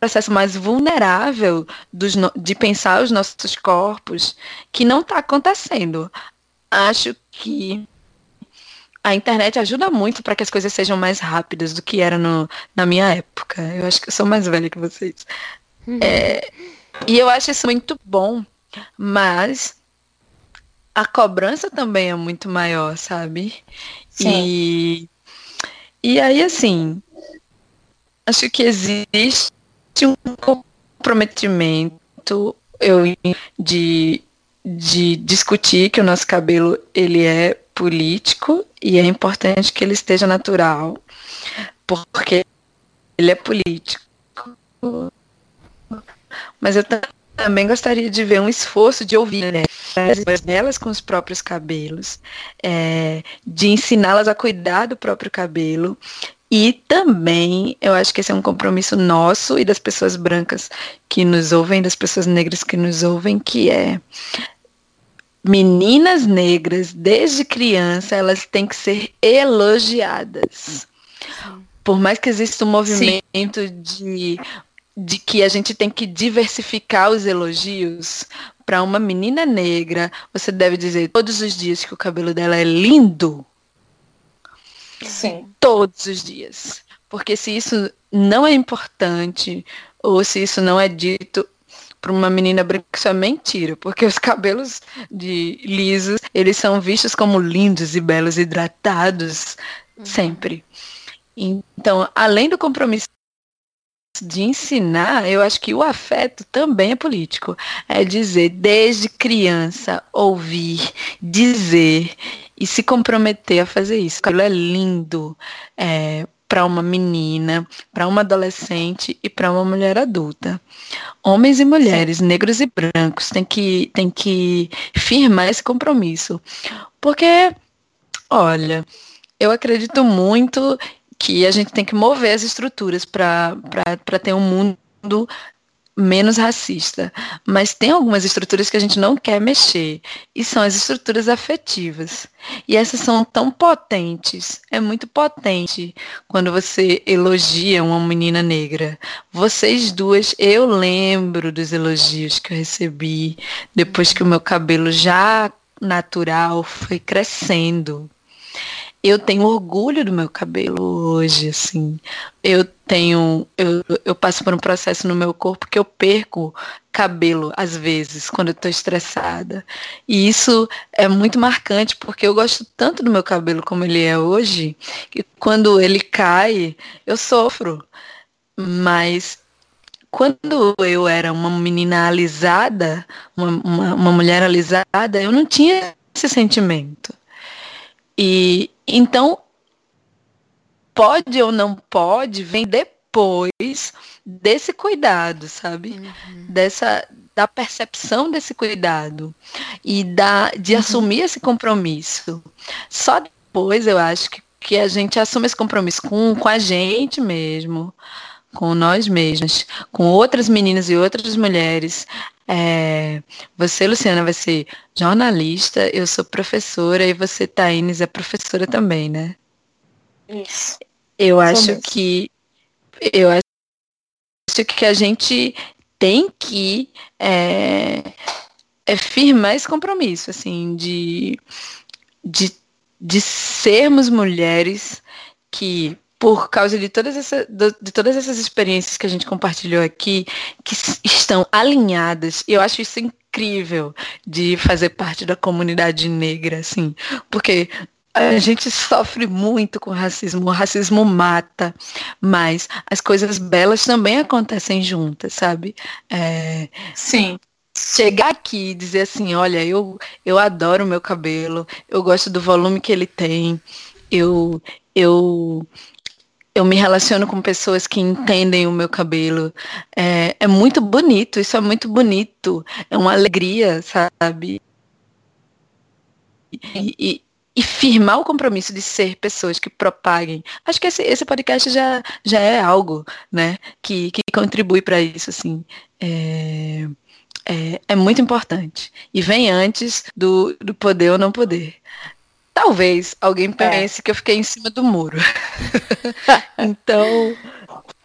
processo mais vulnerável dos, de pensar os nossos corpos que não está acontecendo. Acho que a internet ajuda muito para que as coisas sejam mais rápidas do que era no, na minha época. Eu acho que eu sou mais velha que vocês. Uhum. É, e eu acho isso muito bom, mas a cobrança também é muito maior, sabe? Sim. E, e aí, assim, acho que existe um comprometimento eu, de, de discutir que o nosso cabelo ele é político e é importante que ele esteja natural, porque ele é político. Mas eu também gostaria de ver um esforço de ouvir né, delas com os próprios cabelos, é, de ensiná-las a cuidar do próprio cabelo e também, eu acho que esse é um compromisso nosso e das pessoas brancas que nos ouvem, das pessoas negras que nos ouvem, que é meninas negras, desde criança, elas têm que ser elogiadas. Sim. Por mais que exista um movimento de, de que a gente tem que diversificar os elogios, para uma menina negra, você deve dizer todos os dias que o cabelo dela é lindo. Sim. Todos os dias. Porque se isso não é importante, ou se isso não é dito para uma menina branca, isso é mentira. Porque os cabelos de lisos, eles são vistos como lindos e belos, hidratados, uhum. sempre. Então, além do compromisso de ensinar, eu acho que o afeto também é político. É dizer, desde criança, ouvir, dizer e se comprometer a fazer isso. Aquilo é lindo é, para uma menina, para uma adolescente e para uma mulher adulta. Homens e mulheres, Sim. negros e brancos, têm que, têm que firmar esse compromisso. Porque, olha, eu acredito muito que a gente tem que mover as estruturas para ter um mundo menos racista. Mas tem algumas estruturas que a gente não quer mexer. E são as estruturas afetivas. E essas são tão potentes. É muito potente quando você elogia uma menina negra. Vocês duas, eu lembro dos elogios que eu recebi depois que o meu cabelo já natural foi crescendo eu tenho orgulho do meu cabelo hoje, assim. Eu tenho, eu, eu passo por um processo no meu corpo que eu perco cabelo às vezes quando eu tô estressada. E isso é muito marcante porque eu gosto tanto do meu cabelo como ele é hoje, que quando ele cai, eu sofro. Mas quando eu era uma menina alisada, uma, uma, uma mulher alisada, eu não tinha esse sentimento. E então, pode ou não pode, vem depois desse cuidado, sabe? Uhum. Dessa da percepção desse cuidado e da de uhum. assumir esse compromisso. Só depois eu acho que, que a gente assume esse compromisso com, com a gente mesmo, com nós mesmos, com outras meninas e outras mulheres, é, você, Luciana, vai ser jornalista, eu sou professora e você, Thaís, é professora também, né? Isso. Eu acho que eu acho que a gente tem que é, é firmar esse compromisso, assim, de, de, de sermos mulheres que por causa de todas, essa, de todas essas experiências que a gente compartilhou aqui, que estão alinhadas. E eu acho isso incrível de fazer parte da comunidade negra, assim, porque a gente sofre muito com racismo, o racismo mata, mas as coisas belas também acontecem juntas, sabe? É, Sim. chegar aqui e dizer assim, olha, eu, eu adoro o meu cabelo, eu gosto do volume que ele tem, eu, eu, eu me relaciono com pessoas que entendem o meu cabelo. É, é muito bonito, isso é muito bonito, é uma alegria, sabe? E, e, e firmar o compromisso de ser pessoas que propaguem. Acho que esse, esse podcast já, já é algo, né, que, que contribui para isso, assim. É, é, é, muito importante. E vem antes do, do poder ou não poder. Talvez alguém é. pense é. que eu fiquei em cima do muro. [LAUGHS] então,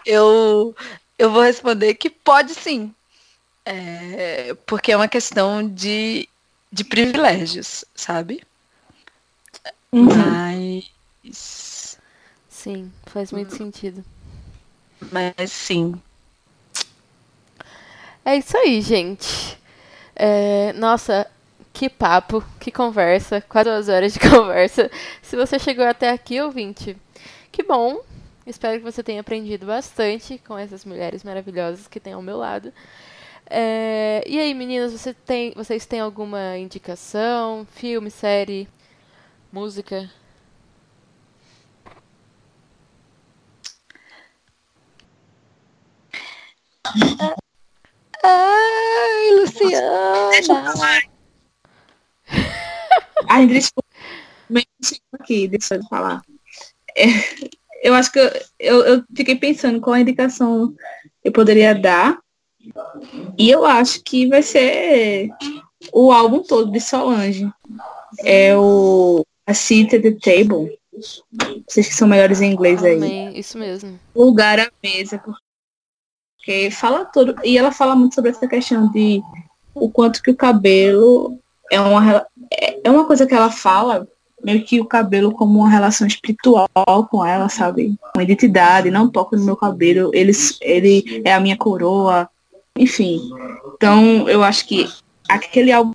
eu, eu vou responder que pode sim. É, porque é uma questão de, de privilégios, sabe? Uhum. Mas. Sim, faz muito uhum. sentido. Mas sim. É isso aí, gente. É, nossa, que papo, que conversa, quase duas horas de [LAUGHS] conversa. Se você chegou até aqui, ouvinte, que bom. Espero que você tenha aprendido bastante com essas mulheres maravilhosas que tem ao meu lado. É, e aí, meninas, você tem, vocês têm alguma indicação? Filme, série? Música. Ai, Luciana! Ai, desculpa. aqui, deixa eu falar. É, eu acho que eu, eu, eu, fiquei pensando qual a indicação eu poderia dar. E eu acho que vai ser o álbum todo de Solange. É o a seat at the table. Vocês que são melhores em inglês aí. Amém. Isso mesmo. Lugar à mesa. Porque fala tudo. E ela fala muito sobre essa questão de o quanto que o cabelo é uma, é uma coisa que ela fala, meio que o cabelo como uma relação espiritual com ela, sabe? Uma identidade, não toco no meu cabelo, ele, ele é a minha coroa, enfim. Então, eu acho que aquele álbum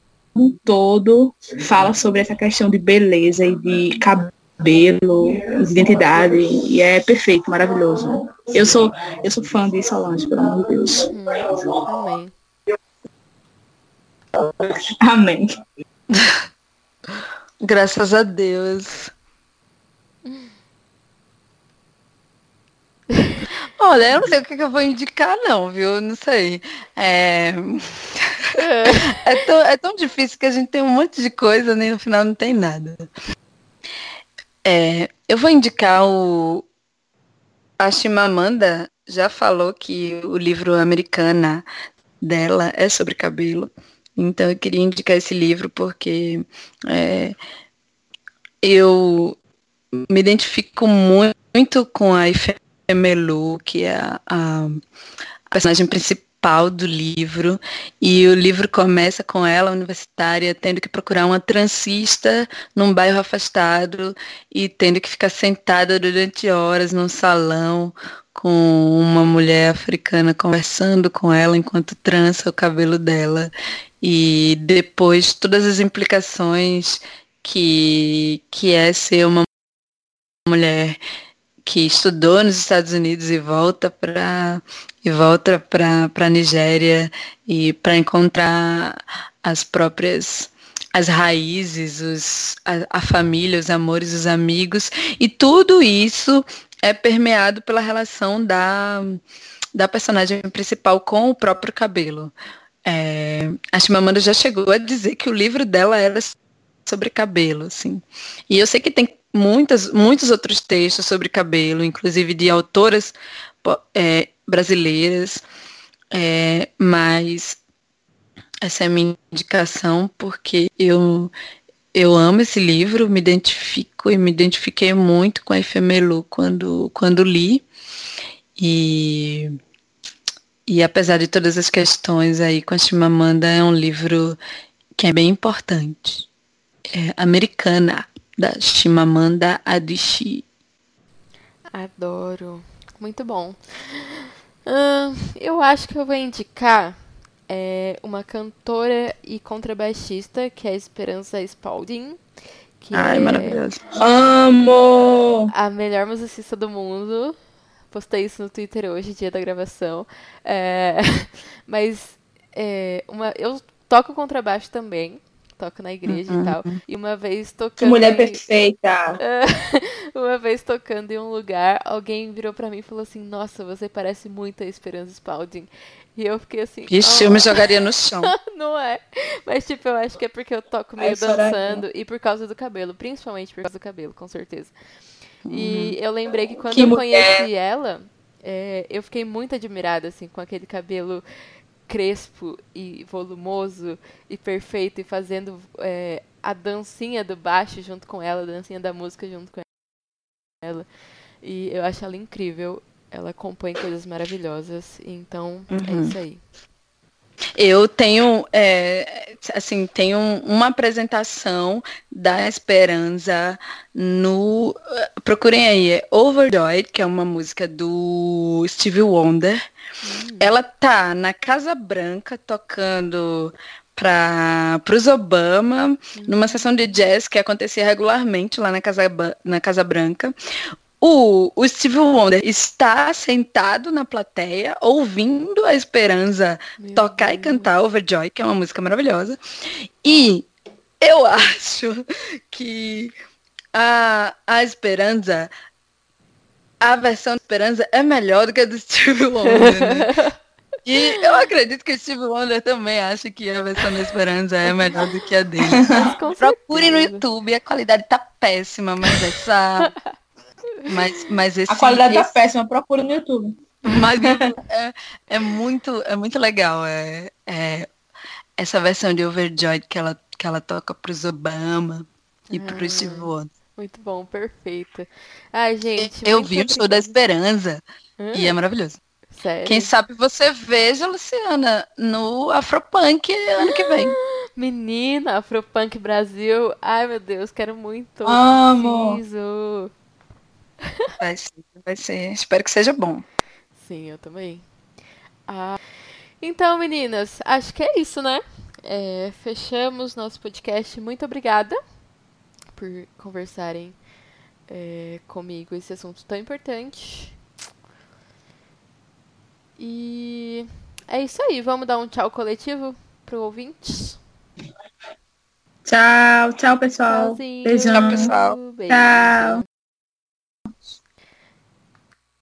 todo fala sobre essa questão de beleza e de cabelo, de identidade, e é perfeito, maravilhoso. Eu sou, eu sou fã de Solange, pelo amor de Deus. Hum, amém. Amém. [LAUGHS] Graças a Deus. Olha, eu não sei o que, eu vou indicar, não, viu? Não sei. É... É. [LAUGHS] é, tão, é tão difícil que a gente tem um monte de coisa, nem né? no final não tem nada. É, eu vou indicar o. A Chimamanda já falou que o livro Americana dela é sobre cabelo. Então eu queria indicar esse livro porque é, eu me identifico muito com a Ifemelu, que é a, a personagem principal do livro, e o livro começa com ela, universitária, tendo que procurar uma transista num bairro afastado e tendo que ficar sentada durante horas num salão com uma mulher africana conversando com ela enquanto trança o cabelo dela e depois todas as implicações que, que é ser uma mulher que estudou nos Estados Unidos e volta para e volta para a Nigéria e para encontrar as próprias as raízes, os, a, a família, os amores, os amigos e tudo isso é permeado pela relação da, da personagem principal com o próprio cabelo. É, a Chimamanda já chegou a dizer que o livro dela era sobre cabelo, assim. E eu sei que tem muitas, muitos outros textos sobre cabelo, inclusive de autoras é, brasileiras, é, mas essa é a minha indicação porque eu eu amo esse livro, me identifico e me identifiquei muito com a Efemelu quando, quando li. E e apesar de todas as questões aí com a Chimamanda, é um livro que é bem importante. É Americana, da Chimamanda Adichie. Adoro. Muito bom. Eu acho que eu vou indicar é, uma cantora e contrabaixista, que é a Esperança Spalding. Que Ai, é maravilhoso. Amo! A melhor musicista do mundo. Postei isso no Twitter hoje, dia da gravação. É, [LAUGHS] mas é, uma, eu toco contrabaixo também, toco na igreja Uhum. e tal. E uma vez Que tocando. mulher em- perfeita. [LAUGHS] uma vez tocando em um lugar, alguém virou pra mim e falou assim: Nossa, você parece muito a Esperança Spalding. E eu fiquei assim. Ixi, "Oh, eu me jogaria no chão. [LAUGHS] Não é. Mas, tipo, eu acho que é porque eu toco meio chorar, dançando e por causa do cabelo. Principalmente por causa do cabelo, com certeza. E eu lembrei que quando Que eu mulher. conheci ela, é, eu fiquei muito admirada, assim, com aquele cabelo crespo e volumoso e perfeito e fazendo é, a dancinha do baixo junto com ela, a dancinha da música junto com ela. E eu acho ela incrível. Ela compõe coisas maravilhosas. Então, é Uhum. isso aí. Eu tenho, é, assim, tenho uma apresentação da Esperança no. Procurem aí, é Overjoyed, que é uma música do Stevie Wonder. Ela tá na Casa Branca tocando para os Obama, numa sessão de jazz que acontecia regularmente lá na Casa, na Casa Branca. O, o Stevie Wonder está sentado na plateia, ouvindo a Esperança Meu tocar e Deus. cantar Overjoy, que é uma música maravilhosa. E eu [LAUGHS] acho que a, a Esperança, a versão da Esperança é melhor do que a do Stevie Wonder, né? E eu acredito que o Stevie Wonder também acha que a versão da Esperança é melhor do que a dele. [LAUGHS] Procure no. YouTube, a qualidade tá péssima, mas essa. Mas, mas esse, A qualidade tá esse- péssima, procura no YouTube. mas [LAUGHS] é, é muito, é muito legal. É, é essa versão de Overjoyed que ela, que ela toca pros Obama e pro Ah. Steve Wonder. Muito bom, perfeito. Ai, gente. Eu vi o show da. Esperança Hum, e é maravilhoso. Sério? Quem sabe você veja, Luciana, no Afropunk ano que vem. [GASPS] Menina, Afropunk Brasil. Ai, meu Deus, quero muito. Amo. Preciso. Vai ser, vai ser. Espero que seja bom. Sim, eu também. Ah, então, meninas, acho que é isso, né? É, fechamos nosso podcast. Muito obrigada por conversarem é, comigo esse assunto tão importante. E é isso aí. Vamos dar um tchau coletivo pro ouvintes? Tchau, tchau, pessoal. Tchauzinho. Beijão. Tchau, pessoal. Beijo. Tchau.